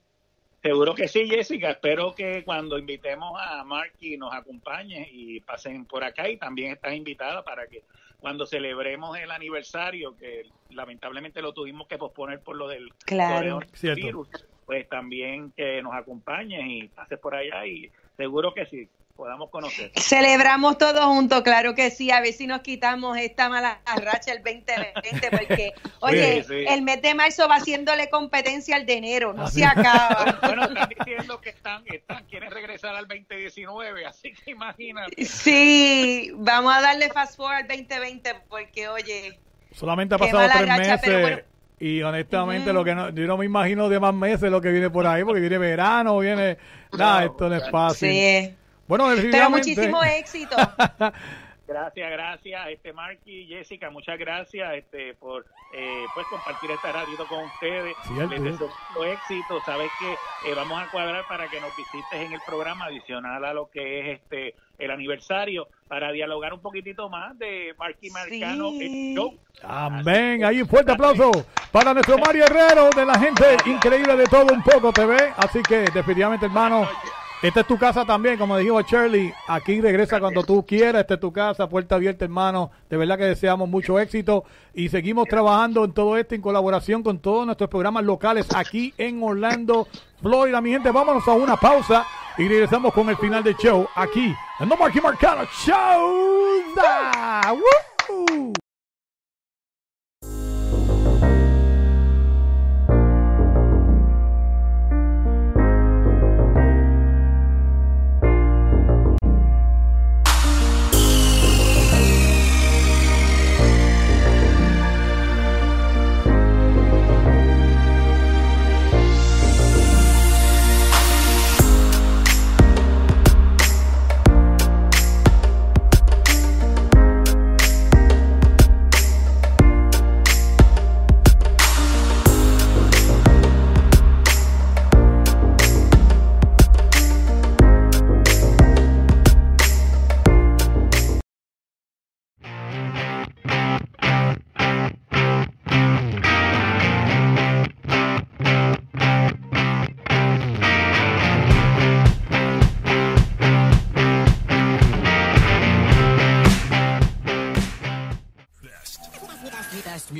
Seguro que sí, Jessica. Espero que cuando invitemos a Marky nos acompañe y pasen por acá y también estás invitada para que cuando celebremos el aniversario, que lamentablemente lo tuvimos que posponer por lo del Claro. coronavirus, pues también que nos acompañes y pases por allá y seguro que sí, podamos conocer. Celebramos todos juntos, claro que sí, a ver si nos quitamos esta mala racha el 2020, porque, [laughs] oye, Sí, sí. el mes de marzo va haciéndole competencia al de enero, no Así. se acaba. [laughs] Bueno, están diciendo que están, están quieren regresar al 2019, así que imagínate. Sí, vamos a darle fast forward al 2020, porque, oye, Solamente ha pasado tres racha, meses. bueno. Y honestamente, lo que no, yo no me imagino de más meses lo que viene por ahí, porque viene verano, viene. Nada, esto no es fácil. Sí. Bueno, pero muchísimo éxito. [laughs] Gracias, gracias, este Marky, Jessica, muchas gracias este por eh, pues compartir esta radio con ustedes. Cierto. Les deseo mucho éxito. Sabes que eh, vamos a cuadrar para que nos visites en el programa adicional a lo que es este el aniversario para dialogar un poquitito más de Marky Marcano el show. Amén. Ahí un fuerte aplauso para nuestro [laughs] Mario Herrero, de la gente increíble de todo un poco TV. Así que definitivamente, hermano, esta es tu casa también, como dijo Shirley. Aquí regresa cuando tú quieras. Esta es tu casa, puerta abierta, hermano. De verdad que deseamos mucho éxito y seguimos trabajando en todo esto en colaboración con todos nuestros programas locales aquí en Orlando, Florida. Mi gente, vámonos a una pausa y regresamos con el final del show aquí en The Marky Marcano Show.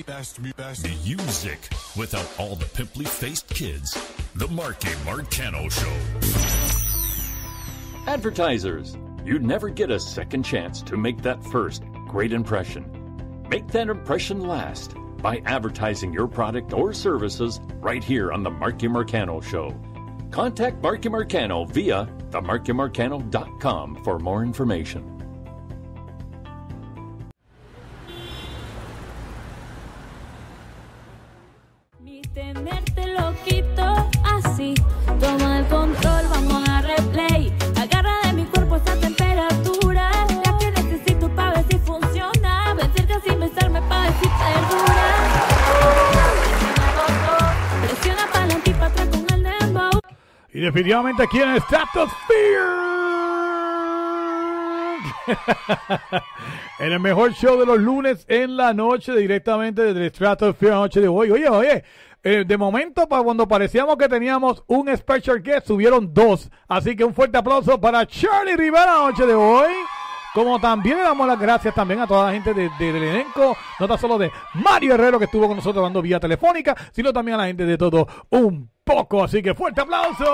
Da. ¡Woo! Music without all the pimply faced kids. The Marky Marcano Show. Advertisers, you never get a second chance to make that first great impression. Make that impression last by advertising your product or services right here on The Marky Marcano Show. Contact Marky Marcano via themarkymarcano.com for more information. Definitivamente aquí en Stratosphere. [laughs] en el mejor show de los lunes en la noche, directamente desde Stratosphere noche de hoy. Oye, oye, eh, de momento, para cuando parecíamos que teníamos un special guest, subieron dos. Así que un fuerte aplauso para Charlie Rivera noche de hoy. Como también le damos las gracias también a toda la gente de- de- del elenco, no tan solo de Mario Herrero que estuvo con nosotros dando vía telefónica, sino también a la gente de todo un poco. Así que fuerte aplauso.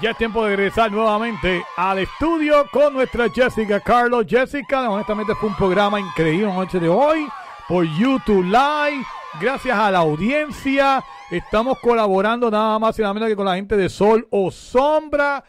Ya es tiempo de regresar nuevamente al estudio con nuestra Jessica Carlos. Jessica, honestamente fue un programa increíble la noche de hoy por YouTube Live. Gracias a la audiencia. Estamos colaborando nada más y nada menos que con la gente de Sol o Sombra.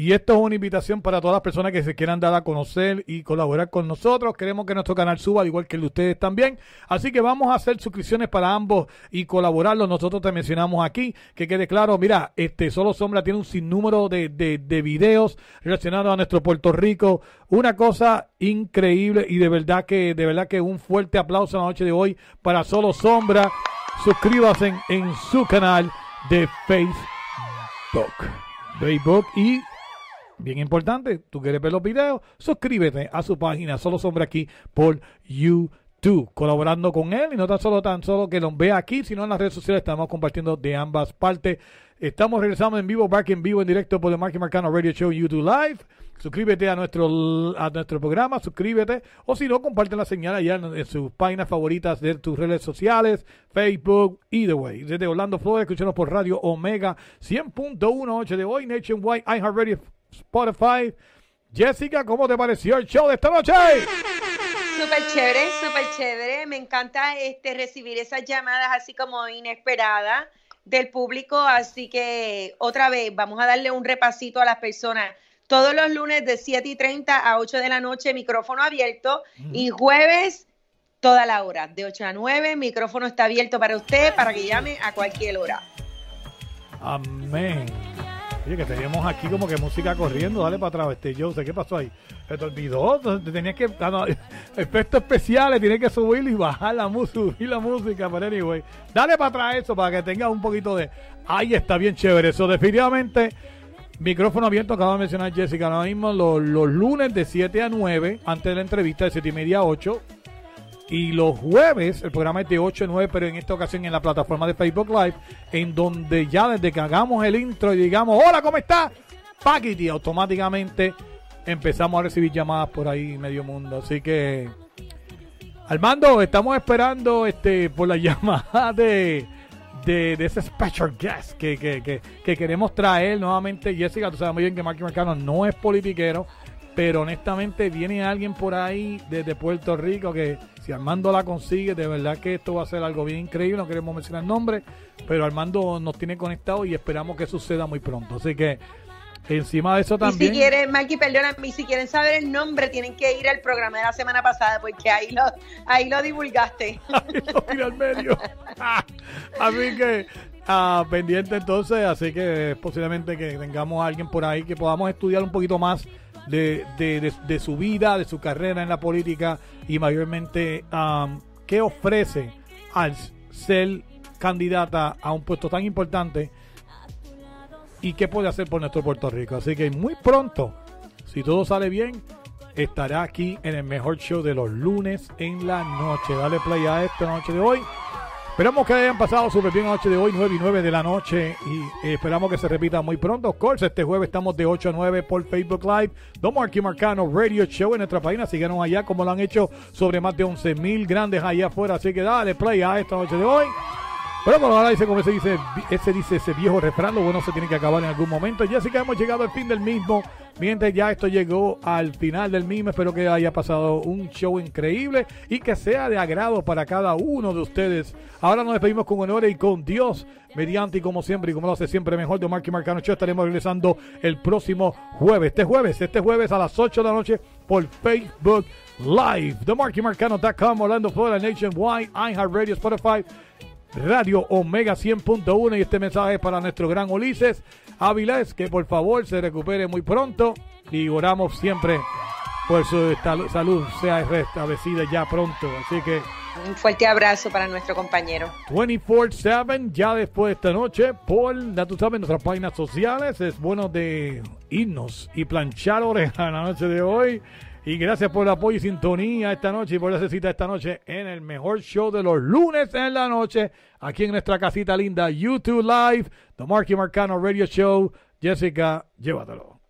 Y esto es una invitación para todas las personas que se quieran dar a conocer y colaborar con nosotros. Queremos que nuestro canal suba, al igual que el de ustedes también. Así que vamos a hacer suscripciones para ambos y colaborarlos. Nosotros te mencionamos aquí, que quede claro, mira, este Solo Sombra tiene un sinnúmero de, de, de videos relacionados a nuestro Puerto Rico. Una cosa increíble y de verdad que, de verdad que un fuerte aplauso en la noche de hoy para Solo Sombra. Suscríbase en, en su canal de Facebook. Facebook y Bien importante, tú quieres ver los videos, suscríbete a su página Solo Sombra aquí por YouTube. colaborando con él y no tan solo tan solo que nos vea aquí, sino en las redes sociales estamos compartiendo de ambas partes. Estamos regresando en vivo, back en vivo, en directo por el Marky Marcano Radio Show YouTube Live. Suscríbete a nuestro, a nuestro programa, suscríbete. O si no, comparte la señal allá en, sus páginas favoritas de tus redes sociales, Facebook, either way. Desde Orlando, Florida, escúchanos por Radio Omega 100.18 de hoy, Nationwide, iHeartRadio, Spotify. Jessica, ¿cómo te pareció el show de esta noche? Súper chévere, súper chévere. Me encanta este recibir esas llamadas así como inesperadas del público. Así que otra vez, vamos a darle un repasito a las personas. Todos los lunes de 7 y 30 a 8 de la noche, micrófono abierto. Y jueves, toda la hora, de 8 a 9, micrófono está abierto para usted, para que llame a cualquier hora. Amén. Oye, que teníamos aquí como que música corriendo. Dale para atrás, este yo sé qué pasó ahí. Se te olvidó. Te Tenías que. ah, no, [laughs] efectos especiales, tienes que subir y bajar la música, subir la música. Pero anyway, dale para atrás eso para que tengas un poquito de. Ahí está bien chévere. Eso definitivamente. Micrófono abierto, acaba de mencionar Jessica. Ahora mismo los, los lunes de 7 a 9, antes de la entrevista, de 7 y media a 8. Y los jueves, el programa es de 8 a 9, pero en esta ocasión en la plataforma de Facebook Live, en donde ya desde que hagamos el intro y digamos, hola, ¿cómo está? Paquiti, automáticamente empezamos a recibir llamadas por ahí medio mundo. Así que, Armando, estamos esperando este por la [laughs] llamada de, de, de ese special guest que, que, que, que queremos traer nuevamente. Jessica, tú sabes muy bien que Marky Marcano no es politiquero, pero honestamente viene alguien por ahí desde Puerto Rico que si Armando la consigue, de verdad que esto va a ser algo bien increíble. No queremos mencionar el nombre, pero Armando nos tiene conectado y esperamos que suceda muy pronto. Así que encima de eso Y también. si quieren, Mikey, perdóname, y si quieren saber el nombre, tienen que ir al programa de la semana pasada, porque ahí lo, ahí lo divulgaste. [laughs] Mira al medio. [laughs] así que ah, pendiente entonces, así que posiblemente que tengamos a alguien por ahí que podamos estudiar un poquito más de, de- de- de su vida, de su carrera en la política y mayormente am, qué ofrece al ser candidata a un puesto tan importante y qué puede hacer por nuestro Puerto Rico. Así que muy pronto, si todo sale bien, estará aquí en el mejor show de los lunes en la noche. Dale play a esta noche de hoy. Esperamos que hayan pasado súper bien la noche de hoy, 9 y 9 de la noche. Y esperamos que se repita muy pronto. Of course, este jueves estamos de 8 a 9 por Facebook Live. Don Marky Marcano Radio Show en nuestra página. Síganos allá como lo han hecho sobre más de 11 mil grandes allá afuera. Así que dale play a esta noche de hoy. Pero bueno, ahora dice como se dice, ese dice ese viejo refrán, lo bueno se tiene que acabar en algún momento. Jessica, hemos llegado al fin del mismo. Mientras ya esto llegó al final del mismo, espero que haya pasado un show increíble y que sea de agrado para cada uno de ustedes. Ahora nos despedimos con honores y con Dios, mediante y como siempre, y como lo hace siempre mejor de Marky Marcano Show, estaremos regresando el próximo jueves. Este jueves, este jueves a las 8 de la noche por Facebook Live. TheMarkyMarcano.com, Orlando, Florida, Nationwide, iHeartRadio, Spotify. Radio Omega 100.1 y este mensaje es para nuestro gran Ulises Avilés, que por favor se recupere muy pronto y oramos siempre por su salud sea restablecida ya pronto. Así que Un fuerte abrazo para nuestro compañero. 24-7 ya después de esta noche por, ya tú sabes, nuestras páginas sociales. Es bueno de irnos y planchar oreja en la noche de hoy. Y gracias por el apoyo y sintonía esta noche y por esa cita esta noche en el mejor show de los lunes en la noche, aquí en nuestra casita linda, YouTube Live, The Marky Marcano Radio Show. Jessica, llévatelo.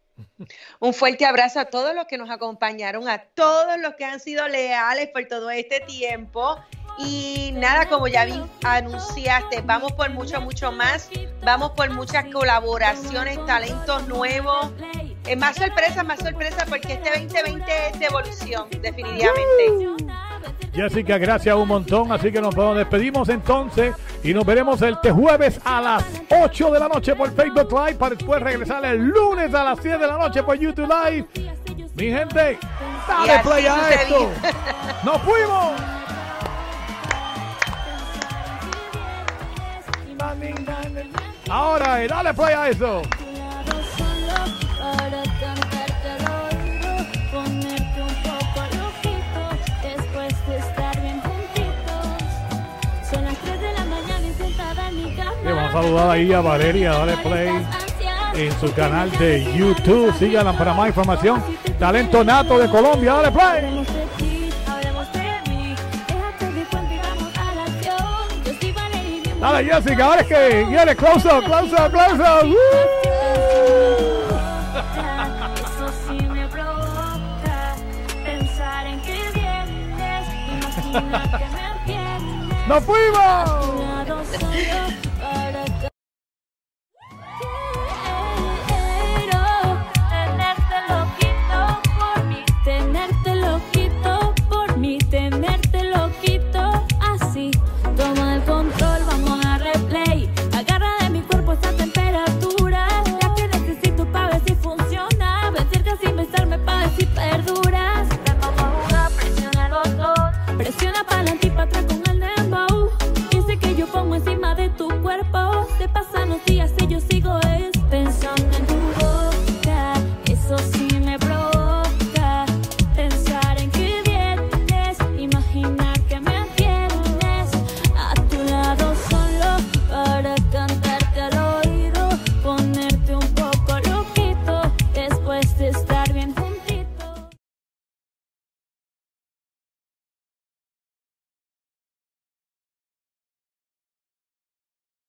Un fuerte abrazo a todos los que nos acompañaron, a todos los que han sido leales por todo este tiempo. Y nada, como ya vi, anunciaste, vamos por mucho, mucho más. Vamos por muchas colaboraciones, talentos nuevos. Eh, más sorpresas, más sorpresas, porque este 2020 es de evolución, definitivamente. Jessica, gracias un montón. Así que nos despedimos entonces y nos veremos el este jueves a las 8 de la noche por Facebook Live para después regresar el lunes a las 7 de la noche por YouTube Live. Mi gente, dale play a esto. ¡Nos fuimos! Ahora, dale play a eso saludar ahí a Valeria, dale play en su canal de YouTube. Síganla para más información. Talento Nato de Colombia, dale play. Dale Jessica, ahora es que, dale close up, close up, close up. ¡Woo! ¡Nos fuimos! cuerpo, se pasan los días y yo sigo es pensando.